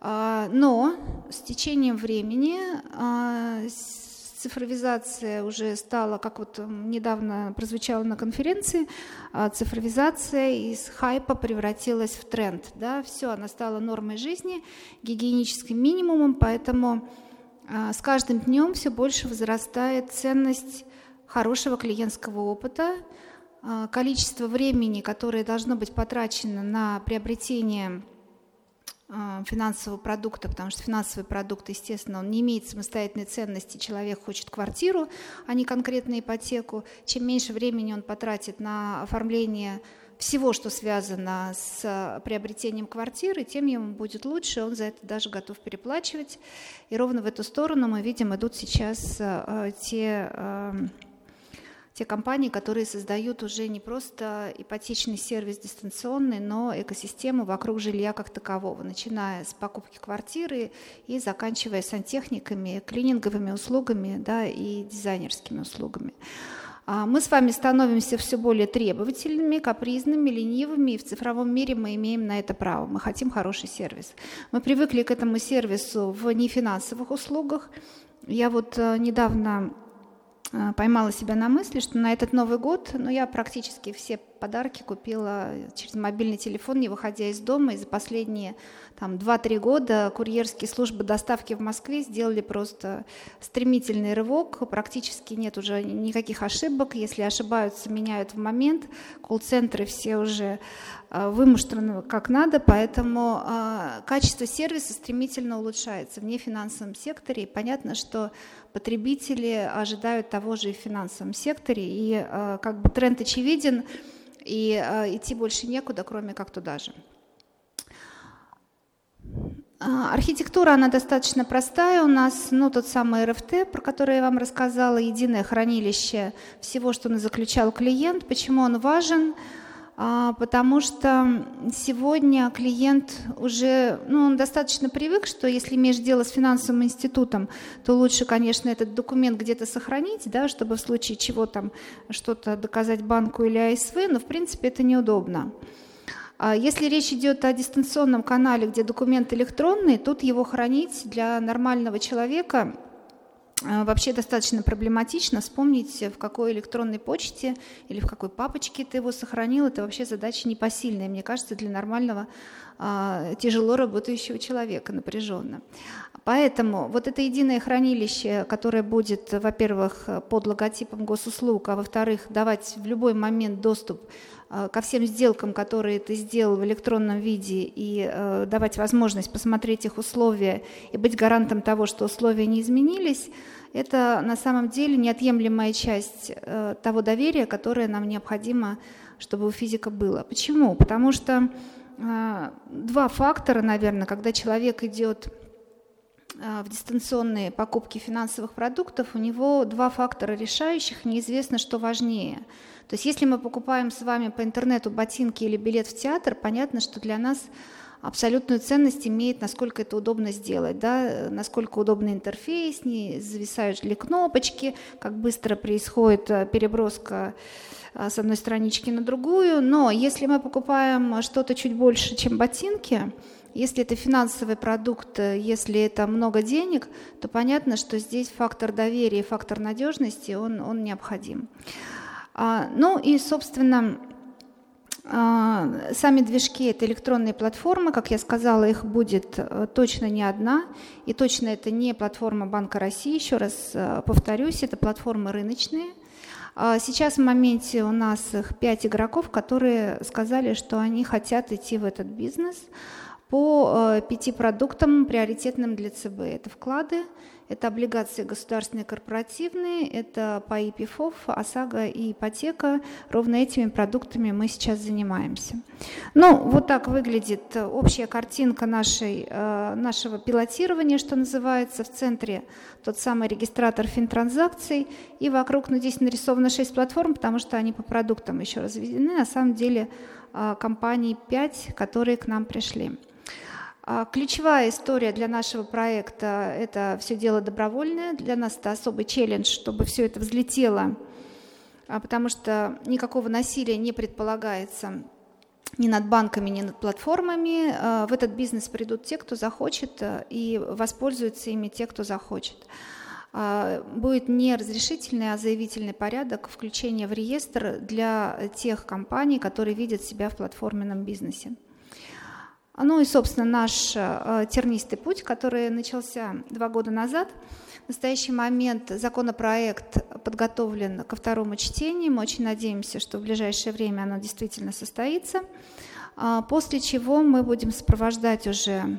а, но с течением времени а, цифровизация уже стала, как вот недавно прозвучало на конференции, а, цифровизация из хайпа превратилась в тренд. Да? Все, она стала нормой жизни, гигиеническим минимумом, поэтому с каждым днем все больше возрастает ценность хорошего клиентского опыта, количество времени, которое должно быть потрачено на приобретение а, финансового продукта, потому что финансовый продукт, естественно, он не имеет самостоятельной ценности, человек хочет квартиру, а не конкретно ипотеку. Чем меньше времени он потратит на оформление всего, что связано с приобретением квартиры, тем ему будет лучше, он за это даже готов переплачивать. И ровно в эту сторону мы видим, идут сейчас те те компании, которые создают уже не просто ипотечный сервис дистанционный, но экосистему вокруг жилья как такового, начиная с покупки квартиры и заканчивая сантехниками, клининговыми услугами да, и дизайнерскими услугами. А мы с вами становимся все более требовательными, капризными, ленивыми, и в цифровом мире мы имеем на это право. Мы хотим хороший сервис. Мы привыкли к этому сервису в нефинансовых услугах. Я вот э, недавно поймала себя на мысли, что на этот Новый год, ну, я практически все подарки купила через мобильный телефон, не выходя из дома, и за последние там 2-3 года курьерские службы доставки в Москве сделали просто стремительный рывок, практически нет уже никаких ошибок, если ошибаются, меняют в момент, колл-центры все уже э, вымуштраны как надо, поэтому э, качество сервиса стремительно улучшается в нефинансовом секторе, и понятно, что потребители ожидают того же и в финансовом секторе, и э, как бы тренд очевиден, и идти больше некуда, кроме как туда же. А, архитектура, она достаточно простая у нас, ну, тот самый РФТ, про который я вам рассказала, единое хранилище всего, что заключал клиент. Почему он важен? А, потому что сегодня клиент уже, ну, он достаточно привык, что если имеешь дело с финансовым институтом, то лучше, конечно, этот документ где-то сохранить, да, чтобы в случае чего там что-то доказать банку или АСВ, но, в принципе, это неудобно. А если речь идет о дистанционном канале, где документ электронный, тут его хранить для нормального человека вообще достаточно проблематично. Вспомнить, в какой электронной почте или в какой папочке ты его сохранил, это вообще задача непосильная, мне кажется, для нормального а, тяжело работающего человека, напряженно. Поэтому вот это единое хранилище, которое будет, во-первых, под логотипом госуслуг, а во-вторых, давать в любой момент доступ ко всем сделкам, которые ты сделал в электронном виде, и э, давать возможность посмотреть их условия и быть гарантом того, что условия не изменились, это на самом деле неотъемлемая часть э, того доверия, которое нам необходимо, чтобы у физика было. Почему? Потому что два фактора, наверное, когда человек идет в дистанционные покупки финансовых продуктов, у него два фактора решающих, неизвестно, что важнее – то есть если мы покупаем с вами по интернету ботинки или билет в театр, понятно, что для нас абсолютную ценность имеет, насколько это удобно сделать, да, насколько удобный интерфейс, не зависают ли кнопочки, как быстро происходит э, переброска э, с одной странички на другую. Но если мы покупаем что-то чуть больше, чем ботинки, если это финансовый продукт, э, если это много денег, то понятно, что здесь фактор доверия, фактор надежности, он, он необходим. А, ну и, собственно, а, Сами движки – это электронные платформы, как я сказала, их будет э, точно не одна, и точно это не платформа Банка России, еще раз э, повторюсь, это платформы рыночные. А сейчас в моменте у нас их пять игроков, которые сказали, что они хотят идти в этот бизнес по э, пяти продуктам, приоритетным для ЦБ. Это вклады, это облигации государственные корпоративные, это ПАИ ПИФОВ, ОСАГО и ипотека. Ровно этими продуктами мы сейчас занимаемся. Ну, вот так выглядит общая картинка нашей, э, нашего пилотирования, что называется. В центре тот самый регистратор финтранзакций, и вокруг, ну, здесь нарисовано 6 платформ, потому что они по продуктам еще разведены. На самом деле э, компаний 5, которые к нам пришли. А, ключевая история для нашего проекта – это все дело добровольное. Для нас это особый челлендж, чтобы все это взлетело, а, потому что никакого насилия не предполагается ни над банками, ни над платформами. А, в этот бизнес придут те, кто захочет, и воспользуются ими те, кто захочет. Будет не разрешительный, а заявительный порядок включения в реестр для тех компаний, которые видят себя в платформенном бизнесе. Ну и, собственно, наш э, тернистый путь, который начался два года назад. В настоящий момент законопроект подготовлен ко второму чтению. Мы очень надеемся, что в ближайшее время оно действительно состоится. А после чего мы будем сопровождать уже а,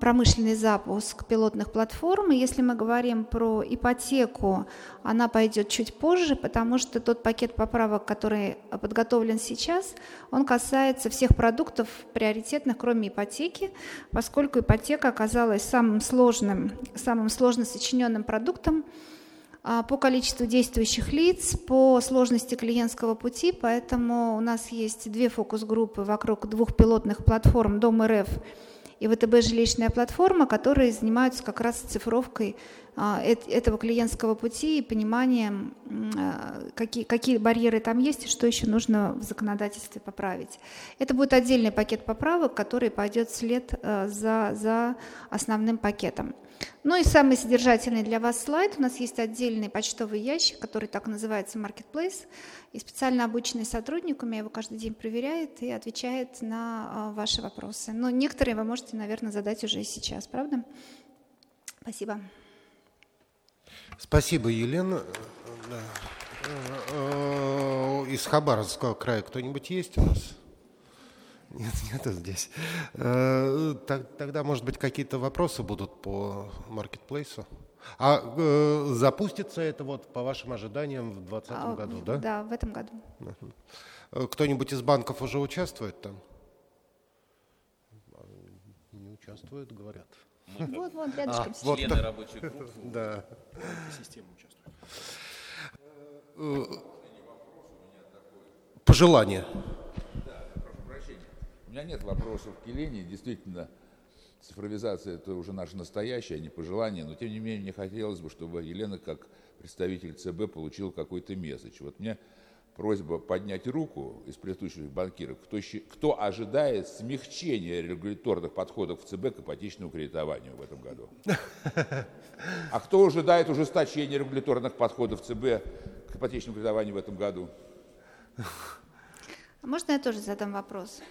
промышленный запуск пилотных платформ. И если мы говорим про ипотеку, она пойдет чуть позже, потому что тот пакет поправок, который подготовлен сейчас, он касается всех продуктов приоритетных, кроме ипотеки, поскольку ипотека оказалась самым сложным, самым сложно сочиненным продуктом а, по количеству действующих лиц, по сложности клиентского пути, поэтому у нас есть две фокус-группы вокруг двух пилотных платформ Дом РФ и ВТБ жилищная платформа, которые занимаются как раз цифровкой а, этого клиентского пути и пониманием, а, какие, какие барьеры там есть и что еще нужно в законодательстве поправить. Это будет отдельный пакет поправок, который пойдет вслед а, за, за основным пакетом. Ну и самый содержательный для вас слайд. У нас есть отдельный почтовый ящик, который так называется Marketplace. И специально обученный сотрудник у меня его каждый день проверяет и отвечает на ваши вопросы. Но некоторые вы можете, наверное, задать уже сейчас, правда? Спасибо. Спасибо, Елена. Э, из Хабаровского края кто-нибудь есть у нас? Нет, нету здесь. Э, тогда, может быть, какие-то вопросы будут по маркетплейсу? А э, запустится это вот по вашим ожиданиям в 2020 а, году, да? Да, в этом году. Кто-нибудь из банков уже участвует там? Не участвуют, говорят. Вот, вот, рядышком. А, вот Члены рабочих групп да. системы участвуют. Пожелания. Да, прошу прощения. У меня нет вопросов к Елене. Действительно, цифровизация – это уже наше настоящее, а не пожелание. Но, тем не менее, мне хотелось бы, чтобы Елена, как представитель ЦБ, получила какой-то месседж. Вот мне просьба поднять руку из присутствующих банкиров, кто, кто ожидает смягчения регуляторных подходов в ЦБ к ипотечному кредитованию в этом году. А кто ожидает ужесточения регуляторных подходов ЦБ к ипотечному кредитованию в этом году? Можно я тоже задам вопрос?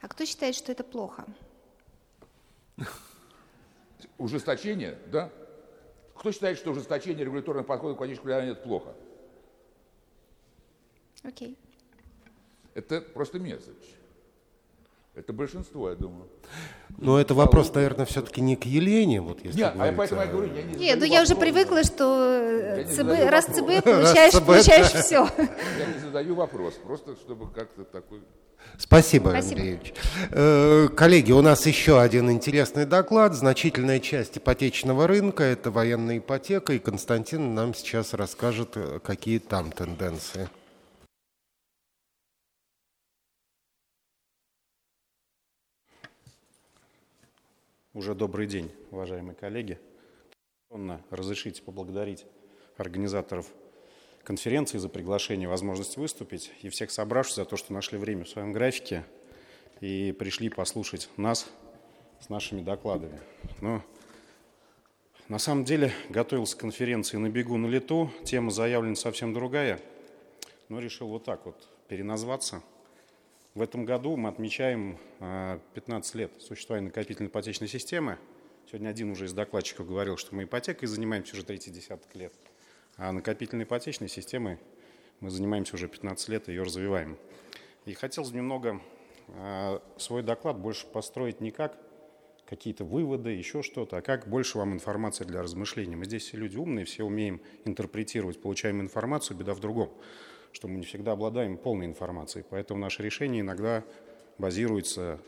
А кто считает, что это плохо? Ужесточение, да? Кто считает, что ужесточение регуляторных подходов к кредитованию это плохо? Окей. Это просто месседж. Это большинство, я думаю. Но это вопрос, наверное, все-таки не к Елене, вот если Нет, а поэтому я говорю, я не Нет, ну я уже привыкла, что ЦБ, раз ЦБ получаешь, получаешь все. Я не задаю вопрос, просто чтобы как-то такой... Спасибо, Спасибо. Андреевич. Э, коллеги, у нас еще один интересный доклад. Значительная часть ипотечного рынка – это военная ипотека, и Константин нам сейчас расскажет, э, какие там тенденции. Уже добрый день, уважаемые коллеги. Разрешите поблагодарить организаторов конференции за приглашение возможность выступить, и всех собравшихся за то, что нашли время в своем графике и пришли послушать нас с нашими докладами. Но на самом деле готовился к конференции на бегу, на лету. Тема заявлена совсем другая, но решил вот так вот переназваться – в этом году мы отмечаем 15 а, лет существования накопительной ипотечной системы. Сегодня один уже из докладчиков говорил, что мы ипотекой занимаемся уже третий десяток лет, а накопительной ипотечной системой мы занимаемся уже 15 лет и ее развиваем. И хотелось немного а, свой доклад больше построить не как какие-то выводы, еще что-то, а как больше вам информации для размышлений. Мы здесь все люди умные, все умеем интерпретировать получаемую информацию, беда в другом что мы не всегда обладаем полной информацией. Поэтому наше решение иногда базируется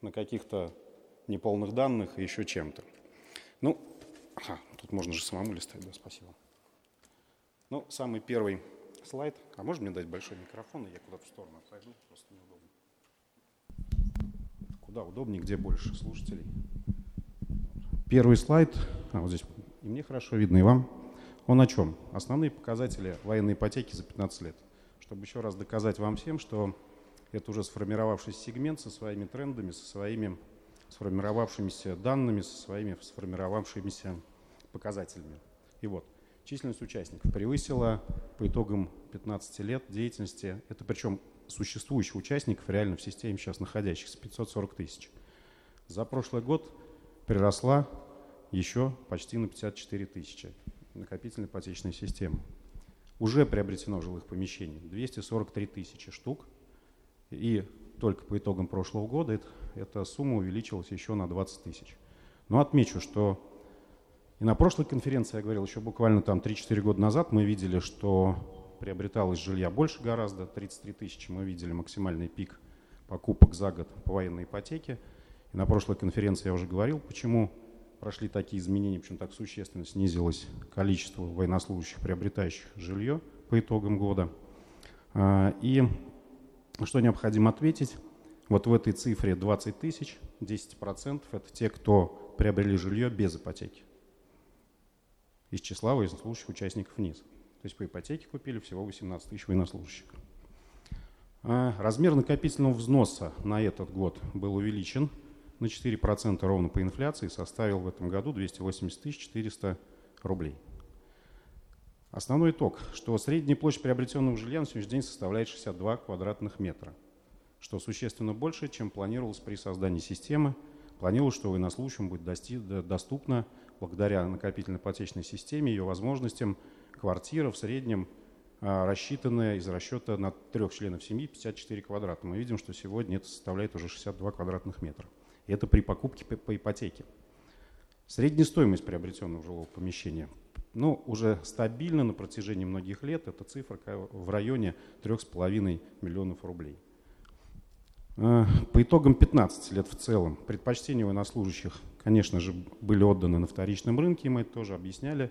на каких-то неполных данных и еще чем-то. Ну, ага, тут можно же самому листать, да, спасибо. Ну, самый первый слайд. А можно мне дать большой микрофон, и я куда-то в сторону отойду, просто неудобно. Куда удобнее, где больше слушателей. Первый слайд, а вот здесь и мне хорошо видно, и вам. Он о чем? Основные показатели военной ипотеки за 15 лет. Чтобы еще раз доказать вам всем, что это уже сформировавшийся сегмент со своими трендами, со своими сформировавшимися данными, со своими сформировавшимися показателями. И вот, численность участников превысила по итогам 15 лет деятельности, это причем существующих участников реально в системе сейчас находящихся, 540 тысяч. За прошлый год приросла еще почти на 54 тысячи накопительной ипотечной системы. Уже приобретено жилых помещений 243 тысячи штук. И только по итогам прошлого года это эта сумма увеличилась еще на 20 тысяч. Но отмечу, что и на прошлой конференции, я говорил, еще буквально там 3-4 года назад мы видели, что приобреталось жилья больше гораздо, 33 тысячи мы видели максимальный пик покупок за год по военной ипотеке. И на прошлой конференции я уже говорил, почему прошли такие изменения, почему так существенно снизилось количество военнослужащих, приобретающих жилье по итогам года. А, и что необходимо ответить, вот в этой цифре 20 тысяч, 10% это те, кто приобрели жилье без ипотеки из числа военнослужащих участников НИС. То есть по ипотеке купили всего 18 тысяч военнослужащих. А размер накопительного взноса на этот год был увеличен на 4% ровно по инфляции, составил в этом году 280 400 рублей. Основной итог, что средняя площадь приобретенного жилья на сегодняшний день составляет 62 квадратных метра, что существенно больше, чем планировалось при создании системы. Планировалось, что военнослужащим будет доступно благодаря накопительно-ипотечной системе, ее возможностям, квартира в среднем а, рассчитанная из расчета на трех членов семьи 54 квадрата. Мы видим, что сегодня это составляет уже 62 квадратных метра. Это при покупке по ипотеке. Средняя стоимость приобретенного жилого помещения ну, уже стабильно на протяжении многих лет эта цифра в районе 3,5 миллионов рублей. А, по итогам 15 лет в целом предпочтения военнослужащих конечно же, были отданы на вторичном рынке, мы это тоже объясняли.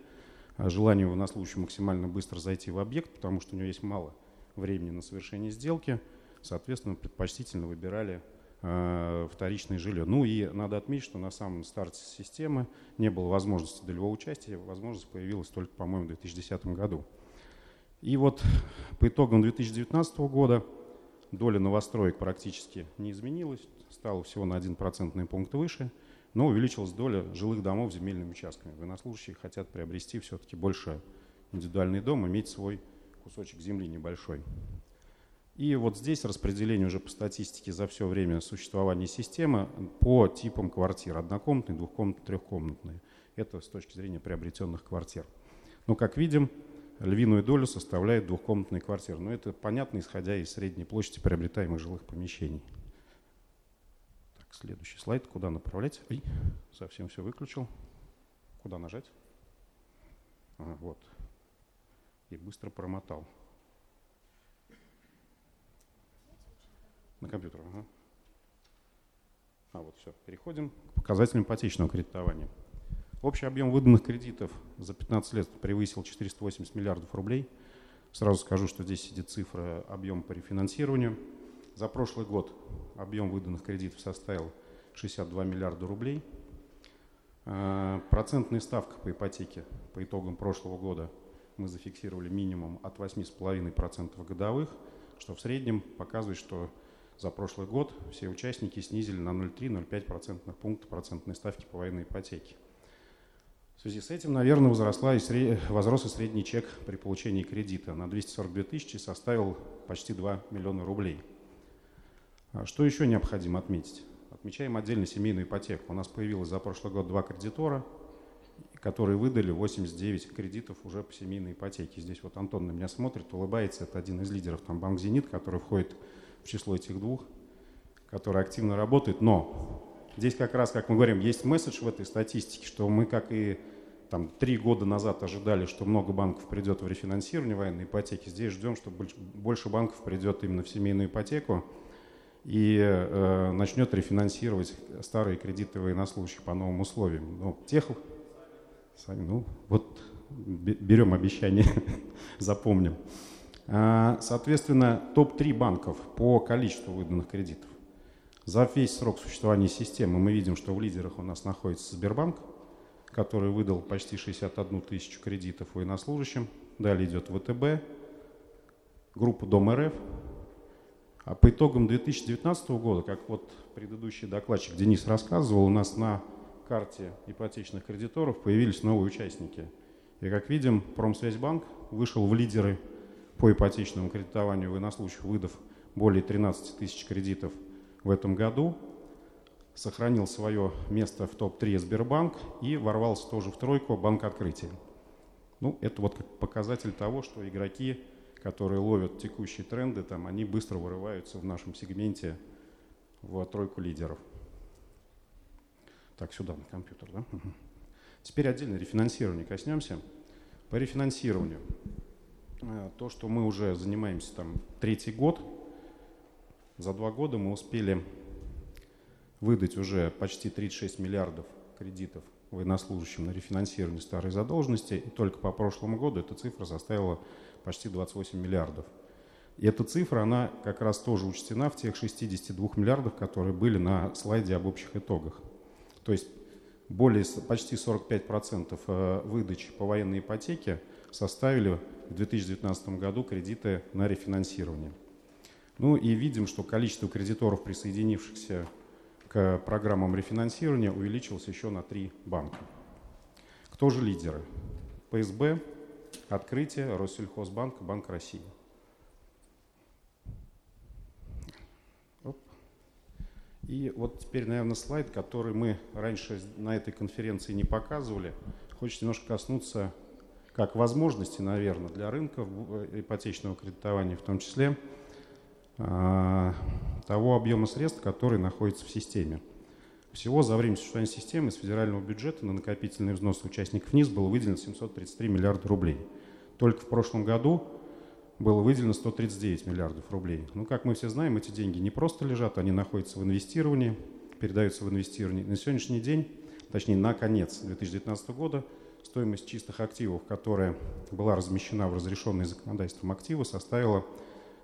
А желание военнослужащего максимально быстро зайти в объект, потому что у него есть мало времени на совершение сделки, соответственно, предпочтительно выбирали э, вторичное жилье. Ну и надо отметить, что на самом старте системы не было возможности долевого участия, возможность появилась только, по-моему, в 2010 году. И вот по итогам 2019 года доля новостроек практически не изменилась, стала всего на 1 процентный пункт выше – но увеличилась доля жилых домов с земельными участками. Военнослужащие хотят приобрести все-таки больше индивидуальный дом, иметь свой кусочек земли небольшой. И вот здесь распределение уже по статистике за все время существования системы по типам квартир. Однокомнатные, двухкомнатные, трехкомнатные. Это с точки зрения приобретенных квартир. Но, как видим, львиную долю составляет двухкомнатные квартиры. Но это понятно, исходя из средней площади приобретаемых жилых помещений. Следующий слайд. Куда направлять? Ой, совсем все выключил. Куда нажать? Ага, вот. И быстро промотал. На компьютер. Ага. А, вот все. Переходим к показателям ипотечного кредитования. Общий объем выданных кредитов за 15 лет превысил 480 миллиардов рублей. Сразу скажу, что здесь сидит цифра объема по рефинансированию – за прошлый год объем выданных кредитов составил 62 миллиарда рублей. А, процентная ставка по ипотеке по итогам прошлого года мы зафиксировали минимум от 8,5% годовых, что в среднем показывает, что за прошлый год все участники снизили на 0,3-0,5% пункта процентной ставки по военной ипотеке. В связи с этим, наверное, возросла и сред... возрос и средний чек при получении кредита на 242 тысячи составил почти 2 миллиона рублей – а что еще необходимо отметить? Отмечаем отдельно семейную ипотеку. У нас появилось за прошлый год два кредитора, которые выдали 89 кредитов уже по семейной ипотеке. Здесь вот Антон на меня смотрит, улыбается. Это один из лидеров, там Банк «Зенит», который входит в число этих двух, который активно работает. Но здесь как раз, как мы говорим, есть месседж в этой статистике, что мы, как и там три года назад ожидали, что много банков придет в рефинансирование военной ипотеки. Здесь ждем, что больше банков придет именно в семейную ипотеку и э, начнет рефинансировать старые кредиты военнослужащих по новым условиям. Ну, тех, сами, ну, вот берем обещание, запомним. А, соответственно, топ-3 банков по количеству выданных кредитов. За весь срок существования системы мы видим, что в лидерах у нас находится Сбербанк, который выдал почти 61 тысячу кредитов военнослужащим. Далее идет ВТБ, группа Дом РФ, а по итогам 2019 года, как вот предыдущий докладчик Денис рассказывал, у нас на карте ипотечных кредиторов появились новые участники. И как видим, Промсвязьбанк вышел в лидеры по ипотечному кредитованию военнослужащих, выдав более 13 тысяч кредитов в этом году, сохранил свое место в топ-3 Сбербанк и ворвался тоже в тройку Банк Открытия. Ну, это вот показатель того, что игроки которые ловят текущие тренды, там, они быстро вырываются в нашем сегменте в тройку лидеров. Так, сюда, на компьютер, да? Теперь отдельно рефинансирование коснемся. По рефинансированию. Э, то, что мы уже занимаемся там третий год, за два года мы успели выдать уже почти 36 миллиардов кредитов военнослужащим на рефинансирование старой задолженности, и только по прошлому году эта цифра составила почти 28 миллиардов. И эта цифра, она как раз тоже учтена в тех 62 миллиардов, которые были на слайде об общих итогах. То есть более, почти 45% э, выдач по военной ипотеке составили в 2019 году кредиты на рефинансирование. Ну и видим, что количество кредиторов, присоединившихся к программам рефинансирования увеличилось еще на три банка. Кто же лидеры? ПСБ, Открытие, Россельхозбанк, Банк России. И вот теперь, наверное, слайд, который мы раньше на этой конференции не показывали. Хочется немножко коснуться как возможности, наверное, для рынка э, ипотечного кредитования, в том числе а, того объема средств, который находится в системе. Всего за время существования системы из федерального бюджета на накопительный взнос участников НИС было выделено 733 миллиарда рублей. Только в прошлом году было выделено 139 миллиардов рублей. Ну, как мы все знаем, эти деньги не просто лежат, они находятся в инвестировании, передаются в инвестирование. На сегодняшний день, точнее на конец 2019 года, стоимость чистых активов, которая была размещена в разрешенные законодательством активы, составила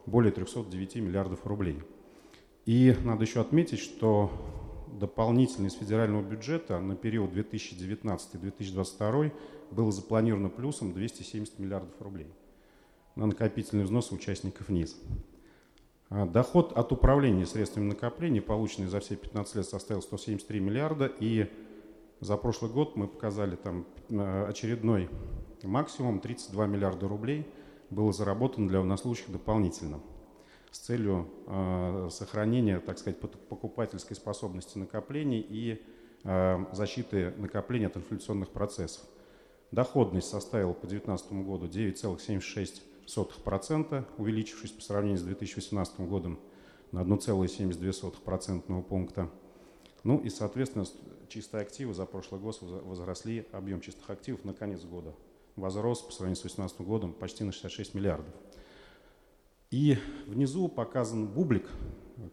более 309 миллиардов рублей. И надо еще отметить, что дополнительно из федерального бюджета на период 2019-2022 было запланировано плюсом 270 миллиардов рублей на накопительный взнос участников НИЗ. А доход от управления средствами накопления, полученный за все 15 лет, составил 173 миллиарда, и за прошлый год мы показали там э, очередной максимум 32 миллиарда рублей было заработано для военнослужащих дополнительно с целью э, сохранения, так сказать, покупательской способности накоплений и э, защиты накоплений от инфляционных процессов. Доходность составила по 2019 году 9,76%, увеличившись по сравнению с 2018 годом на 1,72% пункта. Ну и, соответственно, чистые активы за прошлый год возросли, объем чистых активов на конец года возрос по сравнению с 2018 годом почти на 66 миллиардов. И внизу показан бублик,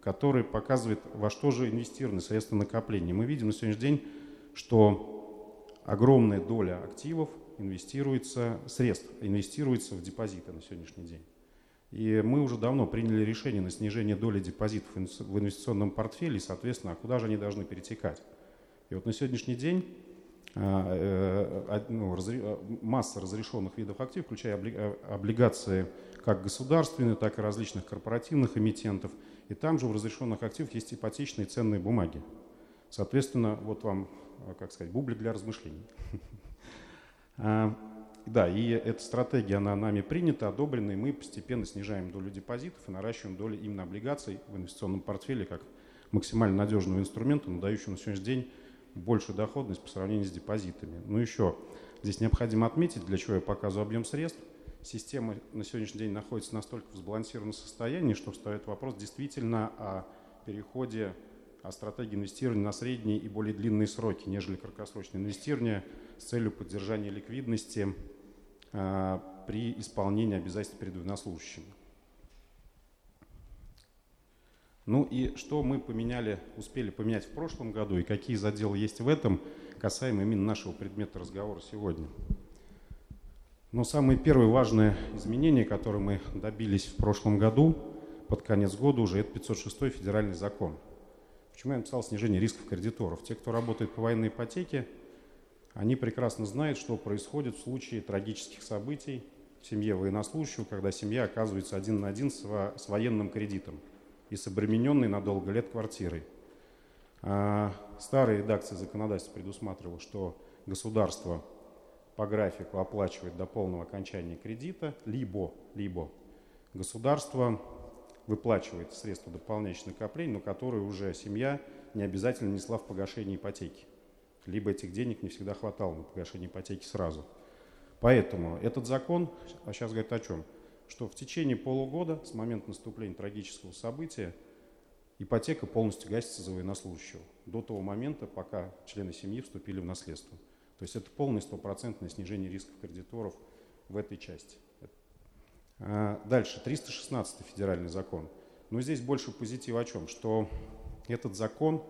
который показывает, во что же инвестированы средства накопления. Мы видим на сегодняшний день, что огромная доля активов инвестируется, средств инвестируется в депозиты на сегодняшний день. И мы уже давно приняли решение на снижение доли депозитов в инвестиционном портфеле, и, соответственно, а куда же они должны перетекать. И вот на сегодняшний день а, э, ну, масса разрешенных видов активов, включая облигации как государственные, так и различных корпоративных эмитентов. И там же в разрешенных активах есть ипотечные ценные бумаги. Соответственно, вот вам, как сказать, бублик для размышлений. Да, и эта стратегия, она нами принята, одобрена, и мы постепенно снижаем долю депозитов и наращиваем долю именно облигаций в инвестиционном портфеле как максимально надежного инструмента, надающего на сегодняшний день большую доходность по сравнению с депозитами. Ну еще здесь необходимо отметить, для чего я показываю объем средств. Система на сегодняшний день находится настолько в сбалансированном состоянии, что встает вопрос действительно о переходе о стратегии инвестирования на средние и более длинные сроки, нежели краткосрочное инвестирование с целью поддержания ликвидности при исполнении обязательств перед военнослужащими. Ну и что мы поменяли, успели поменять в прошлом году и какие заделы есть в этом, касаемо именно нашего предмета разговора сегодня. Но самое первое важное изменение, которое мы добились в прошлом году, под конец года уже, это 506 федеральный закон. Почему я написал снижение рисков кредиторов? Те, кто работает по военной ипотеке, они прекрасно знают, что происходит в случае трагических событий в семье военнослужащего, когда семья оказывается один на один с, военным кредитом – и с обремененной на долго лет квартирой. А старая редакция законодательства предусматривала, что государство по графику оплачивает до полного окончания кредита, либо, либо государство выплачивает средства дополняющих накоплений, но которые уже семья не обязательно несла в погашение ипотеки. Либо этих денег не всегда хватало на погашение ипотеки сразу. Поэтому этот закон, а сейчас говорит о чем? что в течение полугода с момента наступления трагического события ипотека полностью гасится за военнослужащего до того момента, пока члены семьи вступили в наследство. То есть это полное стопроцентное снижение рисков кредиторов в этой части. А, дальше, 316 федеральный закон. Но здесь больше позитива о чем? Что этот закон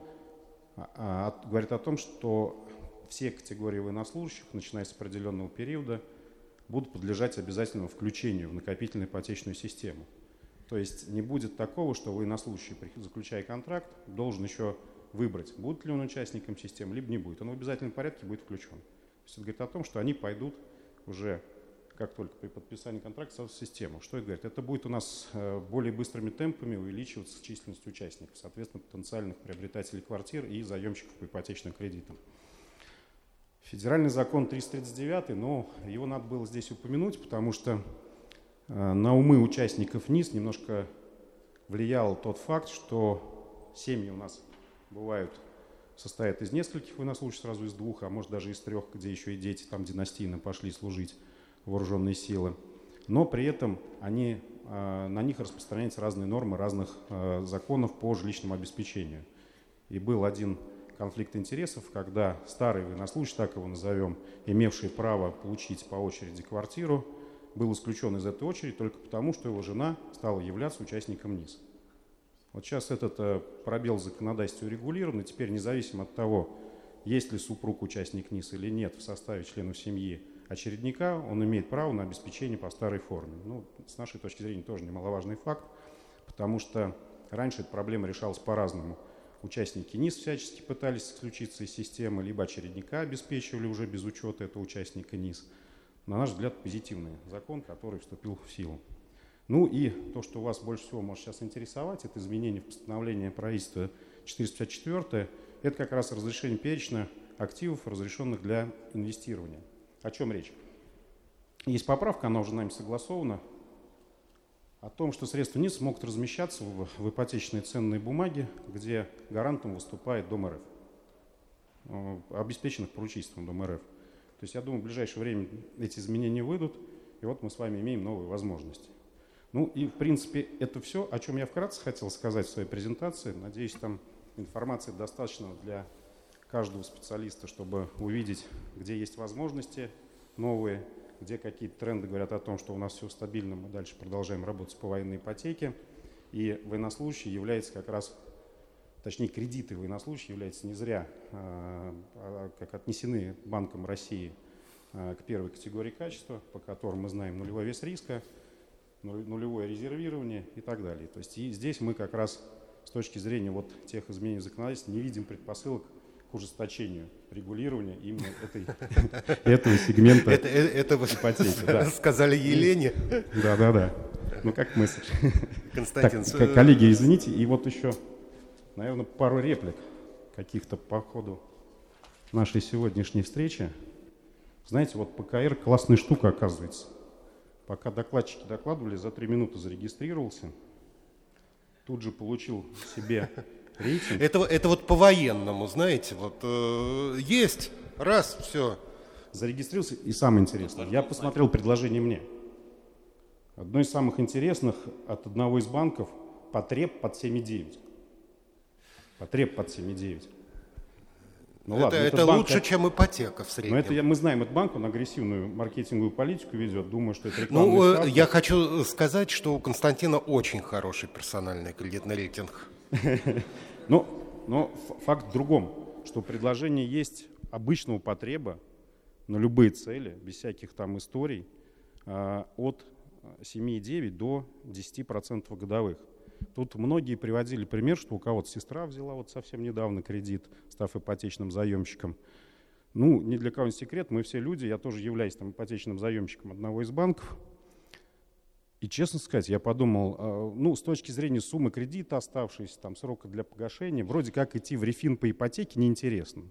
говорит о том, что все категории военнослужащих, начиная с определенного периода, будут подлежать обязательному включению в накопительную ипотечную систему. То есть не будет такого, что военнослужащий, заключая контракт, должен еще выбрать, будет ли он участником системы, либо не будет. Он в обязательном порядке будет включен. То есть это говорит о том, что они пойдут уже как только при подписании контракта в систему. Что это говорит? Это будет у нас э, более быстрыми темпами увеличиваться численность участников, соответственно, потенциальных приобретателей квартир и заемщиков по ипотечным кредитам. Федеральный закон 339, но его надо было здесь упомянуть, потому что э, на умы участников НИС немножко влиял тот факт, что семьи у нас бывают состоят из нескольких военнослужащих, сразу из двух, а может даже из трех, где еще и дети там династийно пошли служить вооруженные силы. Но при этом они, э, на них распространяются разные нормы разных э, законов по жилищному обеспечению. И был один конфликт интересов, когда старый военнослужащий, так его назовем, имевший право получить по очереди квартиру, был исключен из этой очереди только потому, что его жена стала являться участником НИС. Вот сейчас этот э, пробел законодательства урегулирован, и теперь независимо от того, есть ли супруг участник НИС или нет в составе членов семьи очередника, он имеет право на обеспечение по старой форме. Ну, с нашей точки зрения тоже немаловажный факт, потому что раньше эта проблема решалась по-разному – Участники НИС всячески пытались исключиться из системы, либо очередника обеспечивали уже без учета этого участника НИС. На наш взгляд, позитивный закон, который вступил в силу. Ну и то, что вас больше всего может сейчас интересовать, это изменение в постановлении правительства 454, это как раз разрешение перечня активов, разрешенных для инвестирования. О чем речь? Есть поправка, она уже нами согласована, о том, что средства НИС могут размещаться в, в ипотечные ценные бумаги, где гарантом выступает Дом РФ, э, обеспеченных поручительством Дом РФ. То есть я думаю, в ближайшее время эти изменения выйдут, и вот мы с вами имеем новые возможности. Ну и, в принципе, это все, о чем я вкратце хотел сказать в своей презентации. Надеюсь, там информации достаточно для каждого специалиста, чтобы увидеть, где есть возможности новые, где какие-то тренды говорят о том, что у нас все стабильно, мы дальше продолжаем работать по военной ипотеке. И военнослужащий является как раз, точнее кредиты военнослужащих являются не зря а, а, как отнесены Банком России а, к первой категории качества, по которым мы знаем нулевой вес риска, нулевое резервирование и так далее. То есть и здесь мы как раз с точки зрения вот тех изменений законодательства не видим предпосылок ужесточению регулирования именно этой, этого сегмента это, это, это ипотеки. Да. Сказали Елене. Да, да, да. Ну, как мысль. Константин. Так, коллеги, извините, и вот еще, наверное, пару реплик каких-то по ходу нашей сегодняшней встречи. Знаете, вот ПКР классная штука оказывается. Пока докладчики докладывали, за три минуты зарегистрировался, тут же получил себе Рейтинг? Это, это вот по-военному, знаете, вот э, есть, раз, все. Зарегистрировался, и самое интересное, я посмотрел предложение мне. Одно из самых интересных от одного из банков – потреб под 7,9. Потреб под 7,9. Ну, это ладно, это банк, лучше, чем ипотека в среднем. Но это мы знаем, этот банк, он агрессивную маркетинговую политику ведет. Думаю, что это рекламный Ну, ставка. я хочу сказать, что у Константина очень хороший персональный кредитный рейтинг. Но, но факт в другом, что предложение есть обычного потреба на любые цели, без всяких там историй, а, от 7,9 до 10% годовых. Тут многие приводили пример, что у кого-то сестра взяла вот совсем недавно кредит, став ипотечным заемщиком. Ну, ни для кого не секрет, мы все люди, я тоже являюсь там ипотечным заемщиком одного из банков, и честно сказать, я подумал, а, ну, с точки зрения суммы кредита оставшейся, там, срока для погашения, вроде как идти в рефин по ипотеке неинтересно.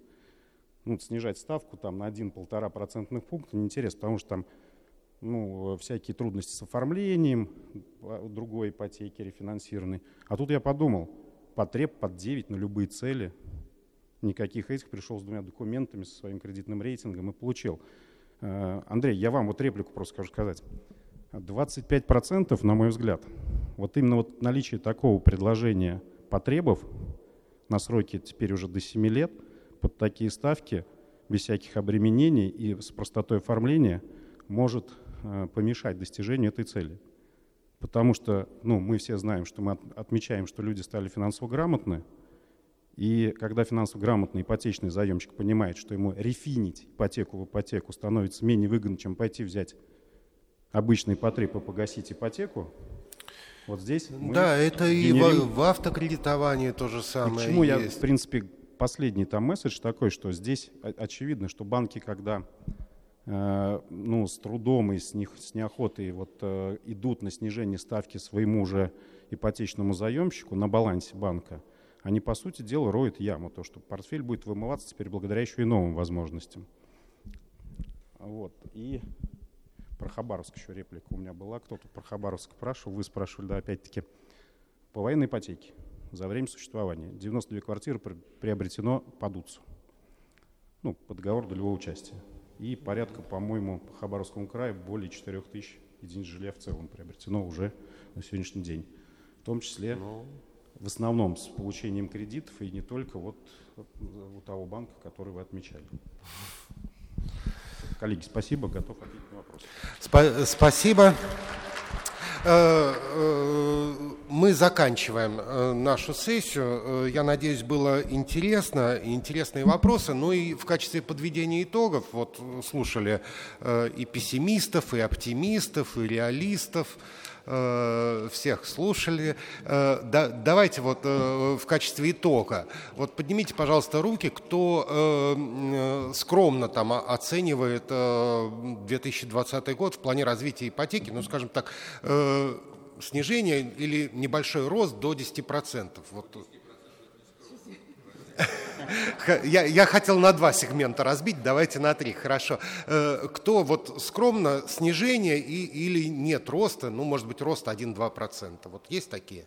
Ну, снижать ставку там на 1-1,5 процентных пункта неинтересно, потому что там ну, всякие трудности с оформлением а, другой ипотеки рефинансированной. А тут я подумал, потреб под 9 на любые цели, никаких этих, пришел с двумя документами, со своим кредитным рейтингом и получил. А, Андрей, я вам вот реплику просто скажу сказать. 25%, на мой взгляд, вот именно вот наличие такого предложения потребов на сроки теперь уже до 7 лет под такие ставки без всяких обременений и с простотой оформления может э, помешать достижению этой цели. Потому что ну, мы все знаем, что мы отмечаем, что люди стали финансово грамотны, и когда финансово грамотный ипотечный заемщик понимает, что ему рефинить ипотеку в ипотеку становится менее выгодно, чем пойти взять обычный потреб и погасить ипотеку, вот здесь Да, это генерим... и в, в автокредитовании то же самое. И почему есть. я, в принципе, последний там месседж такой, что здесь очевидно, что банки, когда э, ну, с трудом и с, не, с неохотой вот, э, идут на снижение ставки своему же ипотечному заемщику на балансе банка, они, по сути дела, роют яму, то, что портфель будет вымываться теперь благодаря еще и новым возможностям. Вот. И про Хабаровск еще реплика у меня была. Кто-то про Хабаровск спрашивал, вы спрашивали, да, опять-таки, по военной ипотеке за время существования. 92 квартиры приобретено по ДУЦу. Ну, по договору долевого участия. И порядка, по-моему, по Хабаровскому краю более 4 тысяч единиц жилья в целом приобретено уже на сегодняшний день. В том числе, ну... в основном, с получением кредитов и не только вот у того банка, который вы отмечали. Коллеги, спасибо, готов ответить на вопрос. Спа- спасибо. Э, э, мы заканчиваем э, нашу сессию. Я надеюсь, было интересно, интересные вопросы. Ну и в качестве подведения итогов, вот слушали и пессимистов, и оптимистов, и реалистов. Э, всех слушали. Э, да, давайте вот э, в качестве итога, вот поднимите, пожалуйста, руки, кто скромно там оценивает 2020 год в плане развития ипотеки, ну, скажем так, снижение или небольшой рост до 10%. Вот я, я хотел на два сегмента разбить, давайте на три, хорошо. Э, кто вот скромно снижение и, или нет роста, ну, может быть, рост 1-2%, вот есть такие?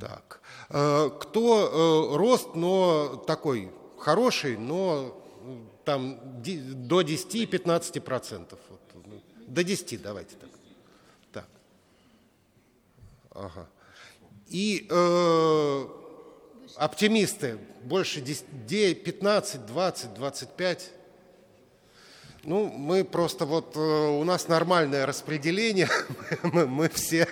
Так. Э, кто э, рост, но такой хороший, но там до 10-15%. Вот. До 10 давайте так. Так. Ага. И э, оптимисты. Больше 10, 15, 20, 25. Ну, мы просто вот, э, у нас нормальное распределение, мы, мы все,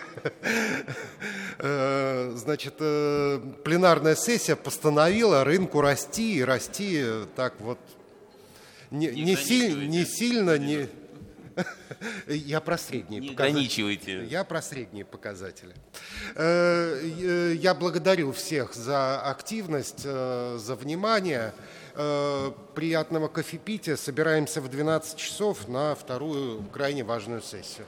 э, значит, э, пленарная сессия постановила рынку расти и расти так вот. Не, не, не, силь, не сильно, не, я про средние Не показатели. ограничивайте. Я про средние показатели. Э, э, я благодарю всех за активность, э, за внимание. Приятного кофепития. Собираемся в 12 часов на вторую крайне важную сессию.